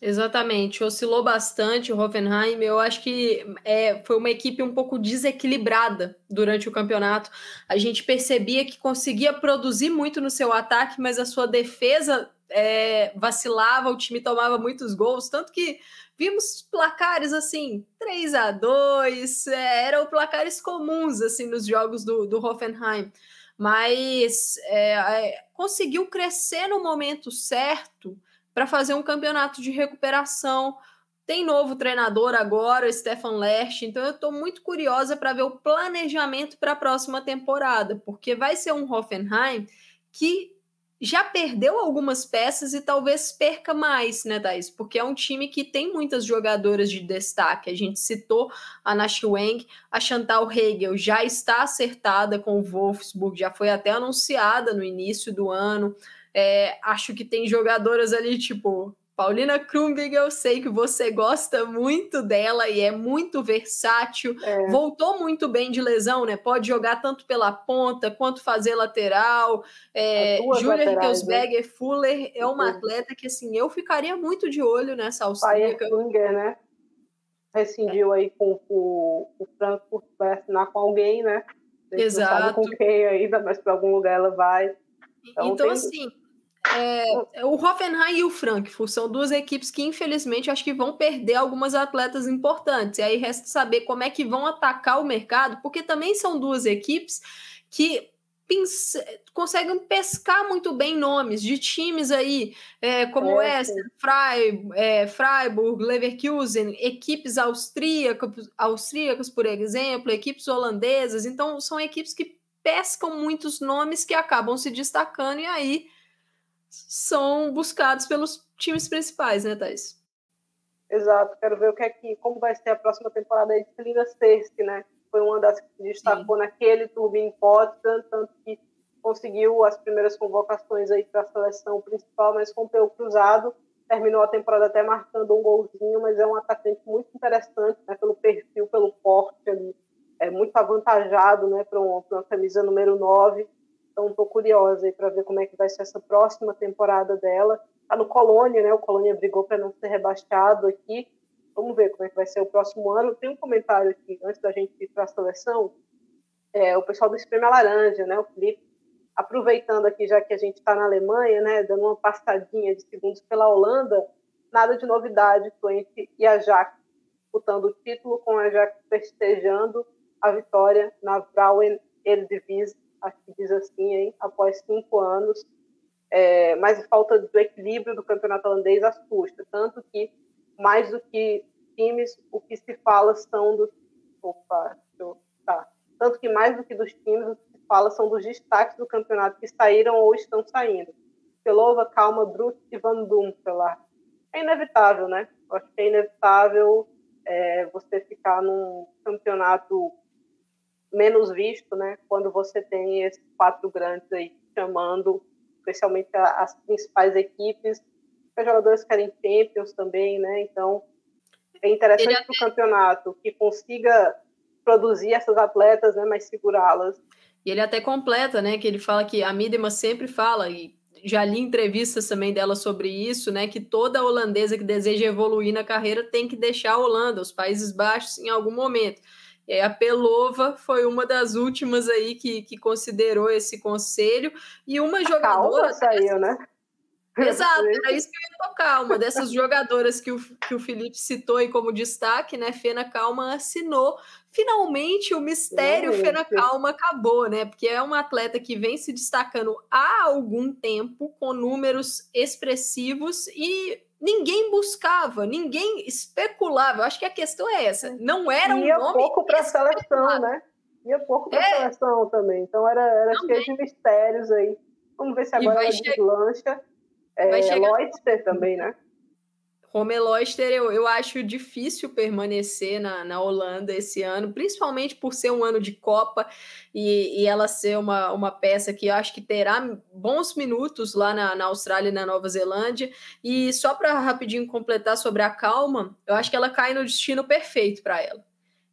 Exatamente, oscilou bastante o Hoffenheim. Eu acho que é, foi uma equipe um pouco desequilibrada durante o campeonato. A gente percebia que conseguia produzir muito no seu ataque, mas a sua defesa é, vacilava, o time tomava muitos gols, tanto que vimos placares assim, 3 a 2 é, eram placares comuns assim nos jogos do, do Hoffenheim. Mas é, é conseguiu crescer no momento certo para fazer um campeonato de recuperação. Tem novo treinador agora, o Stefan Lerch, então eu estou muito curiosa para ver o planejamento para a próxima temporada, porque vai ser um Hoffenheim que já perdeu algumas peças e talvez perca mais, né, Thais? Porque é um time que tem muitas jogadoras de destaque. A gente citou a Nash Weng, a Chantal Hegel já está acertada com o Wolfsburg, já foi até anunciada no início do ano. É, acho que tem jogadoras ali, tipo Paulina Krumbig, eu sei que você gosta muito dela e é muito versátil. É. Voltou muito bem de lesão, né? Pode jogar tanto pela ponta quanto fazer lateral. É, Julia Rickelsberger né? Fuller é uma atleta que, assim, eu ficaria muito de olho nessa austríaca. Klinger, né? Rescindiu é. aí com o, o Frankfurt, vai assinar com alguém, né? Exato. Não sabe com quem ainda, mas para algum lugar ela vai. Então, então tem... assim é, o Hoffenheim e o Frankfurt são duas equipes que, infelizmente, acho que vão perder algumas atletas importantes. E aí resta saber como é que vão atacar o mercado, porque também são duas equipes que conseguem pescar muito bem nomes de times aí, é, como é, essa, Freiburg, é, Freiburg, Leverkusen, equipes austríacas, austríacas, por exemplo, equipes holandesas. Então, são equipes que pescam muitos nomes que acabam se destacando e aí são buscados pelos times principais, né, Thais? Exato, quero ver o que é que, como vai ser a próxima temporada aí de Celina Cersei, né? Foi uma das que se destacou Sim. naquele Turbine Potsdam, tanto que conseguiu as primeiras convocações aí para a seleção principal, mas com o pelo cruzado, terminou a temporada até marcando um golzinho, mas é um atacante muito interessante, né, pelo perfil, pelo porte ali, é muito avantajado, né, para uma, uma camisa número 9, então, estou curiosa para ver como é que vai ser essa próxima temporada dela. Está no Colônia, né? O Colônia brigou para não ser rebaixado aqui. Vamos ver como é que vai ser o próximo ano. Tem um comentário aqui, antes da gente ir para a seleção. É, o pessoal do Esprema Laranja, né? O Felipe, aproveitando aqui, já que a gente está na Alemanha, né? Dando uma passadinha de segundos pela Holanda, nada de novidade. Twente e a Ajax disputando o título, com a Ajax festejando a vitória na Frauen Eredivisie que diz assim, hein, após cinco anos, é, mas a falta do equilíbrio do campeonato holandês assusta, tanto que mais do que times, o que se fala são dos opa, eu, tá, tanto que mais do que dos times, o que se fala são dos destaques do campeonato que saíram ou estão saindo. Pelova, Calma, Brut e Van Dumpelaar. É inevitável, né? Eu acho que é inevitável é, você ficar num campeonato menos visto, né? Quando você tem esses quatro grandes aí chamando, especialmente as principais equipes, os jogadores querem Champions também, né? Então é interessante para o campeonato que consiga produzir essas atletas, né? Mas segurá-las. E ele até completa, né? Que ele fala que a Midema sempre fala e já li entrevistas também dela sobre isso, né? Que toda holandesa que deseja evoluir na carreira tem que deixar a Holanda, os Países Baixos, em algum momento. E a Pelova foi uma das últimas aí que, que considerou esse conselho. E uma jogadora. saiu, né? Exato, era isso que eu ia tocar. Uma dessas jogadoras que o, que o Felipe citou aí como destaque, né? Fena Calma assinou. Finalmente o mistério. Fena Calma acabou, né? Porque é uma atleta que vem se destacando há algum tempo, com números expressivos e ninguém buscava, ninguém especulava. Eu acho que a questão é essa. Não era um Ia nome pouco para a seleção, né? Ia pouco para a é. seleção também. Então era, era cheio de mistérios aí. Vamos ver se agora ela deslancha. É. Leutster também, né? Romeloster, eu, eu acho difícil permanecer na, na Holanda esse ano, principalmente por ser um ano de Copa e, e ela ser uma, uma peça que eu acho que terá bons minutos lá na, na Austrália e na Nova Zelândia. E só para rapidinho completar sobre a calma, eu acho que ela cai no destino perfeito para ela.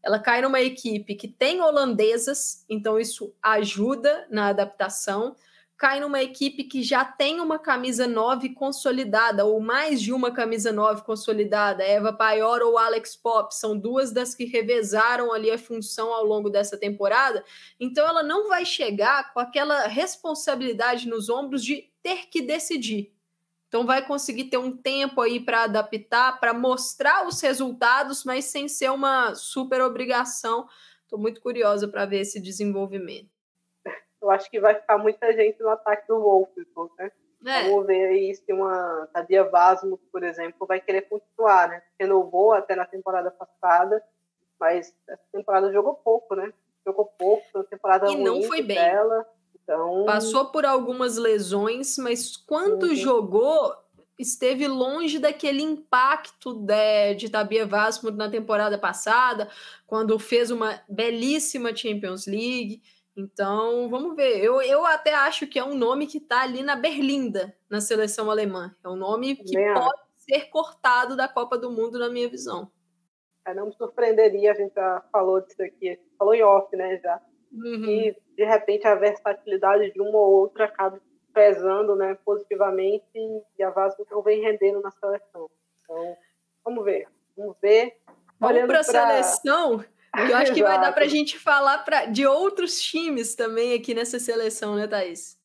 Ela cai numa equipe que tem holandesas, então isso ajuda na adaptação cai numa equipe que já tem uma camisa 9 consolidada, ou mais de uma camisa 9 consolidada, Eva Paior ou Alex Pop, são duas das que revezaram ali a função ao longo dessa temporada. Então ela não vai chegar com aquela responsabilidade nos ombros de ter que decidir. Então vai conseguir ter um tempo aí para adaptar, para mostrar os resultados, mas sem ser uma super obrigação. Estou muito curiosa para ver esse desenvolvimento eu acho que vai ficar muita gente no ataque do Wolfsburg, né? É. Vamos ver aí se uma Tadia Vasmo, por exemplo, vai querer continuar, né? Renovou até na temporada passada, mas essa temporada jogou pouco, né? Jogou pouco, foi uma temporada e não foi bem. Dela, então... Passou por algumas lesões, mas quando uhum. jogou, esteve longe daquele impacto de, de Tabia Vasmo na temporada passada, quando fez uma belíssima Champions League. Então, vamos ver. Eu, eu até acho que é um nome que está ali na berlinda, na seleção alemã. É um nome que Bem pode ser cortado da Copa do Mundo, na minha visão. É, não me surpreenderia, a gente já falou disso aqui, falou em off, né, já. Uhum. E, de repente, a versatilidade de uma ou outra acaba pesando né, positivamente e a Vasco não vem rendendo na seleção. Então, vamos ver. Vamos ver. Vamos para a pra... seleção, que eu acho que vai dar para a gente falar pra, de outros times também aqui nessa seleção, né, Thaís?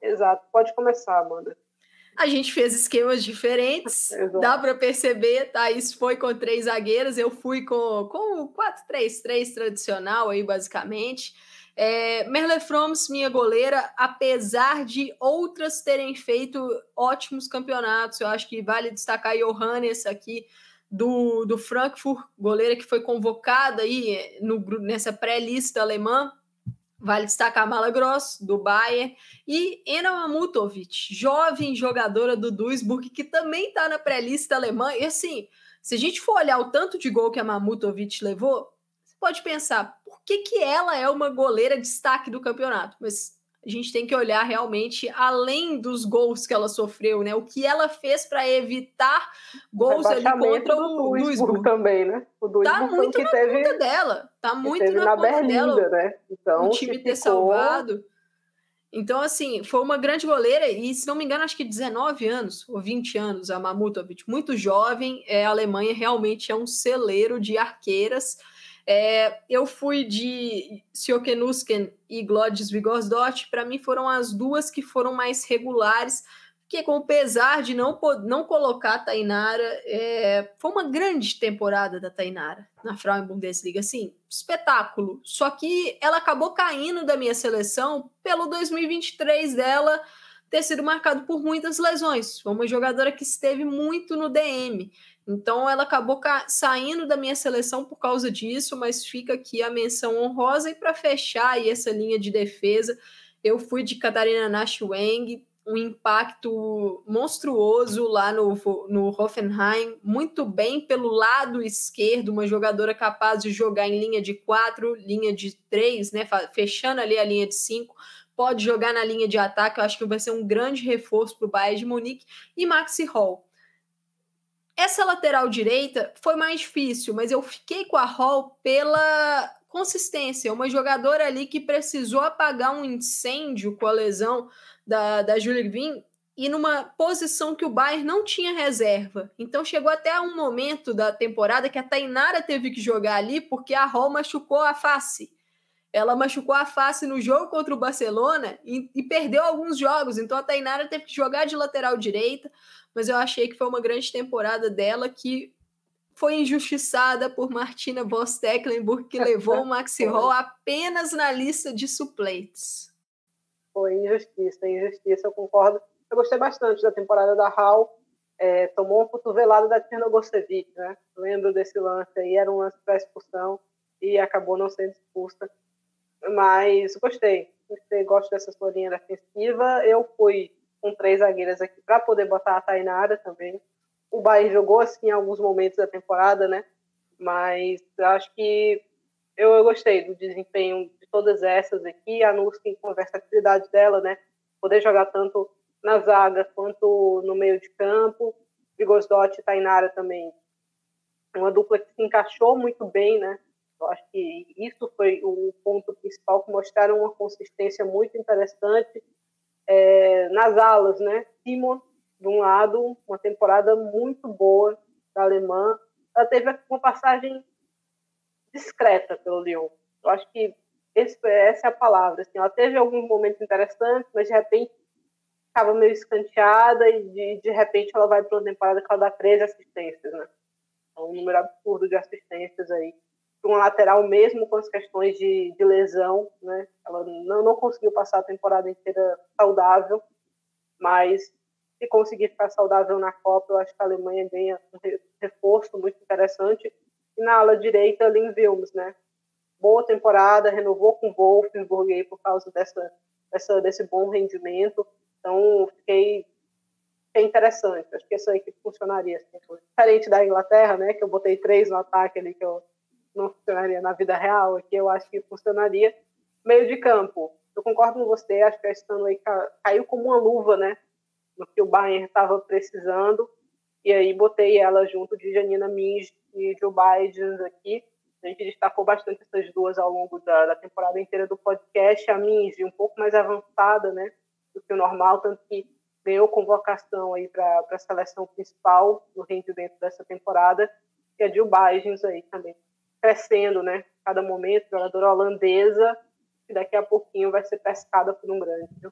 Exato. Pode começar, Amanda. A gente fez esquemas diferentes, [LAUGHS] Exato. dá para perceber, Thaís foi com três zagueiras, eu fui com, com o 4-3-3 tradicional aí, basicamente. É, Merle Froms, minha goleira, apesar de outras terem feito ótimos campeonatos, eu acho que vale destacar Johannes aqui, do, do Frankfurt, goleira que foi convocada aí no, nessa pré-lista alemã. Vale destacar Mala Gross, do Bayern, e Ena Mamutovic, jovem jogadora do Duisburg, que também está na pré-lista alemã. E assim, se a gente for olhar o tanto de gol que a Mamutovic levou, você pode pensar, por que, que ela é uma goleira destaque do campeonato? Mas a gente tem que olhar realmente além dos gols que ela sofreu, né? O que ela fez para evitar gols ali contra o Duisburg também, né? O Duisburg tá muito na teve, conta dela, tá muito na, na conta Berlinda, dela. Né? Então, o time ter ficou... salvado. Então, assim, foi uma grande goleira e, se não me engano, acho que 19 anos ou 20 anos, a Mamutovic, muito jovem. É, a Alemanha realmente é um celeiro de arqueiras. É, eu fui de Sjokenusken e Glodis Vigorsdott, para mim foram as duas que foram mais regulares, porque com o pesar de não, não colocar a Tainara, é, foi uma grande temporada da Tainara na Frauen Bundesliga, assim, espetáculo. Só que ela acabou caindo da minha seleção pelo 2023 dela ter sido marcado por muitas lesões. Foi uma jogadora que esteve muito no DM. Então ela acabou saindo da minha seleção por causa disso, mas fica aqui a menção honrosa. E para fechar aí essa linha de defesa, eu fui de Catarina Nash Weng, um impacto monstruoso lá no, no Hoffenheim, muito bem pelo lado esquerdo, uma jogadora capaz de jogar em linha de quatro, linha de três, né, fechando ali a linha de cinco, pode jogar na linha de ataque, eu acho que vai ser um grande reforço para o Bayern de Munique, e Maxi Hall essa lateral direita foi mais difícil, mas eu fiquei com a Hall pela consistência. Uma jogadora ali que precisou apagar um incêndio com a lesão da, da Julie e numa posição que o Bayern não tinha reserva. Então chegou até um momento da temporada que a Tainara teve que jogar ali porque a Hall machucou a face. Ela machucou a face no jogo contra o Barcelona e, e perdeu alguns jogos. Então a Tainara teve que jogar de lateral direita mas eu achei que foi uma grande temporada dela que foi injustiçada por Martina Voss Tecklenburg, que [LAUGHS] levou o Maxi Hall apenas na lista de suplentes. Foi injustiça, injustiça, eu concordo. Eu gostei bastante da temporada da Hall. É, tomou um cotovelado da Tina Gosevic, né? Lembro desse lance aí, era um lance para expulsão e acabou não sendo expulsa. Mas gostei, gostei, gosto dessa sua linha defensiva. Eu fui com três zagueiras aqui para poder botar a Tainara também. O Bahia jogou assim em alguns momentos da temporada, né? Mas acho que eu, eu gostei do desempenho de todas essas aqui. A Nuskin com a versatilidade dela, né? Poder jogar tanto na zaga quanto no meio de campo. Vigosdotti e Tainara também. Uma dupla que se encaixou muito bem, né? Eu acho que isso foi o ponto principal, que mostraram uma consistência muito interessante é, nas alas, né? Simon, de um lado, uma temporada muito boa da alemã. Ela teve uma passagem discreta pelo Lyon. Eu acho que esse, essa é a palavra. Assim, ela teve alguns momentos interessantes, mas de repente estava meio escanteada e de, de repente ela vai para uma temporada que ela dá 13 assistências, né? É um número absurdo de assistências aí uma lateral mesmo com as questões de, de lesão, né? Ela não, não conseguiu passar a temporada inteira saudável, mas se conseguir ficar saudável na Copa, eu acho que a Alemanha ganha um reforço muito interessante. E na ala direita, Lynn Wilms, né? Boa temporada, renovou com o Wolfsburg aí por causa dessa, dessa, desse bom rendimento. Então, fiquei, fiquei interessante. Acho que essa equipe funcionaria. Assim, diferente da Inglaterra, né? Que eu botei três no ataque ali, que eu não funcionaria na vida real, aqui eu acho que funcionaria. Meio de campo, eu concordo com você, acho que a Stanley caiu como uma luva, né? No que o Bayern estava precisando. e aí botei ela junto de Janina Minge e Joe Biden aqui. A gente destacou bastante essas duas ao longo da, da temporada inteira do podcast. A Minge um pouco mais avançada, né, do que o normal, tanto que ganhou convocação aí para a seleção principal no rendimento dessa temporada. E a Jill Biden aí também crescendo, né, cada momento, jogadora holandesa, que daqui a pouquinho vai ser pescada por um grande. Viu?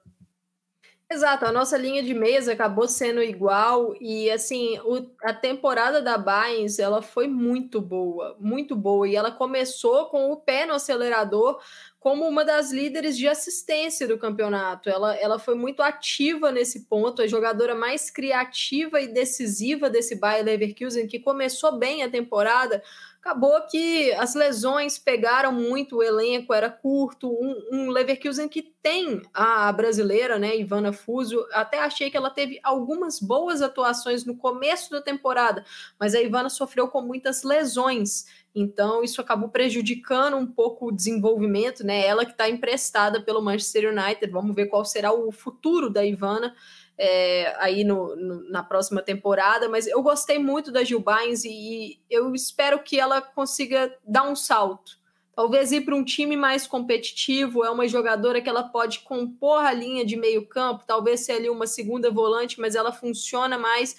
Exato, a nossa linha de mesa acabou sendo igual e assim, o, a temporada da Bains, ela foi muito boa, muito boa e ela começou com o pé no acelerador como uma das líderes de assistência do campeonato. Ela, ela foi muito ativa nesse ponto, a jogadora mais criativa e decisiva desse Bayer Leverkusen que começou bem a temporada acabou que as lesões pegaram muito, o elenco era curto, um, um Leverkusen que tem a brasileira, né, Ivana Fuso, até achei que ela teve algumas boas atuações no começo da temporada, mas a Ivana sofreu com muitas lesões, então isso acabou prejudicando um pouco o desenvolvimento, né, ela que está emprestada pelo Manchester United, vamos ver qual será o futuro da Ivana, é, aí no, no, na próxima temporada, mas eu gostei muito da Gil Bynes e, e eu espero que ela consiga dar um salto. Talvez ir para um time mais competitivo, é uma jogadora que ela pode compor a linha de meio campo, talvez ser ali uma segunda volante, mas ela funciona mais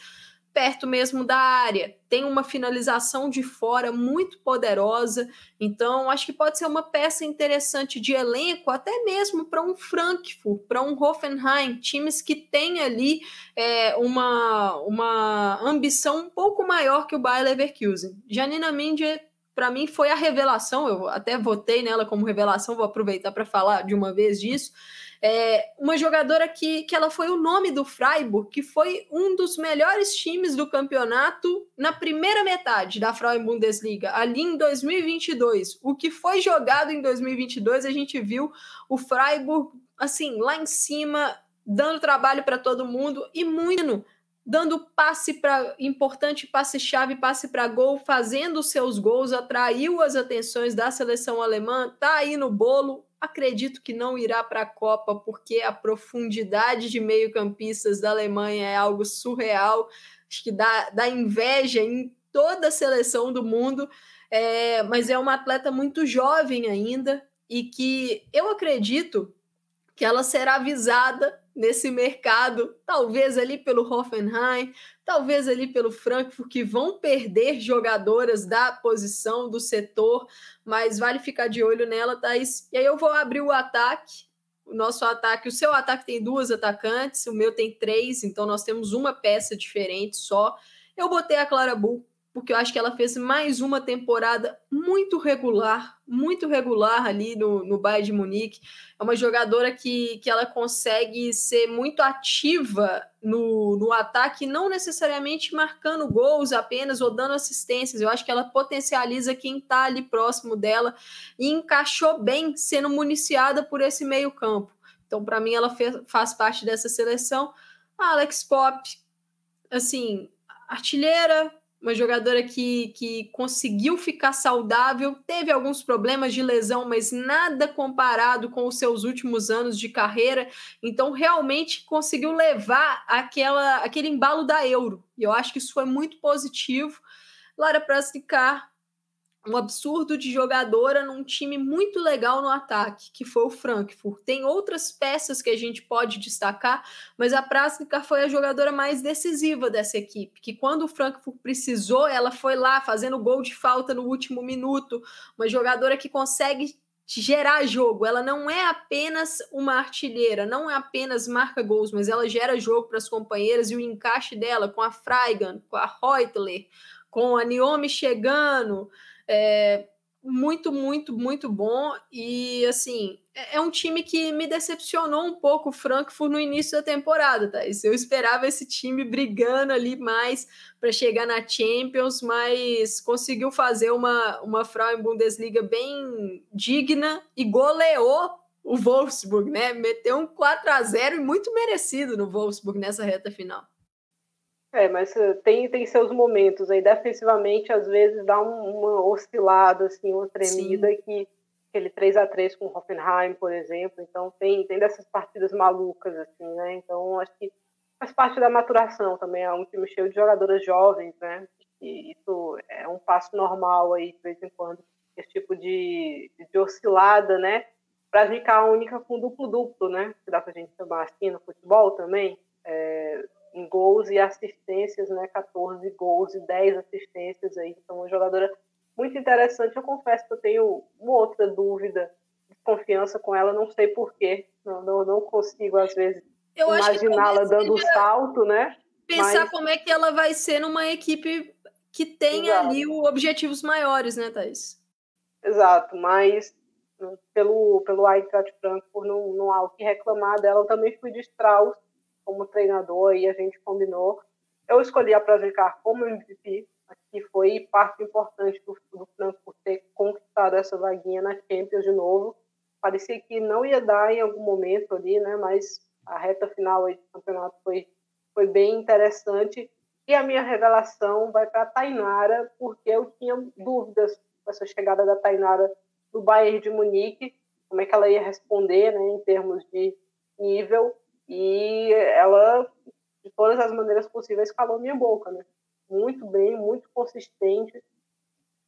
perto mesmo da área. Tem uma finalização de fora muito poderosa, então acho que pode ser uma peça interessante de elenco, até mesmo para um Frankfurt, para um Hoffenheim, times que têm ali é, uma, uma ambição um pouco maior que o Bayer Leverkusen. Janina Mindy para mim foi a revelação, eu até votei nela como revelação, vou aproveitar para falar de uma vez disso. É, uma jogadora que, que ela foi o nome do Freiburg, que foi um dos melhores times do campeonato na primeira metade da Frauen Bundesliga, ali em 2022. O que foi jogado em 2022, a gente viu o Freiburg, assim, lá em cima, dando trabalho para todo mundo e muito dando passe para importante passe chave, passe para gol, fazendo seus gols, atraiu as atenções da seleção alemã, tá aí no bolo, Acredito que não irá para a Copa, porque a profundidade de meio-campistas da Alemanha é algo surreal. Acho que dá, dá inveja em toda a seleção do mundo. É, mas é uma atleta muito jovem ainda e que eu acredito que ela será visada nesse mercado, talvez ali pelo Hoffenheim, talvez ali pelo Frankfurt, que vão perder jogadoras da posição, do setor, mas vale ficar de olho nela, Thaís. E aí eu vou abrir o ataque, o nosso ataque, o seu ataque tem duas atacantes, o meu tem três, então nós temos uma peça diferente só. Eu botei a Clara Bull porque eu acho que ela fez mais uma temporada muito regular, muito regular ali no, no Bayern de Munique. É uma jogadora que, que ela consegue ser muito ativa no, no ataque, não necessariamente marcando gols apenas ou dando assistências. Eu acho que ela potencializa quem está ali próximo dela e encaixou bem sendo municiada por esse meio campo. Então, para mim, ela fez, faz parte dessa seleção. A Alex Pop, assim, artilheira, uma jogadora que, que conseguiu ficar saudável, teve alguns problemas de lesão, mas nada comparado com os seus últimos anos de carreira. Então, realmente conseguiu levar aquela, aquele embalo da Euro. E eu acho que isso foi muito positivo. Lara Prasnikar um absurdo de jogadora num time muito legal no ataque, que foi o Frankfurt. Tem outras peças que a gente pode destacar, mas a Prasnica foi a jogadora mais decisiva dessa equipe, que quando o Frankfurt precisou, ela foi lá fazendo gol de falta no último minuto, uma jogadora que consegue gerar jogo. Ela não é apenas uma artilheira, não é apenas marca gols, mas ela gera jogo para as companheiras e o encaixe dela com a Freigan, com a Reutler, com a Niomi chegando, é, muito, muito, muito bom. E assim, é, é um time que me decepcionou um pouco o Frankfurt no início da temporada, tá? Eu esperava esse time brigando ali mais para chegar na Champions, mas conseguiu fazer uma, uma Frauen Bundesliga bem digna e goleou o Wolfsburg, né? Meteu um 4 a 0 e muito merecido no Wolfsburg nessa reta final. É, mas eh, tem, tem seus momentos aí. Defensivamente, às vezes, dá um, uma oscilada, assim, uma tremida Sim. que aquele 3 a 3 com o Hoffenheim, por exemplo. Então, tem, tem dessas partidas malucas, assim, né? Então, acho que faz parte da maturação também. É um time cheio de jogadoras jovens, né? E isso é um passo normal aí, de vez em quando, esse tipo de, de oscilada, né? Para ficar única com duplo-duplo, né? Que dá para a gente chamar assim no futebol também. É, em gols e assistências, né? 14 gols e 10 assistências aí. Então, uma jogadora muito interessante. Eu confesso que eu tenho uma outra dúvida de confiança com ela, não sei porquê. Não, não, não consigo, às vezes, imaginá-la dando salto, né? Pensar Mas... como é que ela vai ser numa equipe que tem Exato. ali objetivos maiores, né, Thaís? Exato, mas hum, pelo, pelo Eintracht Frankfurt não, não há o que reclamar dela. Eu também fui de Strauss como treinador e a gente combinou. Eu escolhi a Prazecar como MVP, que foi parte importante do, do Frankfurt ter conquistado essa vaguinha na Champions de novo. Parecia que não ia dar em algum momento ali, né? Mas a reta final do campeonato foi, foi bem interessante. E a minha revelação vai para a Tainara, porque eu tinha dúvidas com essa chegada da Tainara do Bayern de Munique, como é que ela ia responder né, em termos de nível. E ela, de todas as maneiras possíveis, calou minha boca. Né? Muito bem, muito consistente,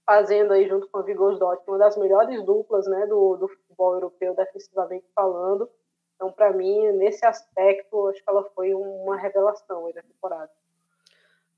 fazendo aí junto com a Vigosdot uma das melhores duplas né, do, do futebol europeu, defensivamente falando. Então, para mim, nesse aspecto, acho que ela foi uma revelação aí da temporada.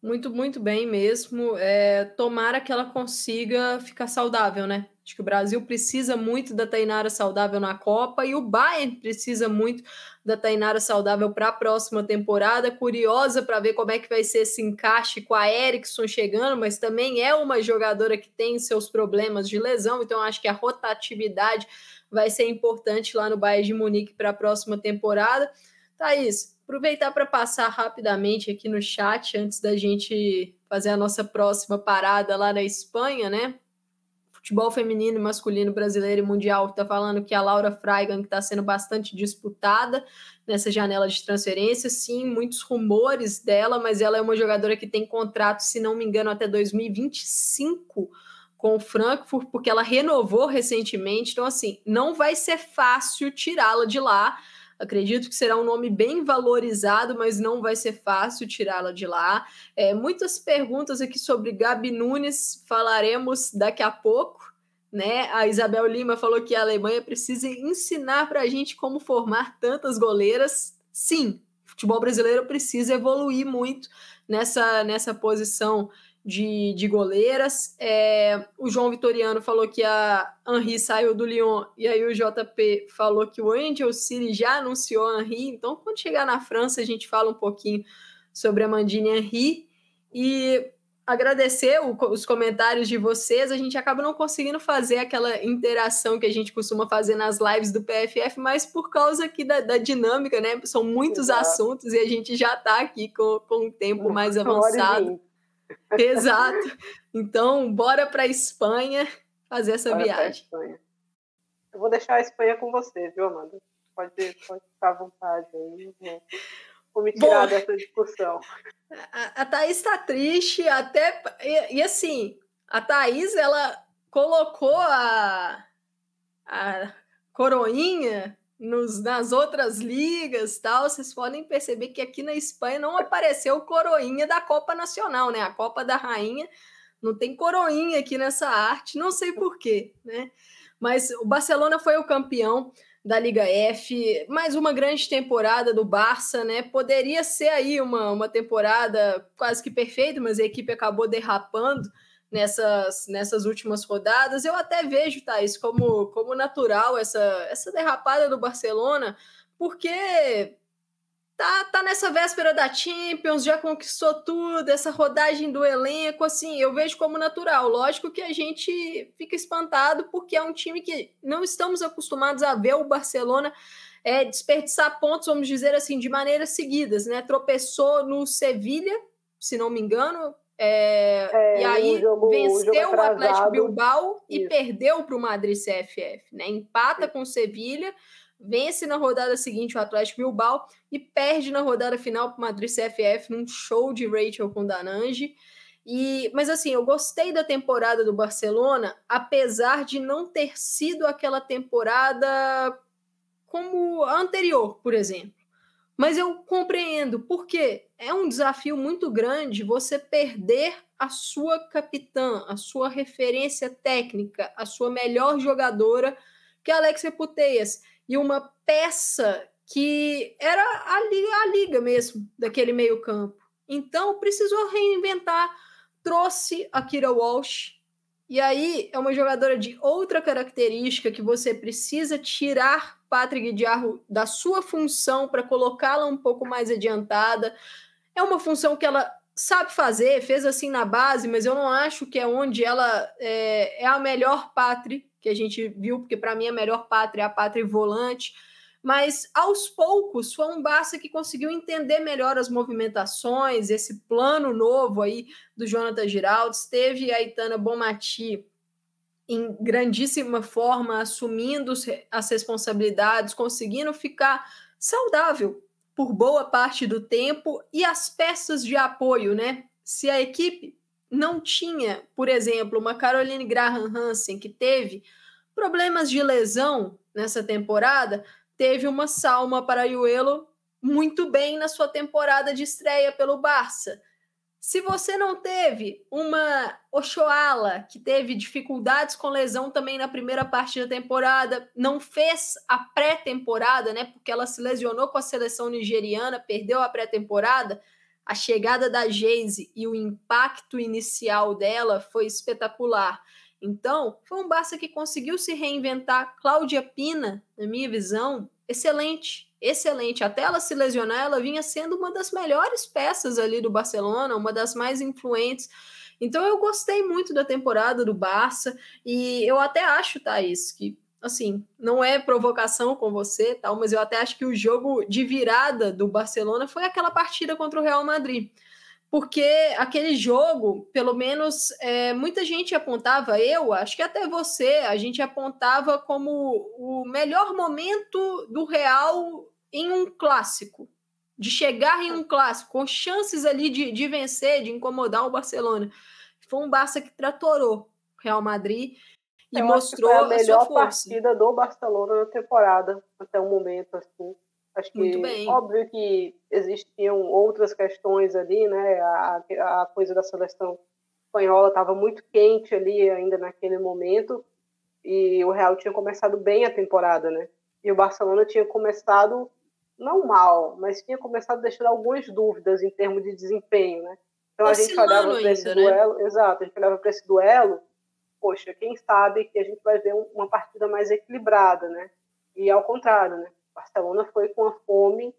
Muito, muito bem mesmo. É, tomara que ela consiga ficar saudável, né? Acho que o Brasil precisa muito da Tainara saudável na Copa e o Bayern precisa muito da Tainara saudável para a próxima temporada. Curiosa para ver como é que vai ser esse encaixe com a Erickson chegando, mas também é uma jogadora que tem seus problemas de lesão, então acho que a rotatividade vai ser importante lá no Bayern de Munique para a próxima temporada. Thaís, aproveitar para passar rapidamente aqui no chat antes da gente fazer a nossa próxima parada lá na Espanha, né? Futebol feminino, masculino, brasileiro e mundial está falando que a Laura Freigang está sendo bastante disputada nessa janela de transferência. Sim, muitos rumores dela, mas ela é uma jogadora que tem contrato, se não me engano, até 2025 com o Frankfurt, porque ela renovou recentemente. Então, assim, não vai ser fácil tirá-la de lá Acredito que será um nome bem valorizado, mas não vai ser fácil tirá-la de lá. É, muitas perguntas aqui sobre Gabi Nunes, falaremos daqui a pouco. Né? A Isabel Lima falou que a Alemanha precisa ensinar para a gente como formar tantas goleiras. Sim, o futebol brasileiro precisa evoluir muito nessa, nessa posição de, de goleiras. É, o João Vitoriano falou que a Henri saiu do Lyon, e aí o JP falou que o Angel City já anunciou a Henri. Então, quando chegar na França, a gente fala um pouquinho sobre a Mandine Henri. E agradecer o, os comentários de vocês. A gente acaba não conseguindo fazer aquela interação que a gente costuma fazer nas lives do PFF, mas por causa aqui da, da dinâmica, né? São muitos Exato. assuntos e a gente já está aqui com, com um tempo mais avançado. Exato. Então, bora para a Espanha fazer essa bora viagem. Eu vou deixar a Espanha com você, viu, Amanda? Pode, pode ficar à vontade aí. Vou me tirar Bom, dessa discussão. A, a Thaís está triste, até. E, e, assim, a Thaís, ela colocou a, a coroinha nos, nas outras ligas tal, vocês podem perceber que aqui na Espanha não apareceu coroinha da Copa Nacional, né? A Copa da Rainha não tem coroinha aqui nessa arte, não sei porquê, né? Mas o Barcelona foi o campeão da Liga F, mais uma grande temporada do Barça, né? Poderia ser aí uma, uma temporada quase que perfeita, mas a equipe acabou derrapando nessas, nessas últimas rodadas. Eu até vejo, Thaís, como, como natural essa, essa derrapada do Barcelona, porque tá, tá nessa véspera da Champions, já conquistou tudo, essa rodagem do elenco, assim, eu vejo como natural. Lógico que a gente fica espantado, porque é um time que não estamos acostumados a ver o Barcelona é, desperdiçar pontos, vamos dizer assim, de maneiras seguidas, né? Tropeçou no Sevilha, se não me engano, é, é, e aí jogo, venceu o, Atlético Bilbao Isso. e perdeu para o Madrid CFF, né? Empata com o Sevilha, vence na rodada seguinte o Atlético Bilbao e perde na rodada final para o Madrid CFF num show de Rachel com Danange. E, mas assim, eu gostei da temporada do Barcelona, apesar de não ter sido aquela temporada como a anterior, por exemplo Mas eu compreendo, porque é um desafio muito grande você perder a sua capitã, a sua referência técnica, a sua melhor jogadora, que é a Alexia Puteias, e uma peça que era a liga, a liga mesmo daquele meio-campo. Então, precisou reinventar, trouxe a Kira Walsh, e aí é uma jogadora de outra característica que você precisa tirar Patrick Diarro da sua função para colocá-la um pouco mais adiantada. É uma função que ela sabe fazer, fez assim na base, mas eu não acho que é onde ela é, é a melhor Patrick que a gente viu, porque para mim a melhor Patrick é a Patrick volante. Mas aos poucos foi um Barça que conseguiu entender melhor as movimentações, esse plano novo aí do Jonathan Giraldes. Teve a Itana Bomati em grandíssima forma, assumindo as responsabilidades, conseguindo ficar saudável por boa parte do tempo e as peças de apoio, né? Se a equipe não tinha, por exemplo, uma Caroline Graham Hansen que teve problemas de lesão nessa temporada, teve uma Salma Paraiuelo muito bem na sua temporada de estreia pelo Barça. Se você não teve uma Ochoala, que teve dificuldades com lesão também na primeira parte da temporada, não fez a pré-temporada, né? Porque ela se lesionou com a seleção nigeriana, perdeu a pré-temporada. A chegada da Geise e o impacto inicial dela foi espetacular. Então, foi um Barça que conseguiu se reinventar. Cláudia Pina, na minha visão, excelente, excelente. Até ela se lesionar, ela vinha sendo uma das melhores peças ali do Barcelona, uma das mais influentes. Então eu gostei muito da temporada do Barça e eu até acho, Thaís, que assim, não é provocação com você, tal, mas eu até acho que o jogo de virada do Barcelona foi aquela partida contra o Real Madrid porque aquele jogo, pelo menos é, muita gente apontava, eu acho que até você, a gente apontava como o melhor momento do Real em um clássico, de chegar em um clássico, com chances ali de, de vencer, de incomodar o Barcelona. Foi um Barça que tratorou o Real Madrid e eu mostrou a melhor a partida do Barcelona na temporada até o momento, assim. Acho que, óbvio que existiam outras questões ali, né? A, a coisa da seleção espanhola estava muito quente ali ainda naquele momento e o Real tinha começado bem a temporada, né? E o Barcelona tinha começado não mal, mas tinha começado deixando algumas dúvidas em termos de desempenho, né? Então Oscilando a gente olhava para esse né? duelo, exato, a gente olhava para esse duelo, poxa, quem sabe que a gente vai ver uma partida mais equilibrada, né? E ao contrário, né? Barcelona foi com a fome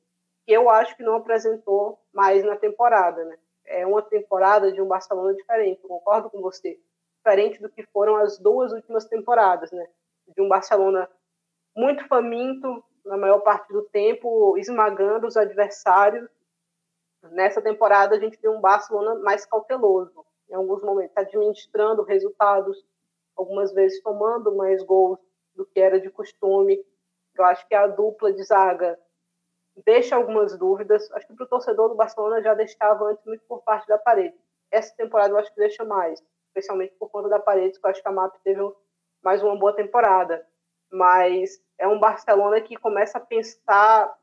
que eu acho que não apresentou mais na temporada, né? É uma temporada de um Barcelona diferente, eu concordo com você, diferente do que foram as duas últimas temporadas, né? De um Barcelona muito faminto na maior parte do tempo, esmagando os adversários. Nessa temporada a gente viu um Barcelona mais cauteloso, em alguns momentos administrando resultados, algumas vezes tomando mais gols do que era de costume. Eu acho que a dupla de zaga deixa algumas dúvidas. Acho que para o torcedor do Barcelona já deixava antes muito por parte da parede. Essa temporada eu acho que deixa mais, especialmente por conta da parede, que eu acho que a MAP teve mais uma boa temporada. Mas é um Barcelona que começa a pensar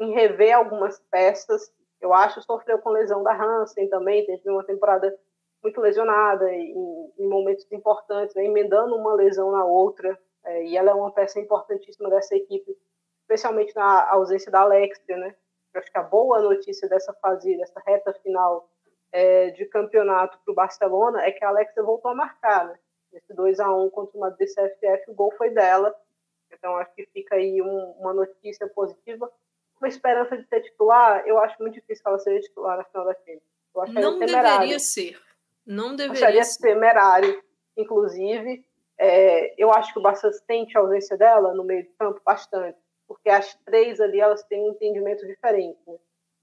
em rever algumas peças. Eu acho que sofreu com lesão da Hansen também, teve uma temporada muito lesionada em, em momentos importantes, né, emendando uma lesão na outra. É, e ela é uma peça importantíssima dessa equipe, especialmente na ausência da Alexia, né? Eu acho que a boa notícia dessa fase, dessa reta final é, de campeonato para o Barcelona é que a Alexia voltou a marcar, né? Esse 2 a 1 contra o Madrid CFF, o gol foi dela. Então acho que fica aí um, uma notícia positiva. Uma esperança de ser titular, eu acho muito difícil ela ser titular na final da Champions. Não deveria ser. Não deveria acharia ser. temerário, inclusive. É, eu acho que o Barça sente a ausência dela no meio de campo bastante, porque as três ali elas têm um entendimento diferente. Né?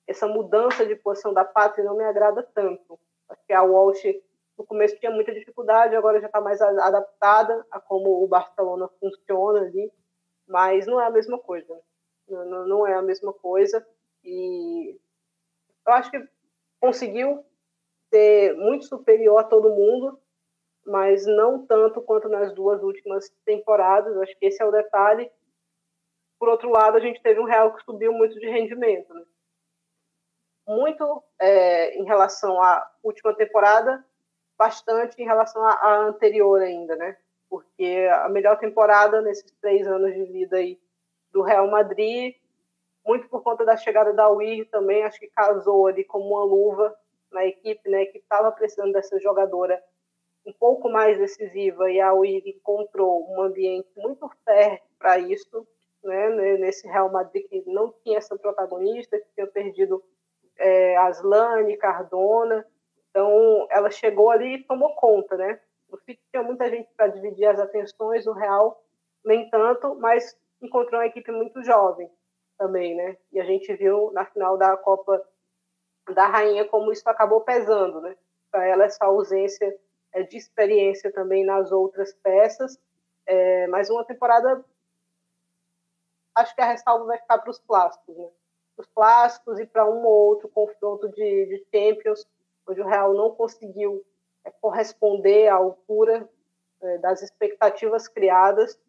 Essa mudança de posição da Pátria não me agrada tanto. Acho que a Walsh no começo tinha muita dificuldade, agora já está mais adaptada a como o Barcelona funciona ali, mas não é a mesma coisa. Não, não é a mesma coisa. E eu acho que conseguiu ser muito superior a todo mundo, mas não tanto quanto nas duas últimas temporadas. Acho que esse é o detalhe. por outro lado, a gente teve um Real que subiu muito de rendimento. Né? Muito é, em relação à última temporada, bastante em relação à, à, anterior ainda, né? Porque a melhor temporada nesses três anos de vida aí do Real Madrid, muito por conta da chegada da Wii também, acho que casou ali como uma luva na equipe, né? Que estava precisando dessa jogadora um pouco mais decisiva e a Wii encontrou um ambiente muito fértil para isso né, nesse Real Madrid que não tinha essa protagonista, que tinha perdido é, Aslane, Cardona. Então, ela chegou ali e tomou conta, né? No City tinha muita gente para dividir as atenções, no Real nem tanto, mas encontrou uma equipe muito jovem também, né? E a gente viu na final da Copa da Rainha como isso acabou pesando, né? Para ela essa ausência de experiência também nas outras peças, é, mas uma temporada acho que a ressalva vai ficar para os clássicos, né? Os clássicos e para um ou outro confronto de, de Champions, onde o Real não conseguiu é, corresponder à altura é, das expectativas criadas.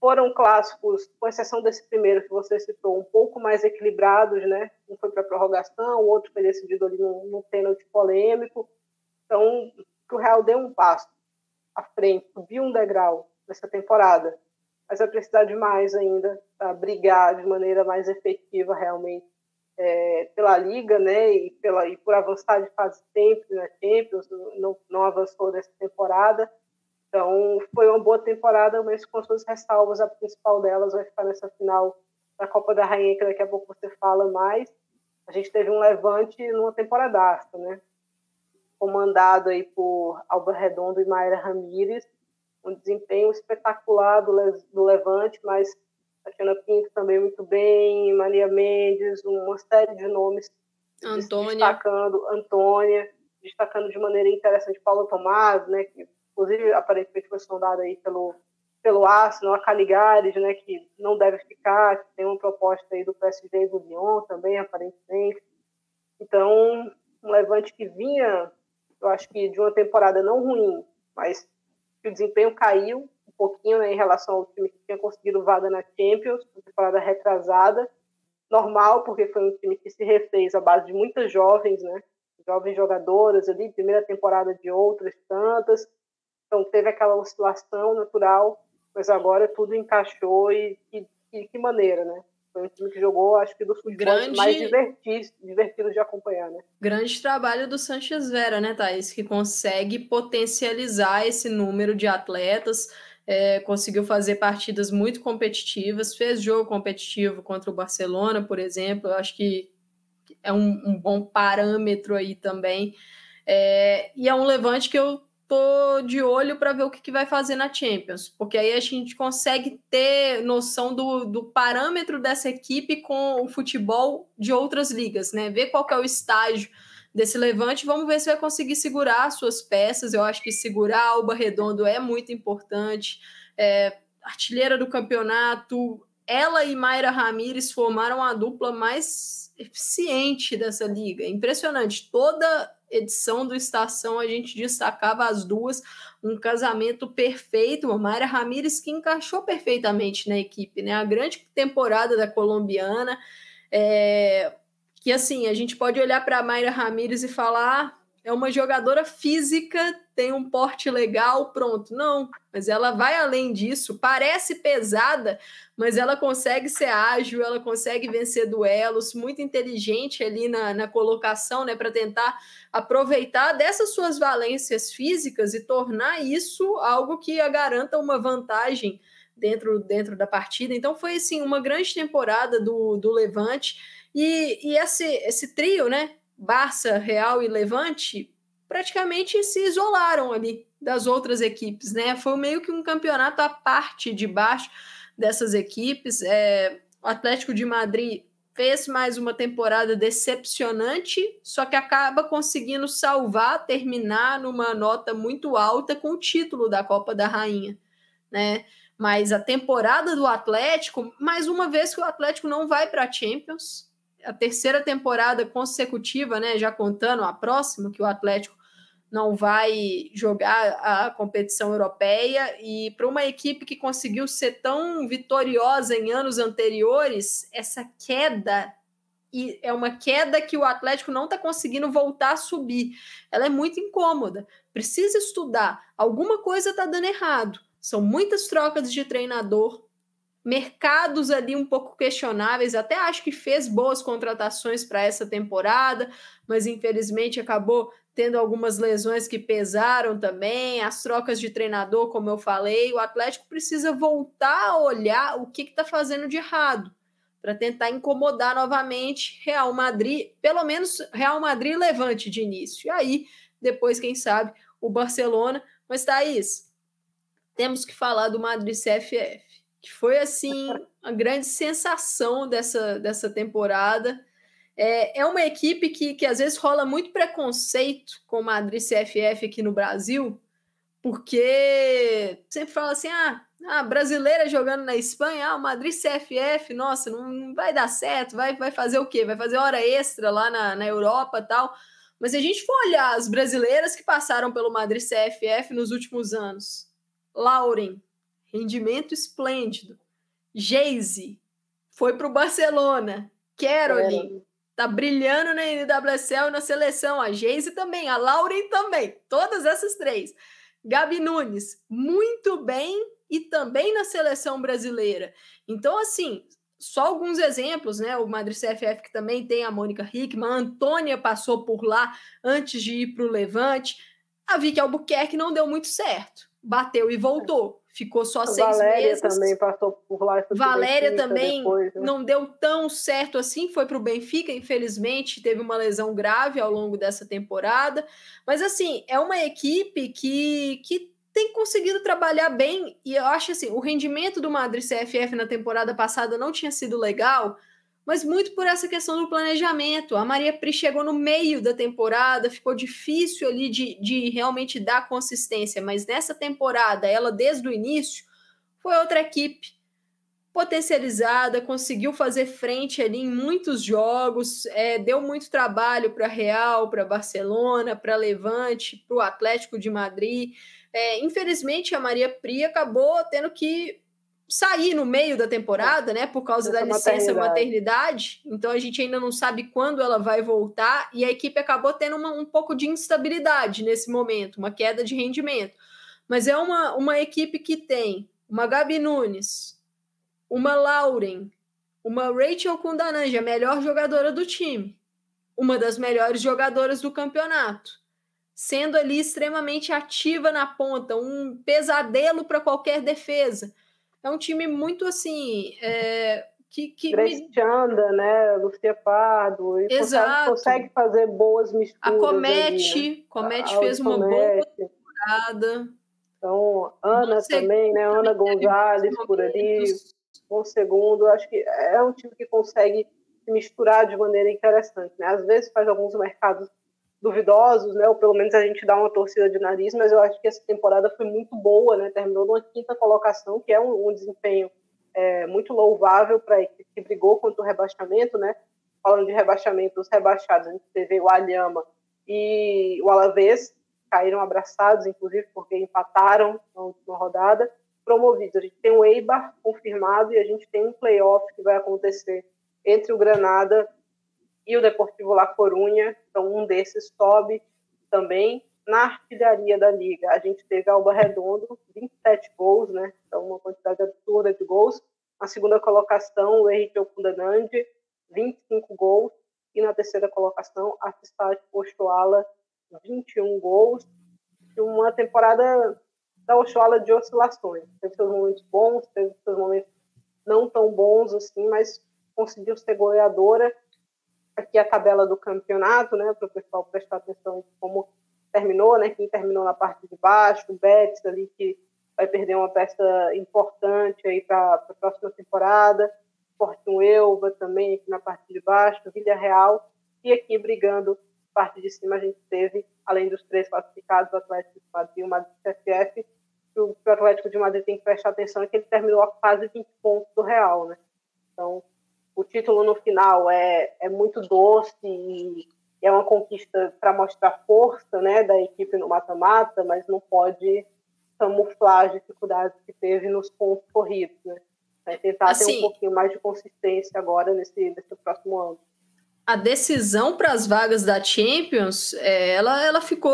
Foram clássicos, com exceção desse primeiro que você citou, um pouco mais equilibrados, né? Um foi para prorrogação, o outro foi decidido ali num, num pênalti polêmico. Então, que o Real deu um passo à frente, subiu um degrau nessa temporada mas vai precisar de mais ainda para brigar de maneira mais efetiva realmente é, pela liga, né, e pela e por avançar de fase sempre na Champions, não, não avançou nessa temporada. Então foi uma boa temporada, mas com suas ressalvas, a principal delas vai ficar nessa final da Copa da Rainha, que daqui a pouco você fala mais. A gente teve um levante numa temporada, né? Comandado aí por Alba Redondo e Mayra Ramírez, um desempenho espetacular do, do Levante, mas Tatiana Pinto também muito bem, Maria Mendes, uma série de nomes Antônia. destacando, Antônia, destacando de maneira interessante Paulo Tomás, né, que inclusive aparentemente foi sondada aí pelo pelo Arsenal, a Caligares, né, que não deve ficar, que tem uma proposta aí do PSG e do Lyon também, aparentemente. Então, um Levante que vinha, eu acho que de uma temporada não ruim, mas que o desempenho caiu um pouquinho né, em relação ao time que tinha conseguido vaga na Champions, na temporada retrasada. Normal, porque foi um time que se refez à base de muitas jovens, né? Jovens jogadoras ali, primeira temporada de outras tantas. Então teve aquela oscilação natural, mas agora tudo encaixou e, e, e que maneira, né? Foi um time que jogou, acho que, dos Grande... mais divertidos, divertidos de acompanhar, né? Grande trabalho do Sanchez Vera, né, Thaís? Que consegue potencializar esse número de atletas, é, conseguiu fazer partidas muito competitivas, fez jogo competitivo contra o Barcelona, por exemplo. Eu acho que é um, um bom parâmetro aí também. É, e é um levante que eu tô de olho para ver o que, que, vai fazer na Champions, porque aí a gente consegue ter noção do, do parâmetro dessa equipe com o futebol de outras ligas, né? Ver qual é o estágio desse levante, vamos ver se vai conseguir segurar as suas peças. Eu acho que segurar Alba Redondo é muito importante. É, artilheira do campeonato, ela e Mayra Ramírez formaram a dupla mais eficiente dessa liga. Impressionante. Toda edição do Estação a gente destacava as duas, um casamento perfeito, a Mayra Ramírez que encaixou perfeitamente na equipe, né? A grande temporada da colombiana, é, que assim, a gente pode olhar para Mayra Ramírez e falar, é uma jogadora física, tem um porte legal, pronto. Não, mas ela vai além disso, parece pesada, mas ela consegue ser ágil, ela consegue vencer duelos, muito inteligente ali na, na colocação, né, para tentar aproveitar dessas suas valências físicas e tornar isso algo que a garanta uma vantagem dentro, dentro da partida. Então foi assim uma grande temporada do, do Levante e, e esse, esse trio, né, Barça, Real e Levante praticamente se isolaram ali das outras equipes, né? Foi meio que um campeonato à parte de baixo dessas equipes. É, o Atlético de Madrid fez mais uma temporada decepcionante, só que acaba conseguindo salvar, terminar numa nota muito alta com o título da Copa da Rainha, né? Mas a temporada do Atlético, mais uma vez que o Atlético não vai para a Champions, a terceira temporada consecutiva, né, já contando a próxima, que o Atlético não vai jogar a competição europeia e para uma equipe que conseguiu ser tão vitoriosa em anos anteriores, essa queda e é uma queda que o Atlético não está conseguindo voltar a subir. Ela é muito incômoda. Precisa estudar. Alguma coisa está dando errado. São muitas trocas de treinador, mercados ali um pouco questionáveis. Até acho que fez boas contratações para essa temporada, mas infelizmente acabou tendo algumas lesões que pesaram também. As trocas de treinador, como eu falei, o Atlético precisa voltar a olhar o que está fazendo de errado para tentar incomodar novamente Real Madrid, pelo menos Real Madrid levante de início. E aí, depois, quem sabe, o Barcelona. Mas, Thaís, temos que falar do Madrid CFF, que foi, assim, a grande sensação dessa, dessa temporada. É, é uma equipe que, que às vezes rola muito preconceito com o Madrid CFF aqui no Brasil, porque sempre fala assim: ah, ah, brasileira jogando na Espanha, ah, o Madrid CFF, nossa, não vai dar certo, vai, vai fazer o quê? Vai fazer hora extra lá na, na Europa tal. Mas se a gente for olhar as brasileiras que passaram pelo Madrid CFF nos últimos anos, Lauren, rendimento esplêndido. Geise, foi para o Barcelona. Caroline, tá brilhando na NWSL na seleção. A Geise também, a Lauren também. Todas essas três. Gabi Nunes, muito bem e também na seleção brasileira. Então, assim, só alguns exemplos, né? O Madrid CFF que também tem a Mônica Hickman, a Antônia passou por lá antes de ir para o Levante. A Vicky Albuquerque não deu muito certo, bateu e voltou. Ficou só seis Valéria meses. também passou por lá. Valéria também depois, né? não deu tão certo assim, foi para o Benfica, infelizmente, teve uma lesão grave ao longo dessa temporada. Mas assim, é uma equipe que, que tem conseguido trabalhar bem e eu acho assim, o rendimento do Madrid CFF na temporada passada não tinha sido legal, mas muito por essa questão do planejamento. A Maria Pri chegou no meio da temporada, ficou difícil ali de, de realmente dar consistência, mas nessa temporada, ela desde o início foi outra equipe potencializada, conseguiu fazer frente ali em muitos jogos, é, deu muito trabalho para Real, para Barcelona, para Levante, para o Atlético de Madrid. É, infelizmente, a Maria Pri acabou tendo que sair no meio da temporada, né, por causa Essa da licença maternidade. maternidade. Então a gente ainda não sabe quando ela vai voltar e a equipe acabou tendo uma, um pouco de instabilidade nesse momento, uma queda de rendimento. Mas é uma, uma equipe que tem uma Gabi Nunes, uma Lauren, uma Rachel Kundananja, a melhor jogadora do time, uma das melhores jogadoras do campeonato sendo ali extremamente ativa na ponta, um pesadelo para qualquer defesa. É um time muito assim. É, que, que me... né? Lucia Pardo, Exato. Consegue, consegue, fazer boas misturas. A Comete, ali, né? Comete fez uma boa temporada. Então, Ana também, né? Ana Gonzalez por ali, um segundo. Acho que é um time que consegue se misturar de maneira interessante, né? Às vezes faz alguns mercados duvidosos, né? Ou pelo menos a gente dá uma torcida de nariz, mas eu acho que essa temporada foi muito boa, né? Terminou numa quinta colocação, que é um, um desempenho é, muito louvável para a equipe que brigou contra o rebaixamento, né? Falando de rebaixamento, os rebaixados, a gente teve o Alhama e o Alavés, caíram abraçados, inclusive, porque empataram na última rodada. Promovidos, a gente tem o Eibar confirmado e a gente tem um playoff que vai acontecer entre o Granada e o Deportivo La Corunha, então um desses sobe também. Na artilharia da liga, a gente teve Alba Redondo, 27 gols, né? Então uma quantidade absurda de gols. Na segunda colocação, o Henrique Okundanandi, 25 gols. E na terceira colocação, a Fistat Ochoala, 21 gols. Uma temporada da Ochoala de oscilações. Teve seus momentos bons, teve seus momentos não tão bons assim, mas conseguiu ser goleadora aqui a tabela do campeonato, né, para o pessoal prestar atenção como terminou, né, quem terminou na parte de baixo, o Betis ali que vai perder uma peça importante aí para a próxima temporada, Fortun Elba também aqui na parte de baixo, Vila Real, e aqui brigando parte de cima a gente teve, além dos três classificados, o Atlético de Madrid o Madrid CFF, o, o Atlético de Madrid tem que prestar atenção é que ele terminou a quase 20 pontos do Real, né? Então, o título no final é, é muito doce e é uma conquista para mostrar força né, da equipe no mata-mata, mas não pode camuflar as dificuldades que teve nos pontos corridos. Né? Vai tentar assim, ter um assim pouquinho mais de consistência agora nesse, nesse próximo ano a decisão para as vagas da Champions, é, ela, ela ficou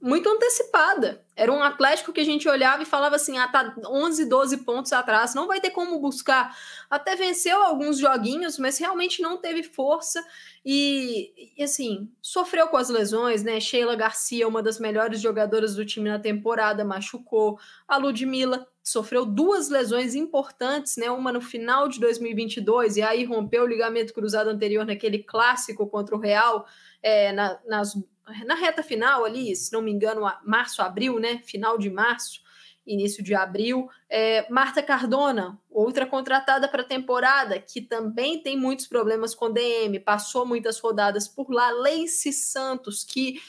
muito antecipada. Era um Atlético que a gente olhava e falava assim: ah, tá 11, 12 pontos atrás, não vai ter como buscar. Até venceu alguns joguinhos, mas realmente não teve força. E, e, assim, sofreu com as lesões, né? Sheila Garcia, uma das melhores jogadoras do time na temporada, machucou. A Ludmilla sofreu duas lesões importantes, né? Uma no final de 2022 e aí rompeu o ligamento cruzado anterior naquele clássico contra o Real, é, na, nas, na reta final ali, se não me engano, março, abril, né? Final de março início de abril. É, Marta Cardona, outra contratada para a temporada, que também tem muitos problemas com DM, passou muitas rodadas por lá. Leice Santos, que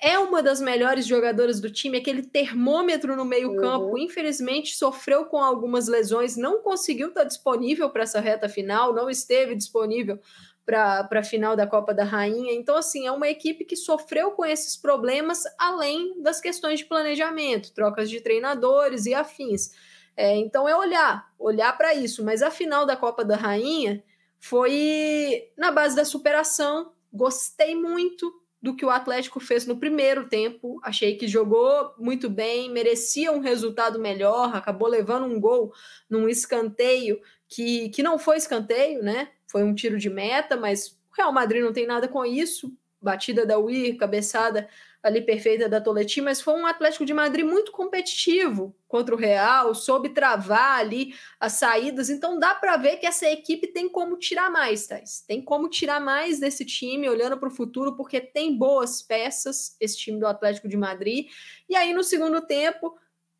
é uma das melhores jogadoras do time, aquele termômetro no meio-campo. Uhum. Infelizmente, sofreu com algumas lesões, não conseguiu estar disponível para essa reta final, não esteve disponível para a final da Copa da Rainha. Então, assim, é uma equipe que sofreu com esses problemas, além das questões de planejamento, trocas de treinadores e afins. É, então, é olhar, olhar para isso. Mas a final da Copa da Rainha foi na base da superação. Gostei muito do que o Atlético fez no primeiro tempo. Achei que jogou muito bem, merecia um resultado melhor, acabou levando um gol num escanteio que, que não foi escanteio, né? Foi um tiro de meta, mas o Real Madrid não tem nada com isso. Batida da Uir, cabeçada ali perfeita da Toleti, mas foi um Atlético de Madrid muito competitivo contra o Real, soube travar ali as saídas, então dá para ver que essa equipe tem como tirar mais, Thais. Tem como tirar mais desse time, olhando para o futuro, porque tem boas peças, esse time do Atlético de Madrid. E aí, no segundo tempo,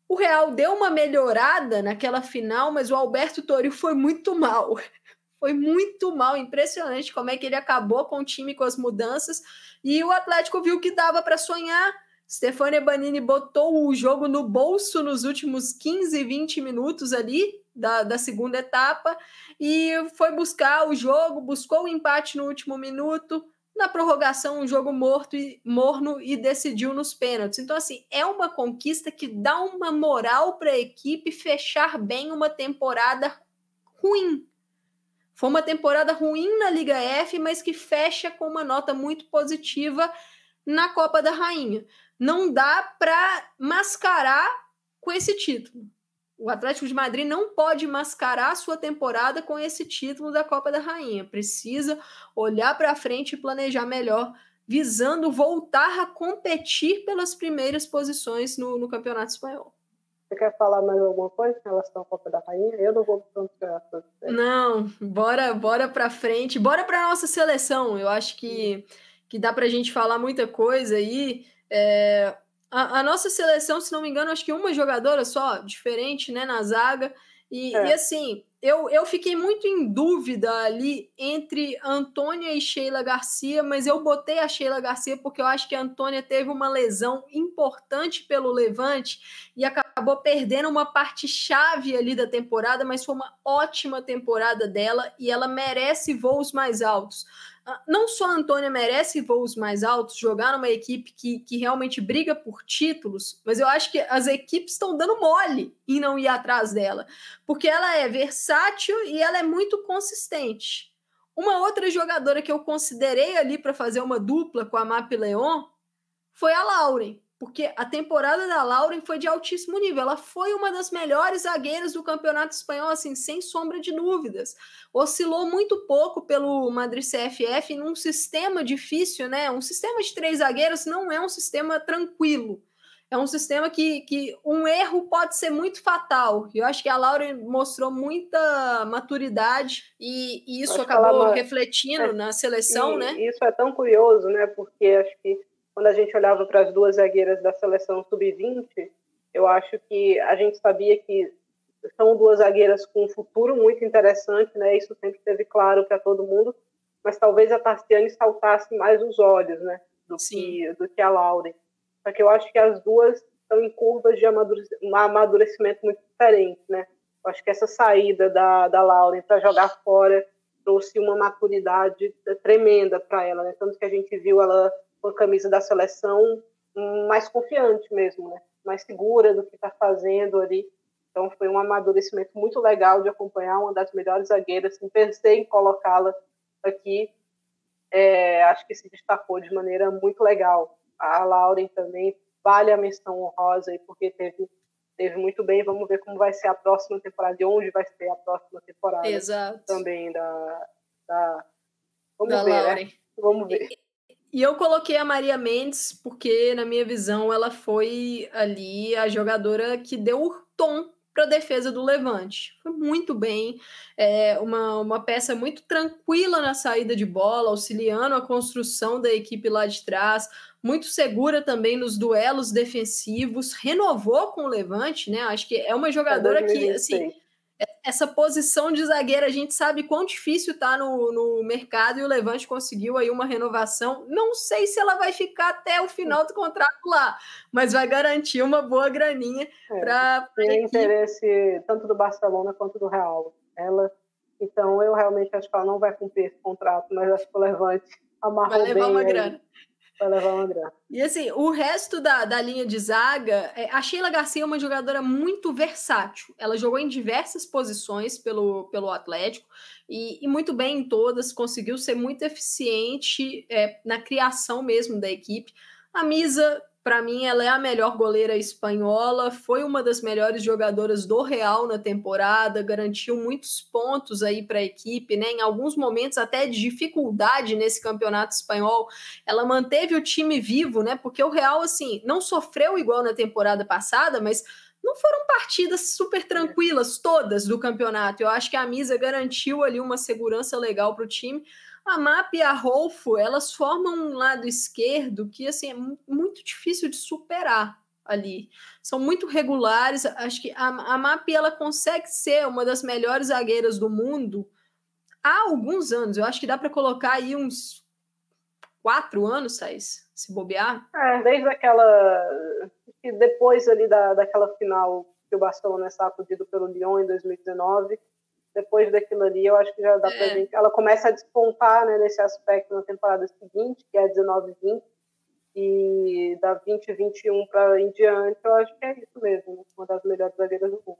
o Real deu uma melhorada naquela final, mas o Alberto Toril foi muito mal. Foi muito mal, impressionante como é que ele acabou com o time com as mudanças. E o Atlético viu que dava para sonhar. Stefania Banini botou o jogo no bolso nos últimos 15, 20 minutos ali da, da segunda etapa e foi buscar o jogo, buscou o empate no último minuto. Na prorrogação, um jogo morto e morno e decidiu nos pênaltis. Então, assim, é uma conquista que dá uma moral para a equipe fechar bem uma temporada ruim foi uma temporada ruim na Liga F, mas que fecha com uma nota muito positiva na Copa da Rainha. Não dá para mascarar com esse título. O Atlético de Madrid não pode mascarar sua temporada com esse título da Copa da Rainha. Precisa olhar para frente e planejar melhor, visando voltar a competir pelas primeiras posições no, no Campeonato Espanhol. Você quer falar mais alguma coisa em relação à Copa da Rainha? Eu não vou tanto Não, bora, bora para frente, bora para nossa seleção. Eu acho que, que dá para a gente falar muita coisa aí. É, a, a, nossa seleção, se não me engano, acho que uma jogadora só, diferente, né, na zaga. E, é. e assim, eu, eu fiquei muito em dúvida ali entre Antônia e Sheila Garcia, mas eu botei a Sheila Garcia porque eu acho que a Antônia teve uma lesão importante pelo Levante e acabou perdendo uma parte chave ali da temporada, mas foi uma ótima temporada dela e ela merece voos mais altos. Ah, não só a Antônia merece voos mais altos, jogar numa equipe que, que realmente briga por títulos, mas eu acho que as equipes estão dando mole em não ir atrás dela, porque ela é versátil e ela é muito consistente. Uma outra jogadora que eu considerei ali para fazer uma dupla com a Map Leon foi a Lauren porque a temporada da Lauren foi de altíssimo nível. Ela foi uma das melhores zagueiras do campeonato espanhol, assim, sem sombra de dúvidas. Oscilou muito pouco pelo Madrid CFF num sistema difícil, né? Um sistema de três zagueiros não é um sistema tranquilo. É um sistema que, que um erro pode ser muito fatal. Eu acho que a Lauren mostrou muita maturidade e, e isso acabou refletindo é, na seleção, né? Isso é tão curioso, né? Porque acho que quando a gente olhava para as duas zagueiras da seleção sub-20, eu acho que a gente sabia que são duas zagueiras com um futuro muito interessante, né? Isso sempre esteve claro para todo mundo, mas talvez a Tarciane saltasse mais os olhos, né? Do que, do que a Lauren. Só que eu acho que as duas estão em curvas de amadurecimento muito diferentes, né? Eu acho que essa saída da, da Lauren para jogar fora trouxe uma maturidade tremenda para ela, né? Tanto que a gente viu ela com a camisa da seleção mais confiante mesmo, né? Mais segura do que está fazendo ali. Então foi um amadurecimento muito legal de acompanhar uma das melhores zagueiras. Assim, pensei em colocá-la aqui. É, acho que se destacou de maneira muito legal. A Lauren também vale a menção honrosa aí, porque teve teve muito bem. Vamos ver como vai ser a próxima temporada e onde vai ser a próxima temporada. Exato. Também da. da... Vamos da ver, né? Lauren. né? Vamos ver. E eu coloquei a Maria Mendes porque, na minha visão, ela foi ali a jogadora que deu o tom para a defesa do Levante. Foi muito bem, é, uma, uma peça muito tranquila na saída de bola, auxiliando a construção da equipe lá de trás, muito segura também nos duelos defensivos, renovou com o Levante, né? Acho que é uma jogadora que, assim, essa posição de zagueira, a gente sabe quão difícil tá no, no mercado e o Levante conseguiu aí uma renovação. Não sei se ela vai ficar até o final do contrato lá, mas vai garantir uma boa graninha é, para. Tem interesse tanto do Barcelona quanto do Real. Ela, então, eu realmente acho que ela não vai cumprir esse contrato, mas acho que o Levante amarrou vai levar bem uma aí. grana vai levar uma grana. E assim, o resto da, da linha de zaga, é, a Sheila Garcia é uma jogadora muito versátil. Ela jogou em diversas posições pelo, pelo Atlético e, e muito bem em todas, conseguiu ser muito eficiente é, na criação mesmo da equipe. A Misa para mim, ela é a melhor goleira espanhola, foi uma das melhores jogadoras do Real na temporada, garantiu muitos pontos aí para a equipe, né? Em alguns momentos até de dificuldade nesse campeonato espanhol, ela manteve o time vivo, né? Porque o Real assim não sofreu igual na temporada passada, mas não foram partidas super tranquilas todas do campeonato. Eu acho que a Misa garantiu ali uma segurança legal para o time. A MAP e a Rolfo, elas formam um lado esquerdo que assim, é muito difícil de superar ali. São muito regulares. Acho que a, a MAP ela consegue ser uma das melhores zagueiras do mundo há alguns anos. Eu acho que dá para colocar aí uns quatro anos, Thais, se bobear. É, desde aquela. Depois ali da, daquela final que o Barcelona é sacudido pelo Lyon em 2019 depois daquilo ali, eu acho que já dá é. pra gente. Ela começa a despontar né, nesse aspecto na temporada seguinte, que é 19-20, e da 20-21 para em diante, eu acho que é isso mesmo, uma das melhores zagueiras do mundo.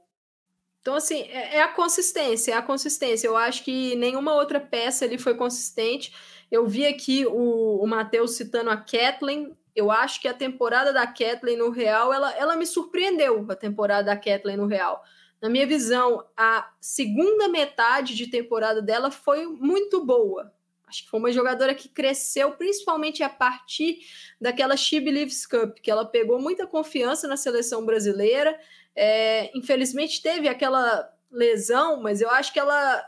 Então, assim, é, é a consistência, é a consistência. Eu acho que nenhuma outra peça ali foi consistente. Eu vi aqui o, o Matheus citando a Kathleen. Eu acho que a temporada da Kathleen no Real, ela, ela me surpreendeu, a temporada da Kathleen no Real. Na minha visão, a segunda metade de temporada dela foi muito boa. Acho que foi uma jogadora que cresceu principalmente a partir daquela She Believes Cup, que ela pegou muita confiança na seleção brasileira. É, infelizmente teve aquela lesão, mas eu acho que ela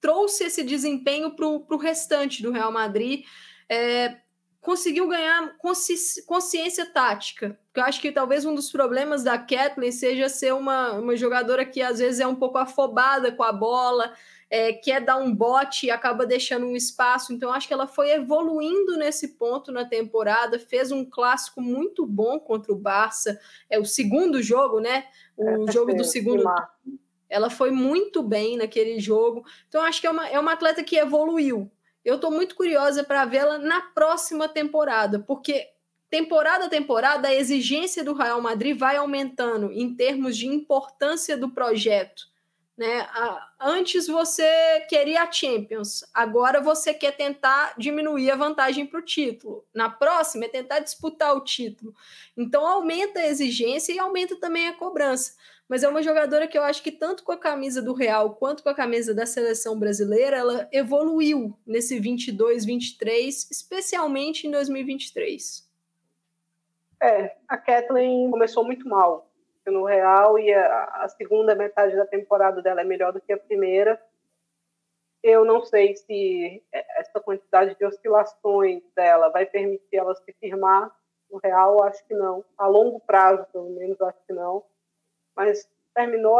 trouxe esse desempenho para o restante do Real Madrid. É, conseguiu ganhar consci consciência tática. Eu acho que talvez um dos problemas da Kathleen seja ser uma, uma jogadora que às vezes é um pouco afobada com a bola, é, quer dar um bote e acaba deixando um espaço. Então, acho que ela foi evoluindo nesse ponto na temporada, fez um clássico muito bom contra o Barça. É o segundo jogo, né? O é, jogo do segundo. Ela foi muito bem naquele jogo. Então, acho que é uma, é uma atleta que evoluiu. Eu estou muito curiosa para vê-la na próxima temporada, porque temporada a temporada a exigência do Real Madrid vai aumentando em termos de importância do projeto. Né? Antes você queria a Champions, agora você quer tentar diminuir a vantagem para o título. Na próxima é tentar disputar o título. Então aumenta a exigência e aumenta também a cobrança mas é uma jogadora que eu acho que tanto com a camisa do Real quanto com a camisa da seleção brasileira, ela evoluiu nesse 22, 23, especialmente em 2023. É, a Kathleen começou muito mal no Real e a, a segunda metade da temporada dela é melhor do que a primeira. Eu não sei se essa quantidade de oscilações dela vai permitir ela se firmar no Real, acho que não. A longo prazo, pelo menos, acho que não mas terminou,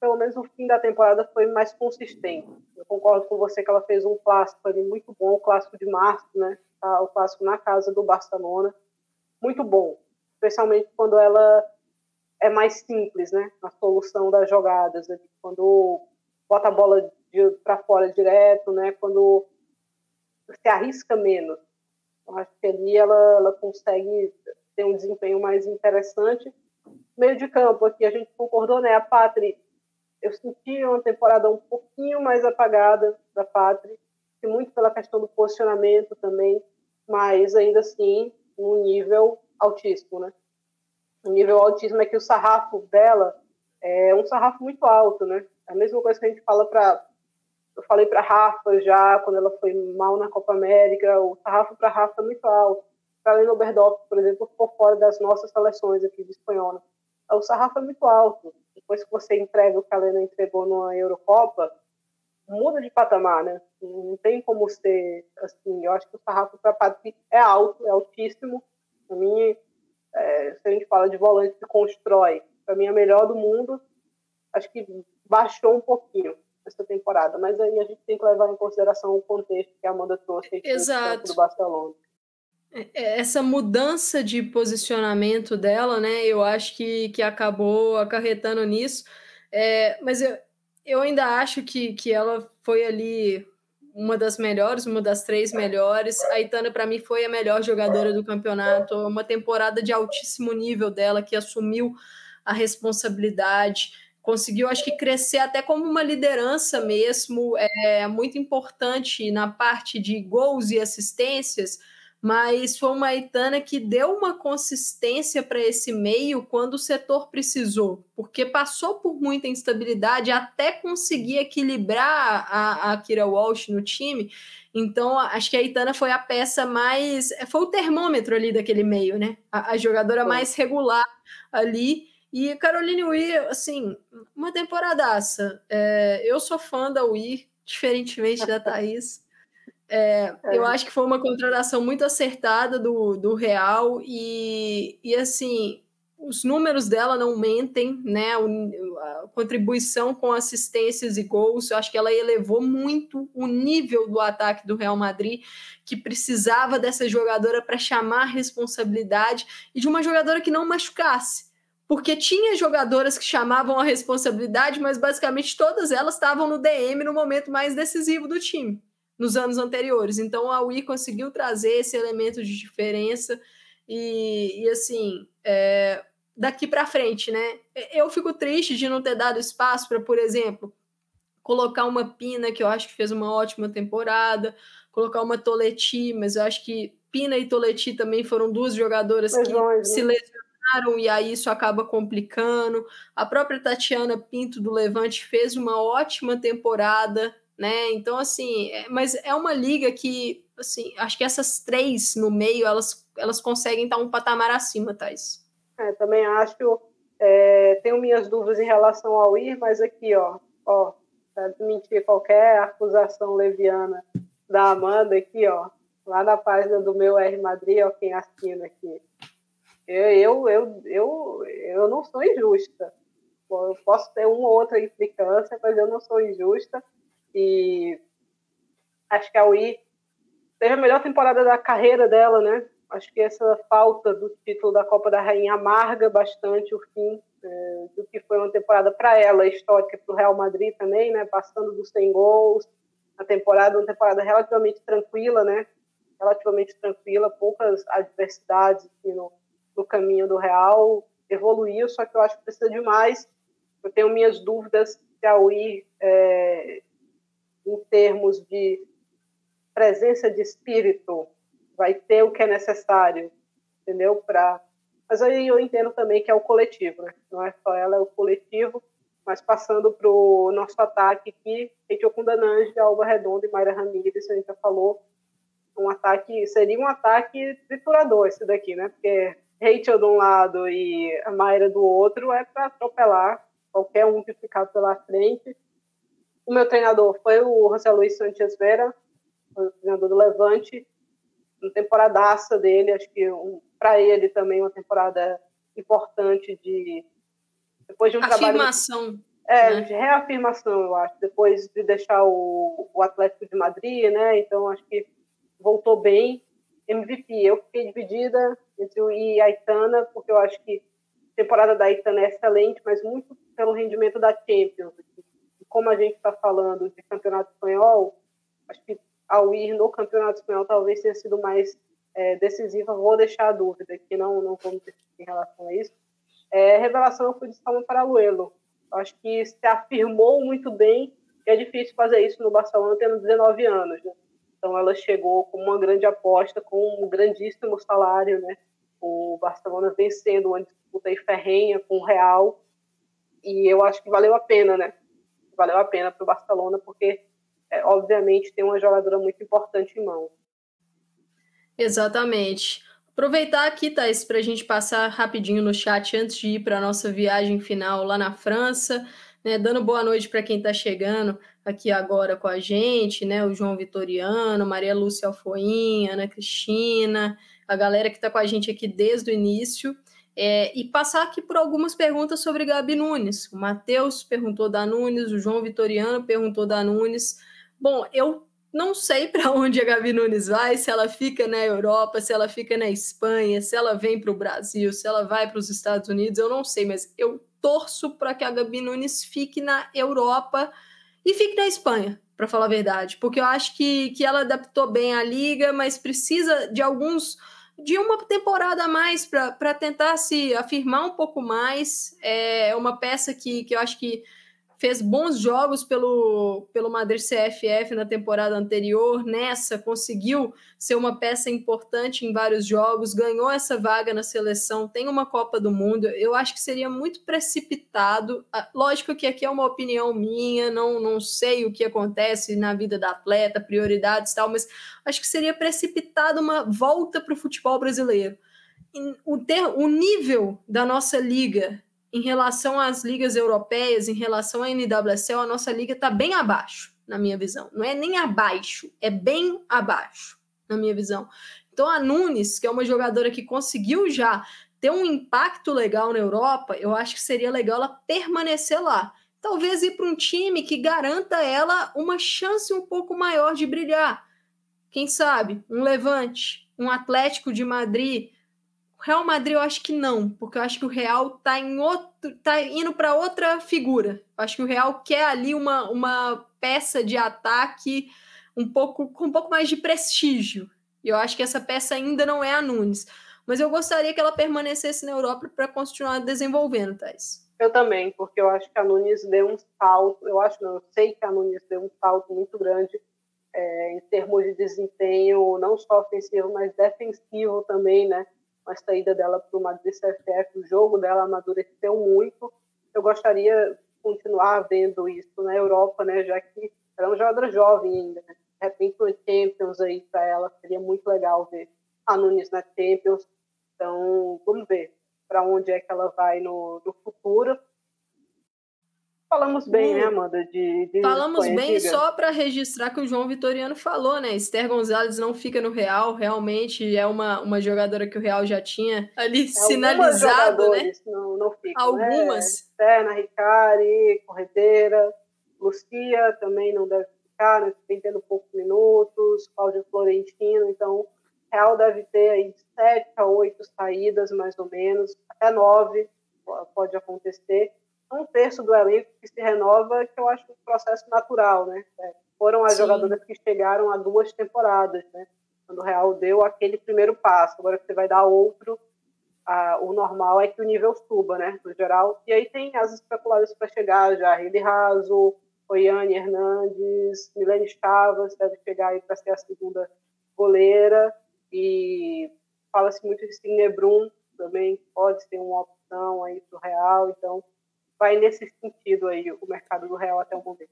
pelo menos o fim da temporada foi mais consistente. Eu concordo com você que ela fez um clássico ali muito bom, o clássico de março, né? Tá, o clássico na casa do Barcelona, muito bom, especialmente quando ela é mais simples, né? Na solução das jogadas, quando bota a bola para fora direto, né? Quando se arrisca menos. Eu acho que ali ela, ela consegue ter um desempenho mais interessante. Meio de campo aqui, a gente concordou, né? A Patri, eu senti uma temporada um pouquinho mais apagada da Patri, muito pela questão do posicionamento também, mas ainda assim, um nível altíssimo, né? O nível altíssimo é que o sarrafo dela é um sarrafo muito alto, né? É a mesma coisa que a gente fala para eu falei para Rafa já quando ela foi mal na Copa América, o sarrafo para Rafa é muito alto. Para Lena Oberdorf, por exemplo, ficou fora das nossas seleções aqui de espanhola. O sarrafo é muito alto. Depois que você entrega o que a Lena entregou numa Eurocopa, muda de patamar, né? Não tem como ser assim. Eu acho que o sarrafo para Patrick é alto, é altíssimo. Para mim, é, se a gente fala de volante que constrói, para mim é melhor do mundo. Acho que baixou um pouquinho essa temporada, mas aí a gente tem que levar em consideração o contexto que a Amanda trouxe Exato. do Barcelona. É, é, essa mudança de posicionamento dela, né? Eu acho que, que acabou acarretando nisso. É, mas eu, eu ainda acho que, que ela foi ali uma das melhores, uma das três melhores. A Itana, para mim, foi a melhor jogadora do campeonato. Uma temporada de altíssimo nível dela, que assumiu a responsabilidade conseguiu, acho que, crescer até como uma liderança mesmo, é muito importante na parte de gols e assistências, mas foi uma Aitana que deu uma consistência para esse meio quando o setor precisou, porque passou por muita instabilidade até conseguir equilibrar a, a Kira Walsh no time. Então, acho que a Aitana foi a peça mais. Foi o termômetro ali daquele meio, né? A, a jogadora mais regular ali. E Caroline Weir, assim, uma temporadaça. É, eu sou fã da Weir, diferentemente da [LAUGHS] Thaís. É, é. Eu acho que foi uma contratação muito acertada do, do Real e, e assim, os números dela não mentem, né? O, a contribuição com assistências e gols, eu acho que ela elevou muito o nível do ataque do Real Madrid, que precisava dessa jogadora para chamar a responsabilidade e de uma jogadora que não machucasse porque tinha jogadoras que chamavam a responsabilidade, mas basicamente todas elas estavam no DM no momento mais decisivo do time, nos anos anteriores. Então a UI conseguiu trazer esse elemento de diferença e, e assim, é, daqui para frente, né? Eu fico triste de não ter dado espaço para, por exemplo, colocar uma Pina, que eu acho que fez uma ótima temporada, colocar uma Toleti, mas eu acho que Pina e Toleti também foram duas jogadoras que né? se lesionaram e aí isso acaba complicando. A própria Tatiana Pinto do Levante fez uma ótima temporada, né? Então, assim, é, mas é uma liga que, assim, acho que essas três no meio, elas, elas conseguem estar um patamar acima, Thais. É, também acho. É, tenho minhas dúvidas em relação ao ir, mas aqui, ó, ó, para desmentir qualquer acusação leviana da Amanda aqui, ó, lá na página do meu R Madrid, ó, quem assina aqui. Eu, eu, eu, eu não sou injusta. Eu posso ter uma ou outra implicância, mas eu não sou injusta. E acho que a UI teve a melhor temporada da carreira dela, né? Acho que essa falta do título da Copa da Rainha amarga bastante o fim é, do que foi uma temporada para ela, histórica para o Real Madrid também, né? Passando dos 100 gols, a temporada, uma temporada relativamente tranquila, né? Relativamente tranquila, poucas adversidades assim, no, no caminho do real, evoluiu, só que eu acho que precisa de mais. Eu tenho minhas dúvidas se a UI, é, em termos de presença de espírito, vai ter o que é necessário, entendeu? Pra... Mas aí eu entendo também que é o coletivo, né? não é só ela, é o coletivo. Mas passando para o nosso ataque aqui, Etiocunda Nange, Alba Redonda e Mayra Ramírez, a gente já falou, um ataque, seria um ataque triturador esse daqui, né? Porque Rachel de um lado e a Mayra do outro é para atropelar qualquer um que ficar pela frente. O meu treinador foi o José Luiz Sanchez Vera, o treinador do Levante, uma temporadaça dele, acho que um, para ele também uma temporada importante de depois de um afirmação, trabalho é, né? de reafirmação, eu acho, depois de deixar o, o Atlético de Madrid, né? Então acho que voltou bem MVP. Eu fiquei dividida entre o I e a Itana, porque eu acho que a temporada da Itana é excelente, mas muito pelo rendimento da Champions, de como a gente está falando de campeonato espanhol, acho que ao ir no campeonato espanhol talvez tenha sido mais é, decisiva. Vou deixar a dúvida, que não, não vamos ter em relação a isso. É, revelação foi de Salma Paraluelo. Acho que se afirmou muito bem e é difícil fazer isso no Barcelona tendo 19 anos. Né? Então ela chegou como uma grande aposta, com um grandíssimo salário. Né? O Barcelona vencendo uma disputa ferrenha com o Real. E eu acho que valeu a pena, né? Valeu a pena para o Barcelona, porque, é, obviamente, tem uma jogadora muito importante em mão. Exatamente. Aproveitar aqui, Thais, para a gente passar rapidinho no chat antes de ir para a nossa viagem final lá na França, né? Dando boa noite para quem está chegando aqui agora com a gente, né? O João Vitoriano, Maria Lúcia Alfoinha, Ana Cristina, a galera que está com a gente aqui desde o início. É, e passar aqui por algumas perguntas sobre Gabi Nunes. O Matheus perguntou da Nunes, o João Vitoriano perguntou da Nunes. Bom, eu não sei [LAUGHS] para onde a Gabi Nunes vai, se ela fica na Europa, se ela fica na Espanha, se ela vem para o Brasil, se ela vai para os Estados Unidos, eu não sei, mas eu torço para que a Gabi Nunes fique na Europa e fique na Espanha, para falar a verdade, porque eu acho que, que ela adaptou bem a liga, mas precisa de alguns de uma temporada a mais para tentar se afirmar um pouco mais. É uma peça que, que eu acho que fez bons jogos pelo, pelo Madrid CFF na temporada anterior. Nessa, conseguiu ser uma peça importante em vários jogos, ganhou essa vaga na seleção, tem uma Copa do Mundo. Eu acho que seria muito precipitado. Lógico que aqui é uma opinião minha, não, não sei o que acontece na vida da atleta, prioridades e tal, mas acho que seria precipitado uma volta para o futebol brasileiro. O, ter, o nível da nossa liga em relação às ligas europeias, em relação à NWSL, a nossa liga está bem abaixo, na minha visão. Não é nem abaixo, é bem abaixo, na minha visão. Então, a Nunes, que é uma jogadora que conseguiu já ter um impacto legal na Europa, eu acho que seria legal ela permanecer lá. Talvez ir para um time que garanta ela uma chance um pouco maior de brilhar. Quem sabe? Um Levante, um Atlético de Madrid, Real Madrid eu acho que não, porque eu acho que o Real tá em outro, tá indo para outra figura. Eu acho que o Real quer ali uma, uma peça de ataque um pouco com um pouco mais de prestígio. E eu acho que essa peça ainda não é a Nunes. Mas eu gostaria que ela permanecesse na Europa para continuar desenvolvendo, Thais. Eu também, porque eu acho que a Nunes deu um salto, eu acho não, eu sei que a Nunes deu um salto muito grande é, em termos de desempenho, não só ofensivo, mas defensivo também, né? A saída dela para o Madrid CFF, o jogo dela amadureceu muito. Eu gostaria de continuar vendo isso na Europa, né, já que ela é uma jogadora jovem ainda. Né? De repente, uma Champions aí para ela seria muito legal ver a Nunes na Champions. Então, vamos ver para onde é que ela vai no, no futuro. Falamos bem, né, Amanda? De, de Falamos bem só para registrar que o João Vitoriano falou, né? Esther Gonzalez não fica no Real, realmente é uma, uma jogadora que o Real já tinha ali é, sinalizado, né? Não, não ficam, Algumas. Né? Esther, Ricari, Corredeira, Lucia também não deve ficar, né? Tem tendo poucos minutos, Cláudio Florentino, então Real deve ter aí sete a oito saídas, mais ou menos, até nove pode acontecer um terço do elenco que se renova, que eu acho um processo natural, né? É, foram as Sim. jogadoras que chegaram a duas temporadas, né? Quando o Real deu aquele primeiro passo, agora você vai dar outro, ah, o normal é que o nível suba, né? No geral. E aí tem as especuladas para chegar já, Rede Raso, Oiane Hernandes, Milene Chavas deve chegar aí para ser a segunda goleira e fala-se muito de Signe Brum também pode ser uma opção aí para o Real, então vai nesse sentido aí o mercado do real até o momento.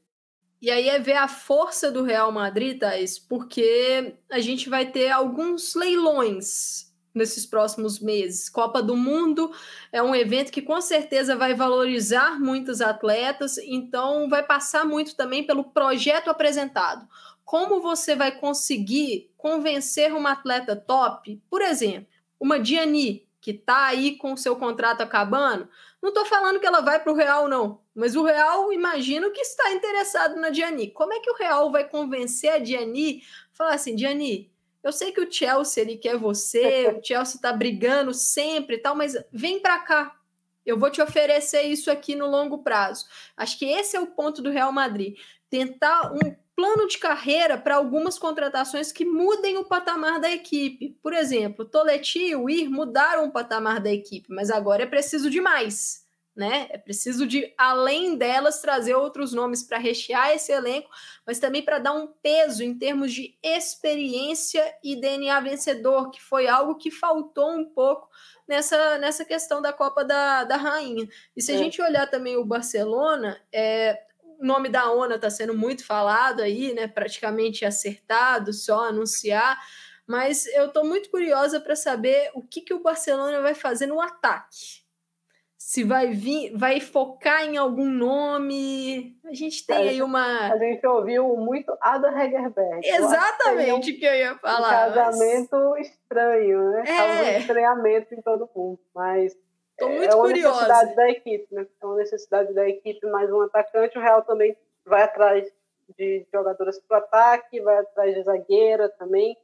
E aí é ver a força do Real Madrid, Thais, porque a gente vai ter alguns leilões nesses próximos meses. Copa do Mundo é um evento que com certeza vai valorizar muitos atletas, então vai passar muito também pelo projeto apresentado. Como você vai conseguir convencer uma atleta top, por exemplo, uma Diani, que está aí com o seu contrato acabando, não estou falando que ela vai para o Real, não. Mas o Real, imagino que está interessado na Diani. Como é que o Real vai convencer a Diani? Falar assim, Diani, eu sei que o Chelsea ele quer você, o [LAUGHS] Chelsea está brigando sempre e tal, mas vem para cá. Eu vou te oferecer isso aqui no longo prazo. Acho que esse é o ponto do Real Madrid. Tentar um plano de carreira para algumas contratações que mudem o patamar da equipe. Por exemplo, Toletti e o Ir mudaram o patamar da equipe, mas agora é preciso de mais. Né? É preciso de, além delas, trazer outros nomes para rechear esse elenco, mas também para dar um peso em termos de experiência e DNA vencedor, que foi algo que faltou um pouco nessa, nessa questão da Copa da, da Rainha. E se a é. gente olhar também o Barcelona, é, o nome da ONA está sendo muito falado aí, né? Praticamente acertado, só anunciar. Mas eu estou muito curiosa para saber o que, que o Barcelona vai fazer no ataque. Se vai vir, vai focar em algum nome. A gente tem a aí uma. A gente ouviu muito Ada Hegerberg. Exatamente o que eu ia falar. Um casamento mas... estranho, né? É. um estranhamento em todo mundo. Mas Tô é, muito é uma curiosa. necessidade da equipe, né? É uma necessidade da equipe, mais um atacante. O Real também vai atrás de jogadoras para o ataque, vai atrás de zagueira também.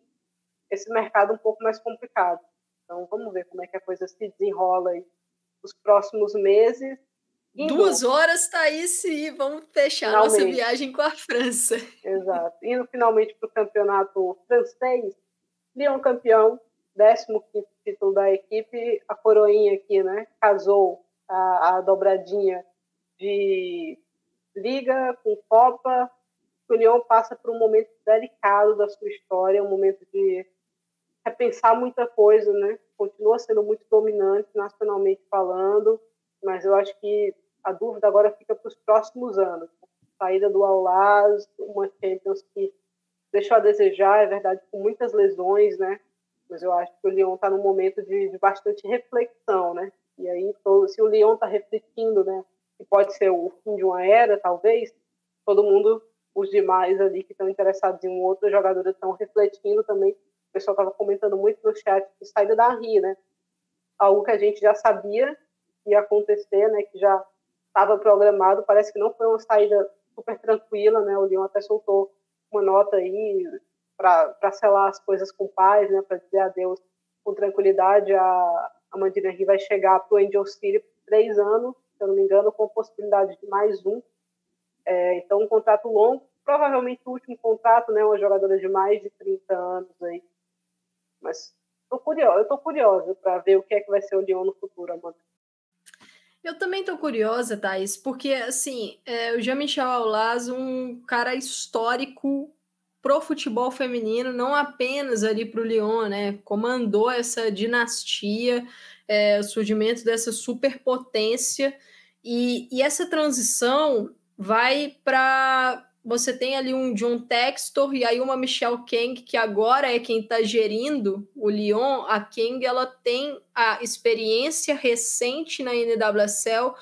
Esse mercado é um pouco mais complicado. Então vamos ver como é que a coisa se desenrola aí nos próximos meses. Indo. Duas horas, Thaís, e vamos fechar finalmente. nossa viagem com a França. Exato. Indo finalmente para o campeonato francês, Lyon campeão, 15 título da equipe, a coroinha aqui, né? Casou a, a dobradinha de liga com Copa. O Lyon passa por um momento delicado da sua história, um momento de repensar muita coisa, né? Continua sendo muito dominante nacionalmente falando, mas eu acho que a dúvida agora fica para os próximos anos. Saída do Aulaz, uma Champions que deixou a desejar, é verdade, com muitas lesões, né? Mas eu acho que o Lyon está num momento de, de, bastante reflexão, né? E aí, todo, se o Lyon está refletindo, né, que pode ser o fim de uma era, talvez, todo mundo, os demais ali que estão interessados em um outro jogador estão refletindo também. O pessoal estava comentando muito no chat de saída da Ri, né? Algo que a gente já sabia que ia acontecer, né? Que já estava programado. Parece que não foi uma saída super tranquila, né? O Lyon até soltou uma nota aí para selar as coisas com paz, né, para dizer adeus com tranquilidade. A, a Mandina Ri vai chegar para o Angel City por três anos, se eu não me engano, com possibilidade de mais um. É, então, um contrato longo, provavelmente o último contrato, né, uma jogadora de mais de 30 anos aí. Mas tô curiosa, estou curiosa para ver o que é que vai ser o Lyon no futuro, Amanda. Eu também tô curiosa, Thais, porque, assim, é, o Jean-Michel Aulas, um cara histórico pro futebol feminino, não apenas ali para o Lyon, né? Comandou essa dinastia, é, o surgimento dessa superpotência e, e essa transição vai para você tem ali um John Textor e aí uma Michelle Kang, que agora é quem está gerindo o Lyon. A Kang ela tem a experiência recente na NWSL,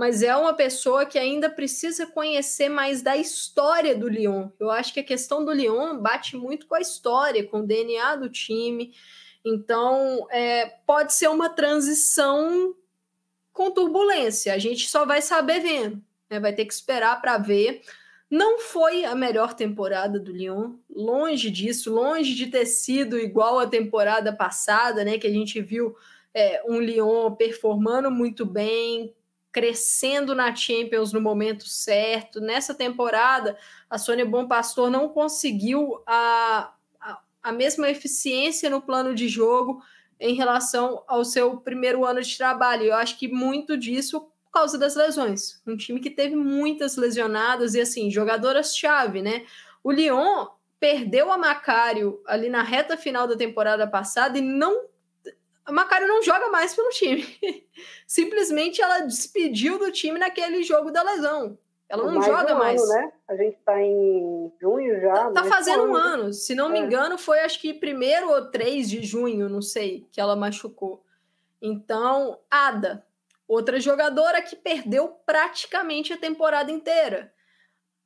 mas é uma pessoa que ainda precisa conhecer mais da história do Lyon. Eu acho que a questão do Lyon bate muito com a história, com o DNA do time. Então, é, pode ser uma transição com turbulência. A gente só vai saber vendo, né? vai ter que esperar para ver. Não foi a melhor temporada do Lyon, longe disso, longe de ter sido igual a temporada passada, né? Que a gente viu é, um Lyon performando muito bem, crescendo na Champions no momento certo. Nessa temporada, a Sônia Bom Pastor não conseguiu a, a, a, mesma eficiência no plano de jogo em relação ao seu primeiro ano de trabalho. Eu acho que muito disso por causa das lesões. Um time que teve muitas lesionadas e, assim, jogadoras-chave, né? O Lyon perdeu a Macário ali na reta final da temporada passada e não a Macário não joga mais pelo time. [LAUGHS] Simplesmente ela despediu do time naquele jogo da lesão. Ela não mais joga um mais. Ano, né? A gente está em junho já. Tá, tá fazendo um ano. Se não me é. engano, foi acho que primeiro ou 3 de junho, não sei, que ela machucou. Então, Ada, outra jogadora que perdeu praticamente a temporada inteira.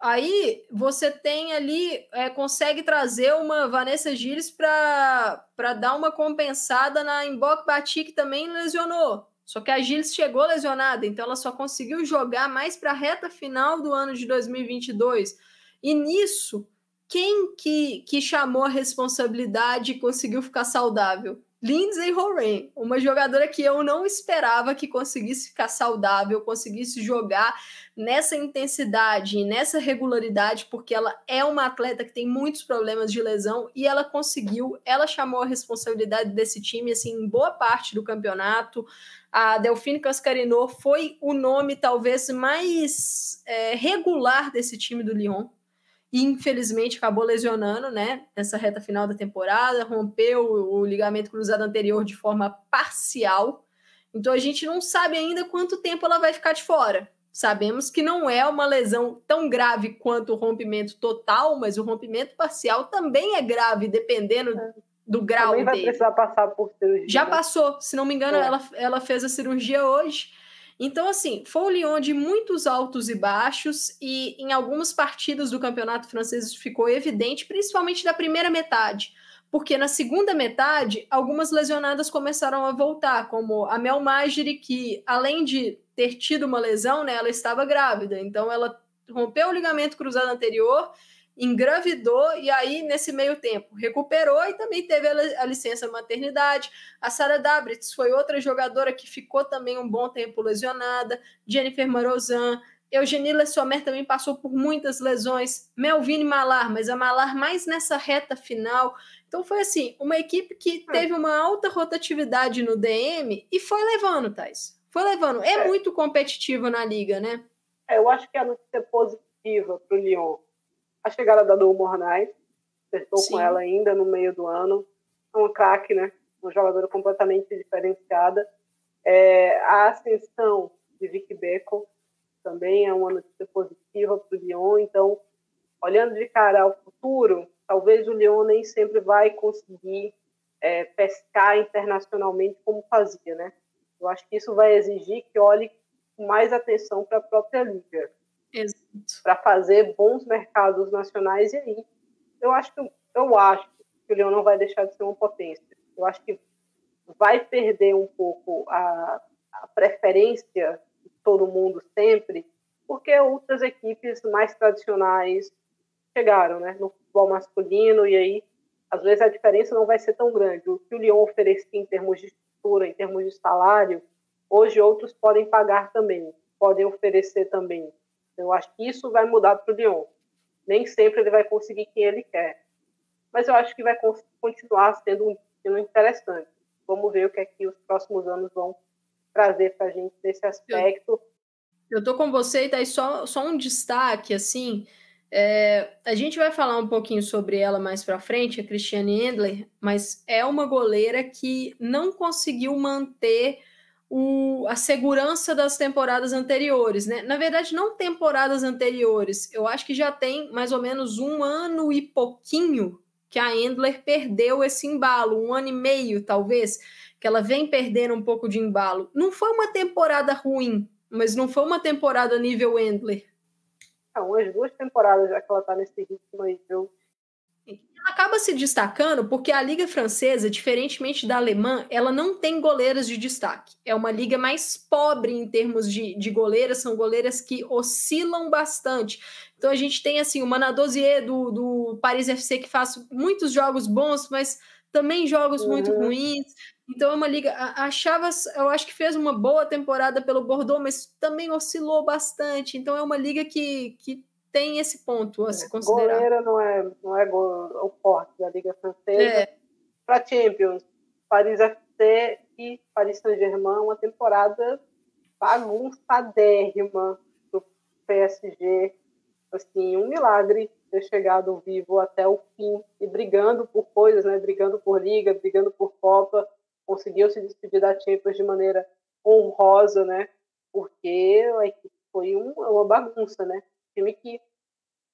Aí você tem ali, é, consegue trazer uma Vanessa Gilles para dar uma compensada na Embok Bati, que também lesionou. Só que a Gilles chegou lesionada, então ela só conseguiu jogar mais para a reta final do ano de 2022. E nisso, quem que, que chamou a responsabilidade e conseguiu ficar saudável? Lindsay Horan, uma jogadora que eu não esperava que conseguisse ficar saudável, conseguisse jogar nessa intensidade nessa regularidade, porque ela é uma atleta que tem muitos problemas de lesão e ela conseguiu, ela chamou a responsabilidade desse time assim em boa parte do campeonato. A Delfine Cascarinor foi o nome talvez mais é, regular desse time do Lyon e infelizmente acabou lesionando, né, nessa reta final da temporada, rompeu o ligamento cruzado anterior de forma parcial. Então a gente não sabe ainda quanto tempo ela vai ficar de fora. Sabemos que não é uma lesão tão grave quanto o rompimento total, mas o rompimento parcial também é grave, dependendo é. do grau também vai dele. precisar passar por cirurgia. Já né? passou, se não me engano, é. ela, ela fez a cirurgia hoje. Então, assim, foi um Lyon de muitos altos e baixos, e em algumas partidas do campeonato francês ficou evidente, principalmente da primeira metade, porque na segunda metade, algumas lesionadas começaram a voltar, como a Mel Magiri, que além de ter tido uma lesão, né, ela estava grávida, então ela rompeu o ligamento cruzado anterior engravidou e aí, nesse meio tempo, recuperou e também teve a, licença maternidade. A Sara Dabritz foi outra jogadora que ficou também um bom tempo lesionada. Jennifer Marozan. Eugenie Lessomer também passou por muitas lesões. Melvine Malar, mas a Malar mais nessa reta final. Então foi assim, uma equipe que hum. teve uma alta rotatividade no DM e foi levando, Thais. Foi levando. É, é. muito competitivo na liga, né? É, eu acho que a notícia positiva para o Lyon a chegada da Dou Mornay, acertou com ela ainda no meio do ano. É uma craque, né? Uma jogadora completamente diferenciada. É, a ascensão de Vicky Beco também é uma notícia positiva para o Lyon. Então, olhando de cara ao futuro, talvez o Lyon nem sempre vai conseguir é, pescar internacionalmente como fazia, né? Eu acho que isso vai exigir que olhe com mais atenção para a própria liga para fazer bons mercados nacionais e aí eu acho que eu acho que o Leão não vai deixar de ser uma potência. Eu acho que vai perder um pouco a, a preferência de todo mundo sempre, porque outras equipes mais tradicionais chegaram, né, no futebol masculino e aí às vezes a diferença não vai ser tão grande. O que o Lyon oferecia em termos de estrutura, em termos de salário, hoje outros podem pagar também, podem oferecer também. Eu acho que isso vai mudar para o Lyon. Nem sempre ele vai conseguir quem ele quer. Mas eu acho que vai continuar sendo um time interessante. Vamos ver o que é que os próximos anos vão trazer para a gente nesse aspecto. Eu estou com você e tá aí só, só um destaque, assim, é, a gente vai falar um pouquinho sobre ela mais para frente, a Cristiane Endler, mas é uma goleira que não conseguiu manter o, a segurança das temporadas anteriores, né? Na verdade, não temporadas anteriores. Eu acho que já tem mais ou menos um ano e pouquinho que a Endler perdeu esse embalo, um ano e meio, talvez, que ela vem perdendo um pouco de embalo. Não foi uma temporada ruim, mas não foi uma temporada nível Endler. Não, as duas temporadas já que ela tá nesse ritmo aí, eu acaba se destacando porque a liga francesa, diferentemente da alemã, ela não tem goleiras de destaque. É uma liga mais pobre em termos de, de goleiras, são goleiras que oscilam bastante. Então a gente tem assim o Manadosier do, do Paris FC que faz muitos jogos bons, mas também jogos uhum. muito ruins. Então é uma liga. A, a Chavas, eu acho que fez uma boa temporada pelo Bordeaux, mas também oscilou bastante. Então é uma liga que, que tem esse ponto a se considerar. Goleira não é, não é o forte da Liga Francesa. É. Para Champions, Paris FC e Paris Saint-Germain, uma temporada bagunçadérrima do PSG. Assim, um milagre ter chegado vivo até o fim e brigando por coisas, né? Brigando por liga, brigando por Copa, conseguiu se despedir da Champions de maneira honrosa, né? Porque a equipe foi uma bagunça, né? Time que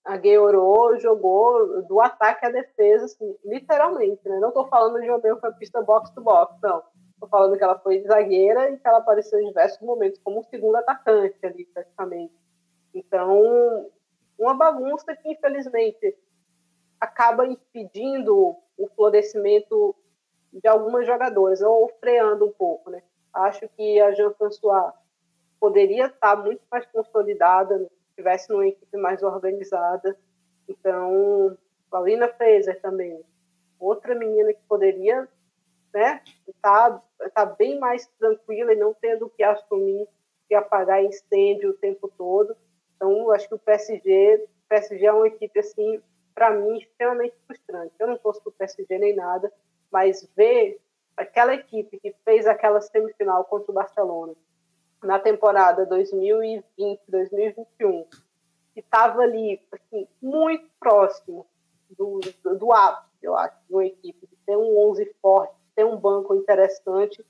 a Gueorô jogou do ataque à defesa, assim, literalmente, né? Não estou falando de uma meio-campista box-to-box, não. Estou falando que ela foi zagueira e que ela apareceu em diversos momentos como segundo atacante ali, praticamente. Então, uma bagunça que, infelizmente, acaba impedindo o florescimento de algumas jogadoras, ou freando um pouco, né? Acho que a Jean-François poderia estar muito mais consolidada né? tivesse numa equipe mais organizada. Então, Paulina Fraser também, outra menina que poderia né, está tá bem mais tranquila e não tendo que assumir e apagar incêndio o tempo todo. Então, acho que o PSG, o PSG é uma equipe, assim, para mim, extremamente frustrante. Eu não torço para o PSG nem nada, mas ver aquela equipe que fez aquela semifinal contra o Barcelona na temporada 2020-2021, que estava ali assim, muito próximo do, do, do ápice, eu acho, de uma equipe, de ter um 11 forte, ter um banco interessante,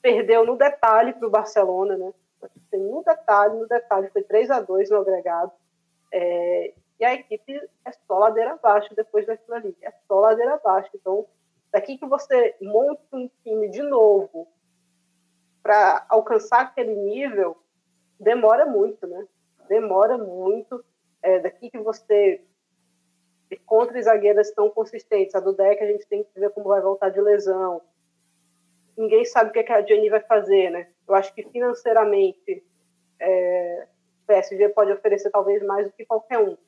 perdeu no detalhe para o Barcelona, né? No detalhe, no detalhe, foi 3 a 2 no agregado. É, e a equipe é só ladeira abaixo depois daquilo ali, é só ladeira abaixo. Então, daqui que você monta um time de novo para alcançar aquele nível, demora muito, né? Demora muito. É, daqui que você contra zagueiras tão consistentes. A do deck a gente tem que ver como vai voltar de lesão. Ninguém sabe o que, é que a Jenny vai fazer, né? Eu acho que financeiramente é, o PSG pode oferecer talvez mais do que qualquer um.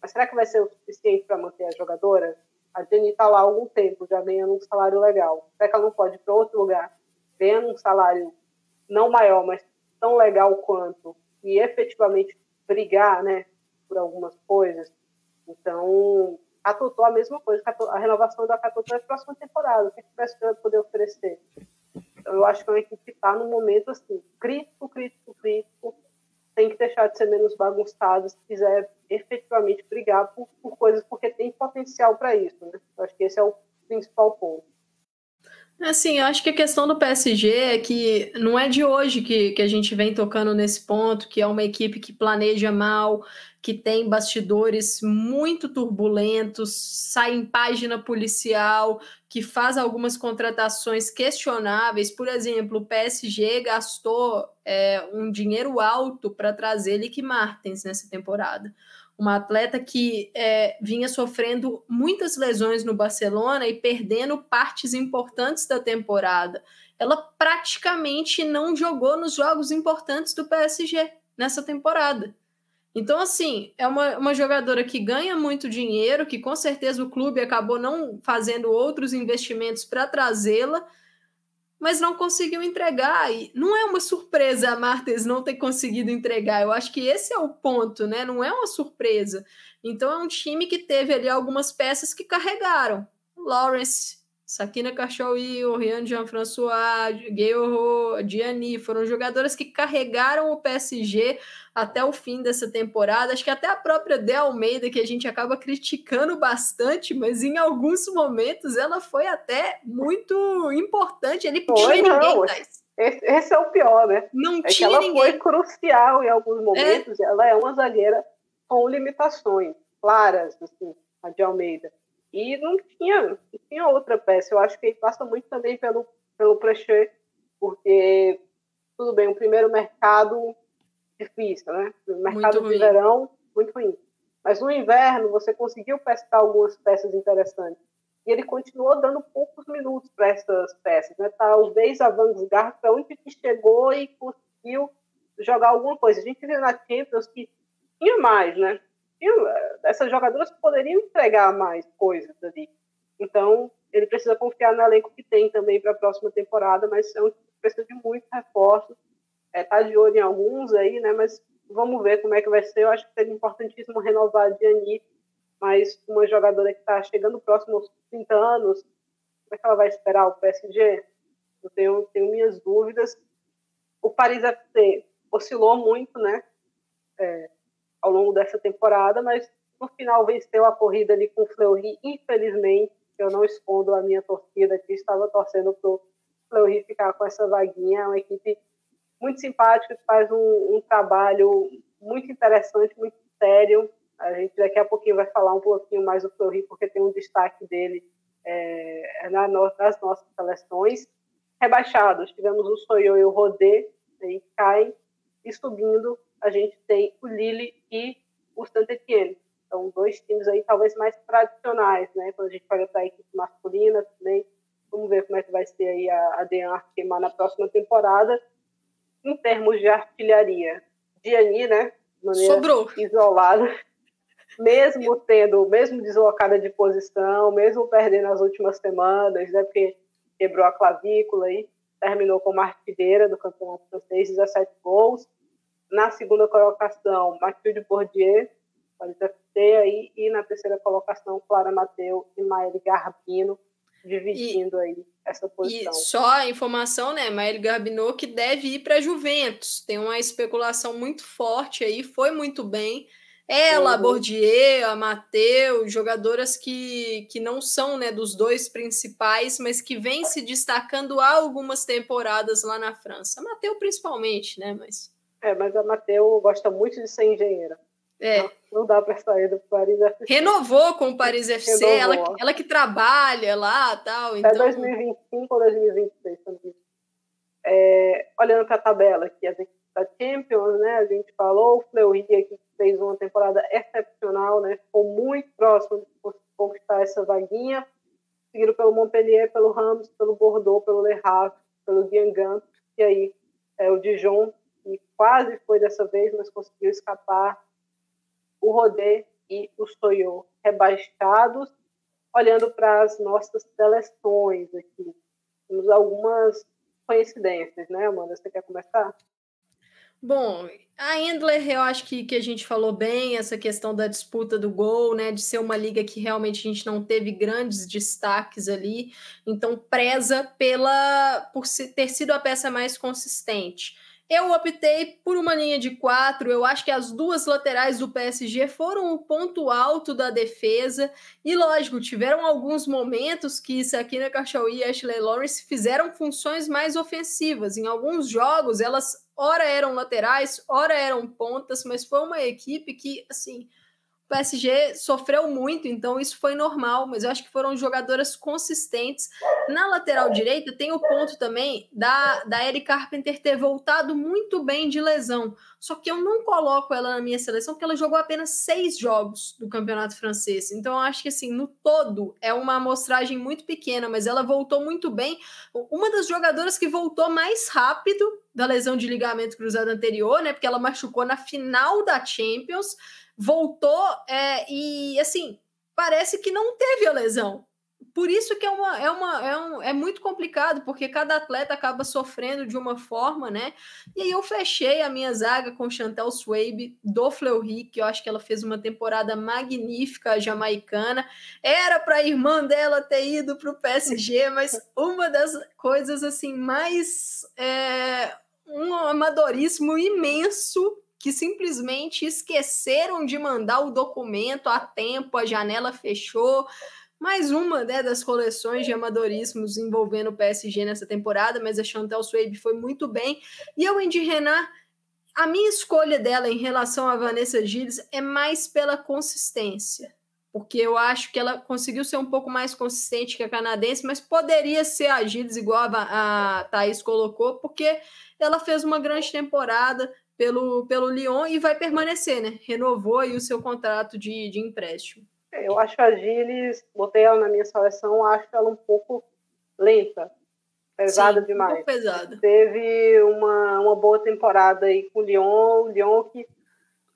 Mas será que vai ser o suficiente para manter a jogadora? A Jenny está lá há algum tempo, já ganhando um salário legal. Será que ela não pode ir para outro lugar, ganhando um salário não maior, mas tão legal quanto, e efetivamente brigar né, por algumas coisas? Então, a Totó a mesma coisa, a renovação da Catotó é a próxima temporada, o que, é o PSG vai poder oferecer? Então, eu acho que é uma equipe que está num momento assim, crítico, crítico, crítico, tem que deixar de ser menos bagunçado se quiser efetivamente brigar por, por coisas, porque tem potencial para isso. Né? Eu acho que esse é o principal ponto. Assim, eu acho que a questão do PSG é que não é de hoje que, que a gente vem tocando nesse ponto, que é uma equipe que planeja mal, que tem bastidores muito turbulentos, sai em página policial, que faz algumas contratações questionáveis. Por exemplo, o PSG gastou é, um dinheiro alto para trazer Lick Martens nessa temporada uma atleta que é, vinha sofrendo muitas lesões no Barcelona e perdendo partes importantes da temporada. Ela praticamente não jogou nos jogos importantes do PSG nessa temporada. Então, assim, é uma, uma jogadora que ganha muito dinheiro, que com certeza o clube acabou não fazendo outros investimentos para trazê-la, mas não conseguiu entregar. E não é uma surpresa a Martens não ter conseguido entregar. Eu acho que esse é o ponto, né? Não é uma surpresa. Então é um time que teve ali algumas peças que carregaram. Lawrence, Sakina Kachaui, Oriane Jean-François, Gayle Diani, foram jogadoras que carregaram o PSG até o fim dessa temporada. Acho que até a própria De Almeida, que a gente acaba criticando bastante, mas em alguns momentos ela foi até muito importante. Ele foi, tinha não. ninguém, esse, esse, é o pior, né? Não é tinha ela ninguém. foi crucial em alguns momentos. É. Ela é uma zagueira com limitações claras, assim, a de Almeida. E não tinha, não tinha outra peça. Eu acho que passa muito também pelo, pelo Plechet, porque, tudo bem, o primeiro mercado difícil, né? O mercado de verão, muito ruim. Mas no inverno, você conseguiu pescar algumas peças interessantes. E ele continuou dando poucos minutos para essas peças. Né? Talvez a Vanguard foi a única que chegou e conseguiu jogar alguma coisa. A gente viu na Champions que tinha mais, né? Essas jogadoras poderiam entregar mais coisas ali. Então, ele precisa confiar no elenco que tem também para a próxima temporada, mas um precisa de muito reforço é, tá de olho em alguns aí, né? Mas vamos ver como é que vai ser. Eu acho que seria importantíssimo renovar a Diani, mas uma jogadora que está chegando próximo aos 30 anos, como é que ela vai esperar o PSG? Eu tenho, tenho minhas dúvidas. O Paris FC oscilou muito, né? É, ao longo dessa temporada, mas no final venceu a corrida ali com o Fleury. Infelizmente, eu não escondo a minha torcida que estava torcendo para o Fleury ficar com essa vaguinha. É uma equipe muito simpática, que faz um, um, trabalho muito interessante, muito sério. A gente daqui a pouquinho vai falar um pouquinho mais do Fleury, porque tem um destaque dele é, na, nas nossas seleções. Rebaixados, tivemos o Soyo e o Rodê, aí caem, e subindo a gente tem o Lille e o Saint-Etienne. São dois times aí talvez mais tradicionais, né? Quando a gente olha para a equipe masculina também, vamos ver como é que vai ser aí a, a Dean Arkema na próxima temporada em termos de artilharia, Diani, né? De maneira Sobrou. isolada, mesmo tendo, mesmo deslocada de posição, mesmo perdendo as últimas semanas, né? Porque quebrou a clavícula aí, terminou como artilheira do campeonato francês, 17 gols. Na segunda colocação, Mathilde Bourdieu, pode ter aí, e na terceira colocação, Clara Mateu e Maíra Garbino, dividindo e, aí essa posição. E só a informação, né, Maíra Garbino que deve ir para Juventus. Tem uma especulação muito forte aí, foi muito bem. Ela, Bourdieu, a Mateu, jogadoras que, que não são né, dos dois principais, mas que vêm se destacando há algumas temporadas lá na França. Mateu principalmente, né? Mas... É, mas a Mateu gosta muito de ser engenheira. É. Não, não dá para sair do Paris FC. Renovou com o Paris FC, ela, ela que trabalha lá tal. Então... É 2025 ou 2026 também. É, olhando para a tabela aqui, as equipes da Champions, né? A gente falou, o Fleury aqui fez uma temporada excepcional, né? Ficou muito próximo de conquistar essa vaguinha, seguido pelo Montpellier, pelo Rams, pelo Bordeaux, pelo Le Havre, pelo Guingamp, e aí é, o Dijon, que quase foi dessa vez, mas conseguiu escapar, o Rodé e o Soyot rebaixados. Olhando para as nossas seleções aqui, temos algumas coincidências, né, Amanda? Você quer começar? Bom, a Endler, eu acho que, que a gente falou bem, essa questão da disputa do gol, né? De ser uma liga que realmente a gente não teve grandes destaques ali, então preza pela por ter sido a peça mais consistente. Eu optei por uma linha de quatro. Eu acho que as duas laterais do PSG foram o ponto alto da defesa. E lógico, tiveram alguns momentos que Sakina Karchaoui e Ashley Lawrence fizeram funções mais ofensivas. Em alguns jogos, elas ora eram laterais, ora eram pontas, mas foi uma equipe que, assim, o PSG sofreu muito, então isso foi normal, mas eu acho que foram jogadoras consistentes. Na lateral direita tem o ponto também da, da Eric Carpenter ter voltado muito bem de lesão. Só que eu não coloco ela na minha seleção porque ela jogou apenas seis jogos do campeonato francês. Então eu acho que assim, no todo é uma amostragem muito pequena, mas ela voltou muito bem. Uma das jogadoras que voltou mais rápido da lesão de ligamento cruzado anterior, né? Porque ela machucou na final da Champions voltou é, e assim parece que não teve a lesão. Por isso que é, uma, é, uma, é, um, é muito complicado, porque cada atleta acaba sofrendo de uma forma, né? E aí eu fechei a minha zaga com Chantel Swabe, do Fleury, que eu acho que ela fez uma temporada magnífica, jamaicana. Era para a irmã dela ter ido para o PSG, mas uma das coisas assim mais... É, um amadorismo imenso que simplesmente esqueceram de mandar o documento a tempo, a janela fechou. Mais uma né, das coleções de amadorismos envolvendo o PSG nessa temporada, mas a Chantel Swabe foi muito bem. E a Wendy Renard, a minha escolha dela em relação a Vanessa Gilles é mais pela consistência porque eu acho que ela conseguiu ser um pouco mais consistente que a canadense, mas poderia ser a Gilles, igual a, a Thaís colocou, porque ela fez uma grande temporada, pelo, pelo Lyon e vai permanecer, né? Renovou aí o seu contrato de, de empréstimo. É, eu acho a Gilles, botei ela na minha seleção, acho ela um pouco lenta, pesada Sim, demais. Um pesada. Teve uma, uma boa temporada aí com o Lyon, o Lyon que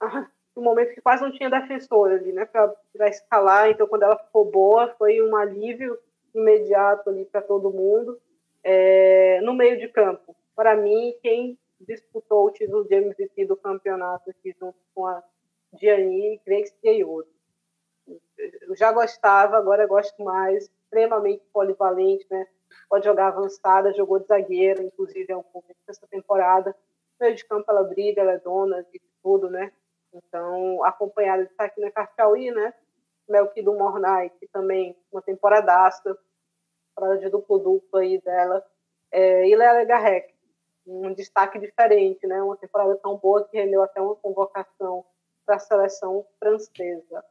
ah, um momento que quase não tinha defensor ali, né, para escalar, então quando ela ficou boa, foi um alívio imediato ali para todo mundo. É, no meio de campo, para mim, quem disputou o título de MVP do campeonato aqui junto com a Gianni Grace Gaioto. Eu já gostava, agora gosto mais, extremamente polivalente, né? Pode jogar avançada, jogou de zagueira, inclusive é um pouco dessa temporada. Meio de campo ela brilha, ela é dona de tudo, né? Então, acompanhada de Sakina Karchaui, né? Melky do Mornay, que também uma temporadaça, temporada de duplo-duplo aí dela. É, e Léa Garrec, um destaque diferente, né? Uma temporada tão boa que rendeu até uma convocação para a seleção francesa.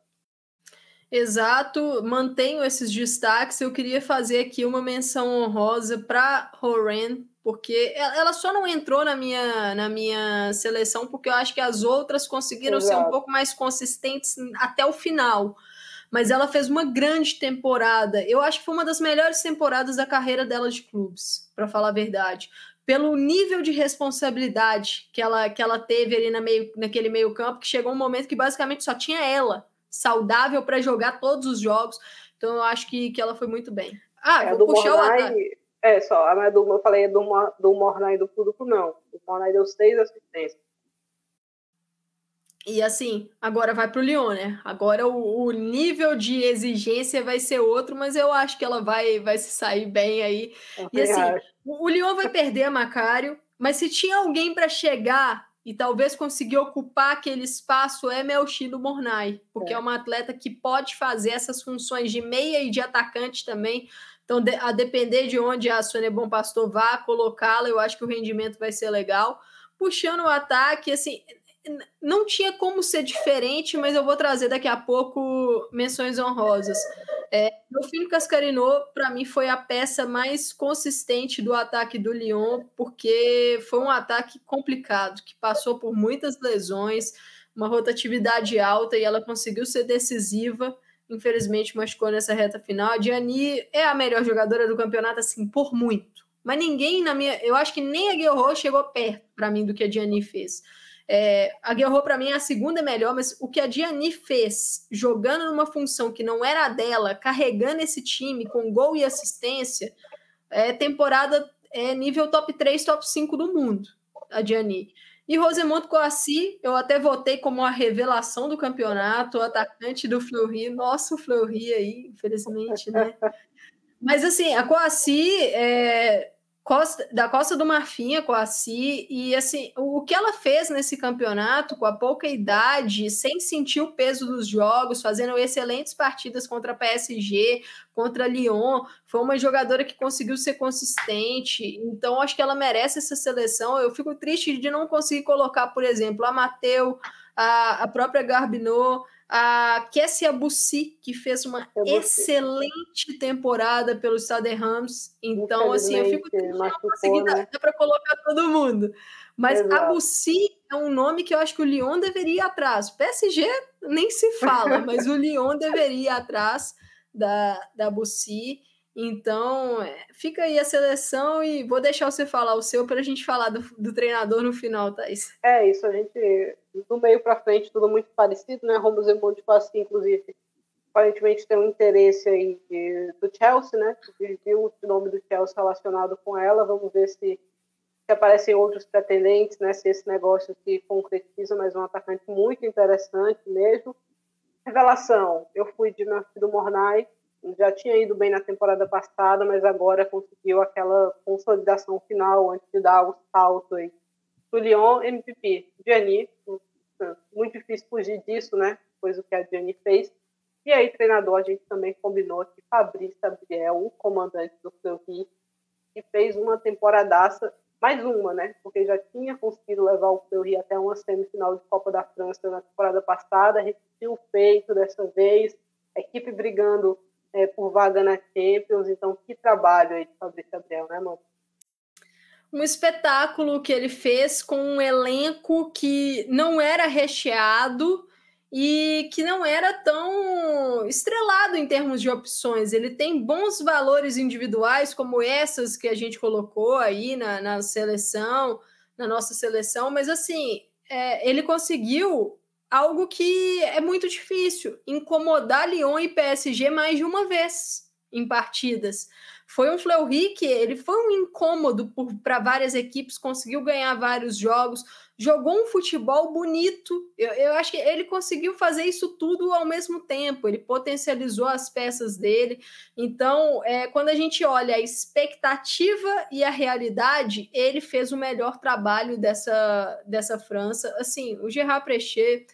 Exato, mantenho esses destaques. Eu queria fazer aqui uma menção honrosa para Horan, porque ela só não entrou na minha, na minha seleção porque eu acho que as outras conseguiram Exato. ser um pouco mais consistentes até o final. Mas ela fez uma grande temporada. Eu acho que foi uma das melhores temporadas da carreira dela de clubes, para falar a verdade pelo nível de responsabilidade que ela, que ela teve ali na meio, naquele meio campo, que chegou um momento que basicamente só tinha ela saudável para jogar todos os jogos. Então eu acho que, que ela foi muito bem. Ah, é, vou puxar o ataque. É, só. A do, eu falei do, do Mornay do Público, não. O Mornay deu seis assistências. E assim, agora vai para o Lyon, né? Agora o, o, nível de exigência vai ser outro, mas eu acho que ela vai, vai se sair bem aí. Eu e assim, o, o Lyon vai perder a Macário, mas se tinha alguém para chegar e talvez conseguir ocupar aquele espaço é Melchi do Mornay, porque é. é uma atleta que pode fazer essas funções de meia e de atacante também. Então, a depender de onde a Sônia Bom Pastor vá colocá-la, eu acho que o rendimento vai ser legal. Puxando o ataque, assim, não tinha como ser diferente, mas eu vou trazer daqui a pouco menções honrosas. É, o filho Cascarino, para mim, foi a peça mais consistente do ataque do Lyon, porque foi um ataque complicado, que passou por muitas lesões, uma rotatividade alta, e ela conseguiu ser decisiva. Infelizmente, machucou nessa reta final. A Diani é a melhor jogadora do campeonato, assim, por muito. Mas ninguém na minha. Eu acho que nem a Guerrero chegou perto, para mim, do que a Diani fez. É, a Guerrero, para mim, é a segunda melhor, mas o que a Diani fez, jogando numa função que não era a dela, carregando esse time com gol e assistência, é temporada é nível top 3, top 5 do mundo, a Diani. E Rosemonte Coassi, eu até votei como a revelação do campeonato, o atacante do Fleury. Nossa, o Fleury aí, infelizmente, né? Mas assim, a Coassi é, Costa, da Costa do Marfim, com a Si, e assim, o que ela fez nesse campeonato, com a pouca idade, sem sentir o peso dos jogos, fazendo excelentes partidas contra a PSG, contra Lyon, foi uma jogadora que conseguiu ser consistente, então acho que ela merece essa seleção. Eu fico triste de não conseguir colocar, por exemplo, a Mateu, a, a própria Garbinot, a Kessia Bussi, que fez uma excelente temporada pelo Stade Rams. Então, assim, eu fico conseguindo né? para colocar todo mundo. Mas Exato. a Bussi é um nome que eu acho que o Lyon deveria ir atrás. PSG nem se fala, [LAUGHS] mas o Lyon deveria ir atrás da, da Bussi. Então, é, fica aí a seleção e vou deixar você falar o seu para a gente falar do, do, treinador no final, Thaís. É isso, a gente, do meio para frente, tudo muito parecido, né? Rombo Zemonte Passi, inclusive, aparentemente tem um interesse aí de, do Chelsea, né? Viu o nome do Chelsea relacionado com ela, vamos ver se, se aparecem outros pretendentes, né? Se esse negócio se concretiza, mas um atacante muito interessante mesmo. Revelação, eu fui de meu Mornay, já tinha ido bem na temporada passada, mas agora conseguiu aquela consolidação final antes de dar o salto aí. Do Lyon, MVP, Gianni, muito difícil fugir disso, né? Depois do que a Gianni fez. E aí, treinador, a gente também combinou que Fabrício Gabriel, o comandante do Fleury, que fez uma temporadaça, mais uma, né? Porque já tinha conseguido levar o Fleury até uma semifinal de Copa da França na temporada passada, repetiu o feito dessa vez, a equipe brigando é, por vaga na Champions. Então, que trabalho aí de Fabrício Gabriel, né, mano? Um espetáculo que ele fez com um elenco que não era recheado e que não era tão estrelado em termos de opções. Ele tem bons valores individuais, como essas que a gente colocou aí na, na seleção, na nossa seleção, mas assim, é, ele conseguiu algo que é muito difícil, incomodar Lyon e PSG mais de uma vez em partidas. Foi um Fleury que ele foi um incômodo para várias equipes, conseguiu ganhar vários jogos, jogou um futebol bonito. Eu, eu acho que ele conseguiu fazer isso tudo ao mesmo tempo. Ele potencializou as peças dele. Então, é, quando a gente olha a expectativa e a realidade, ele fez o melhor trabalho dessa, dessa França. Assim, o Gerard Precher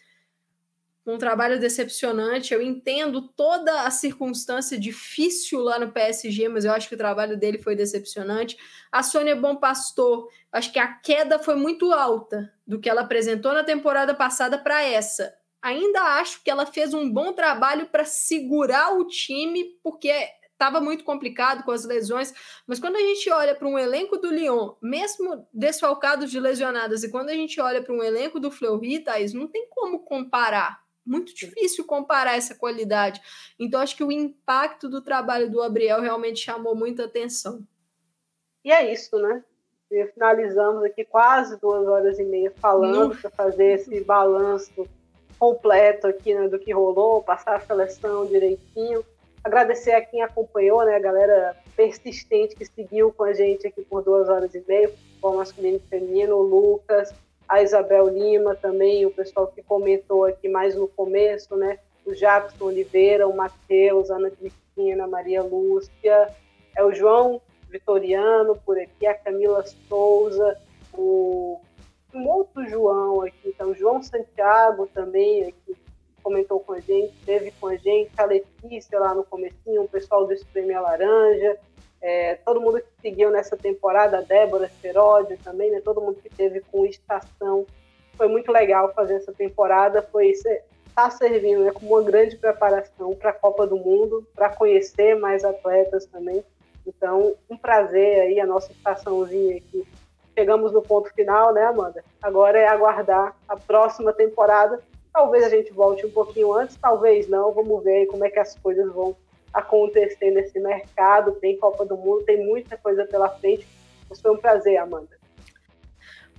um trabalho decepcionante. Eu entendo toda a circunstância difícil lá no PSG, mas eu acho que o trabalho dele foi decepcionante. A Sônia Bom Pastor, acho que a queda foi muito alta do que ela apresentou na temporada passada para essa. Ainda acho que ela fez um bom trabalho para segurar o time, porque estava muito complicado com as lesões, mas quando a gente olha para um elenco do Lyon, mesmo desfalcados de lesionadas, e quando a gente olha para um elenco do Fleury, Thaís, não tem como comparar muito difícil comparar essa qualidade. Então, acho que o impacto do trabalho do Gabriel realmente chamou muita atenção. E é isso, né? E finalizamos aqui quase duas horas e meia falando para fazer esse balanço completo aqui né, do que rolou, passar a seleção direitinho. Agradecer a quem acompanhou, né? A galera persistente que seguiu com a gente aqui por duas horas e meia, o masculino e feminino, o Lucas, a Isabel Lima também, o pessoal que comentou aqui mais no começo, né? O Jackson Oliveira, o Matheus, Ana Cristina, Maria Lúcia, é o João Vitoriano por aqui, a Camila Souza, o um outro João aqui, então João Santiago também aqui comentou com a gente, esteve com a gente, a Letícia lá no comecinho, o pessoal do Espreme Laranja, é, todo mundo que seguiu nessa temporada, Débora Feródio também, né, todo mundo que teve com estação, foi muito legal fazer essa temporada, foi está servindo né, como uma grande preparação para a Copa do Mundo, para conhecer mais atletas também. Então, um prazer aí a nossa estaçãozinha aqui. Chegamos no ponto final, né, Amanda? Agora é aguardar a próxima temporada. Talvez a gente volte um pouquinho antes, talvez não. Vamos ver como é que as coisas vão acontecer nesse mercado. Tem Copa do Mundo, tem muita coisa pela frente. Mas foi um prazer, Amanda.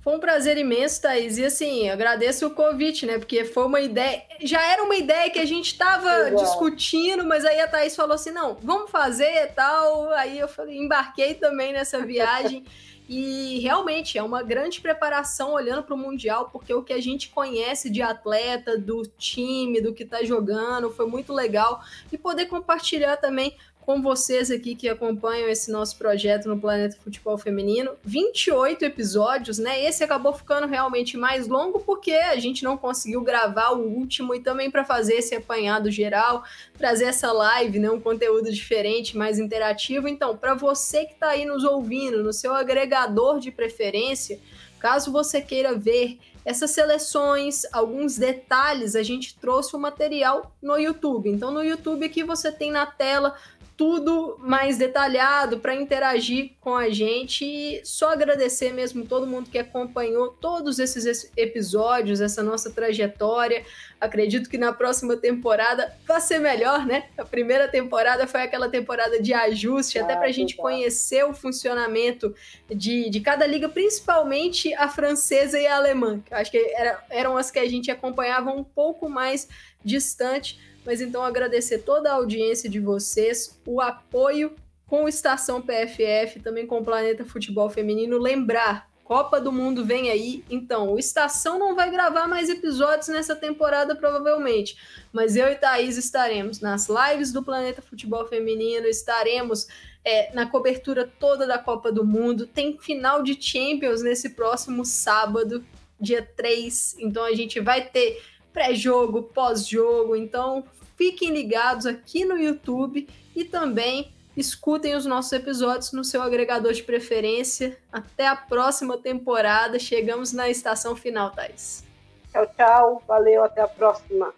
Foi um prazer imenso, Thaís. E assim, agradeço o convite, né? Porque foi uma ideia. Já era uma ideia que a gente estava discutindo, mas aí a Thaís falou assim: não, vamos fazer e tal. Aí eu embarquei também nessa viagem. [LAUGHS] E realmente é uma grande preparação olhando para o Mundial, porque o que a gente conhece de atleta, do time, do que está jogando, foi muito legal. E poder compartilhar também com vocês aqui que acompanham esse nosso projeto no Planeta Futebol Feminino. 28 episódios, né? Esse acabou ficando realmente mais longo porque a gente não conseguiu gravar o último e também para fazer esse apanhado geral, trazer essa live, né? Um conteúdo diferente, mais interativo. Então, para você que está aí nos ouvindo, no seu agregador de preferência, caso você queira ver essas seleções, alguns detalhes, a gente trouxe o material no YouTube. Então, no YouTube aqui você tem na tela tudo mais detalhado para interagir com a gente e só agradecer mesmo todo mundo que acompanhou todos esses episódios, essa nossa trajetória. Acredito que na próxima temporada vai ser melhor, né? A primeira temporada foi aquela temporada de ajuste, ah, até para a gente conhecer o funcionamento de, de cada liga, principalmente a francesa e a alemã, que eu acho que era, eram as que a gente acompanhava um pouco mais distante mas então agradecer toda a audiência de vocês, o apoio com o Estação PFF, também com o Planeta Futebol Feminino. Lembrar, Copa do Mundo vem aí, então o Estação não vai gravar mais episódios nessa temporada, provavelmente, mas eu e Thaís estaremos nas lives do Planeta Futebol Feminino, estaremos é, na cobertura toda da Copa do Mundo. Tem final de Champions nesse próximo sábado, dia 3, então a gente vai ter pré-jogo, pós-jogo. Então, fiquem ligados aqui no YouTube e também escutem os nossos episódios no seu agregador de preferência. Até a próxima temporada. Chegamos na estação final, Thais. Tchau, tchau. Valeu, até a próxima.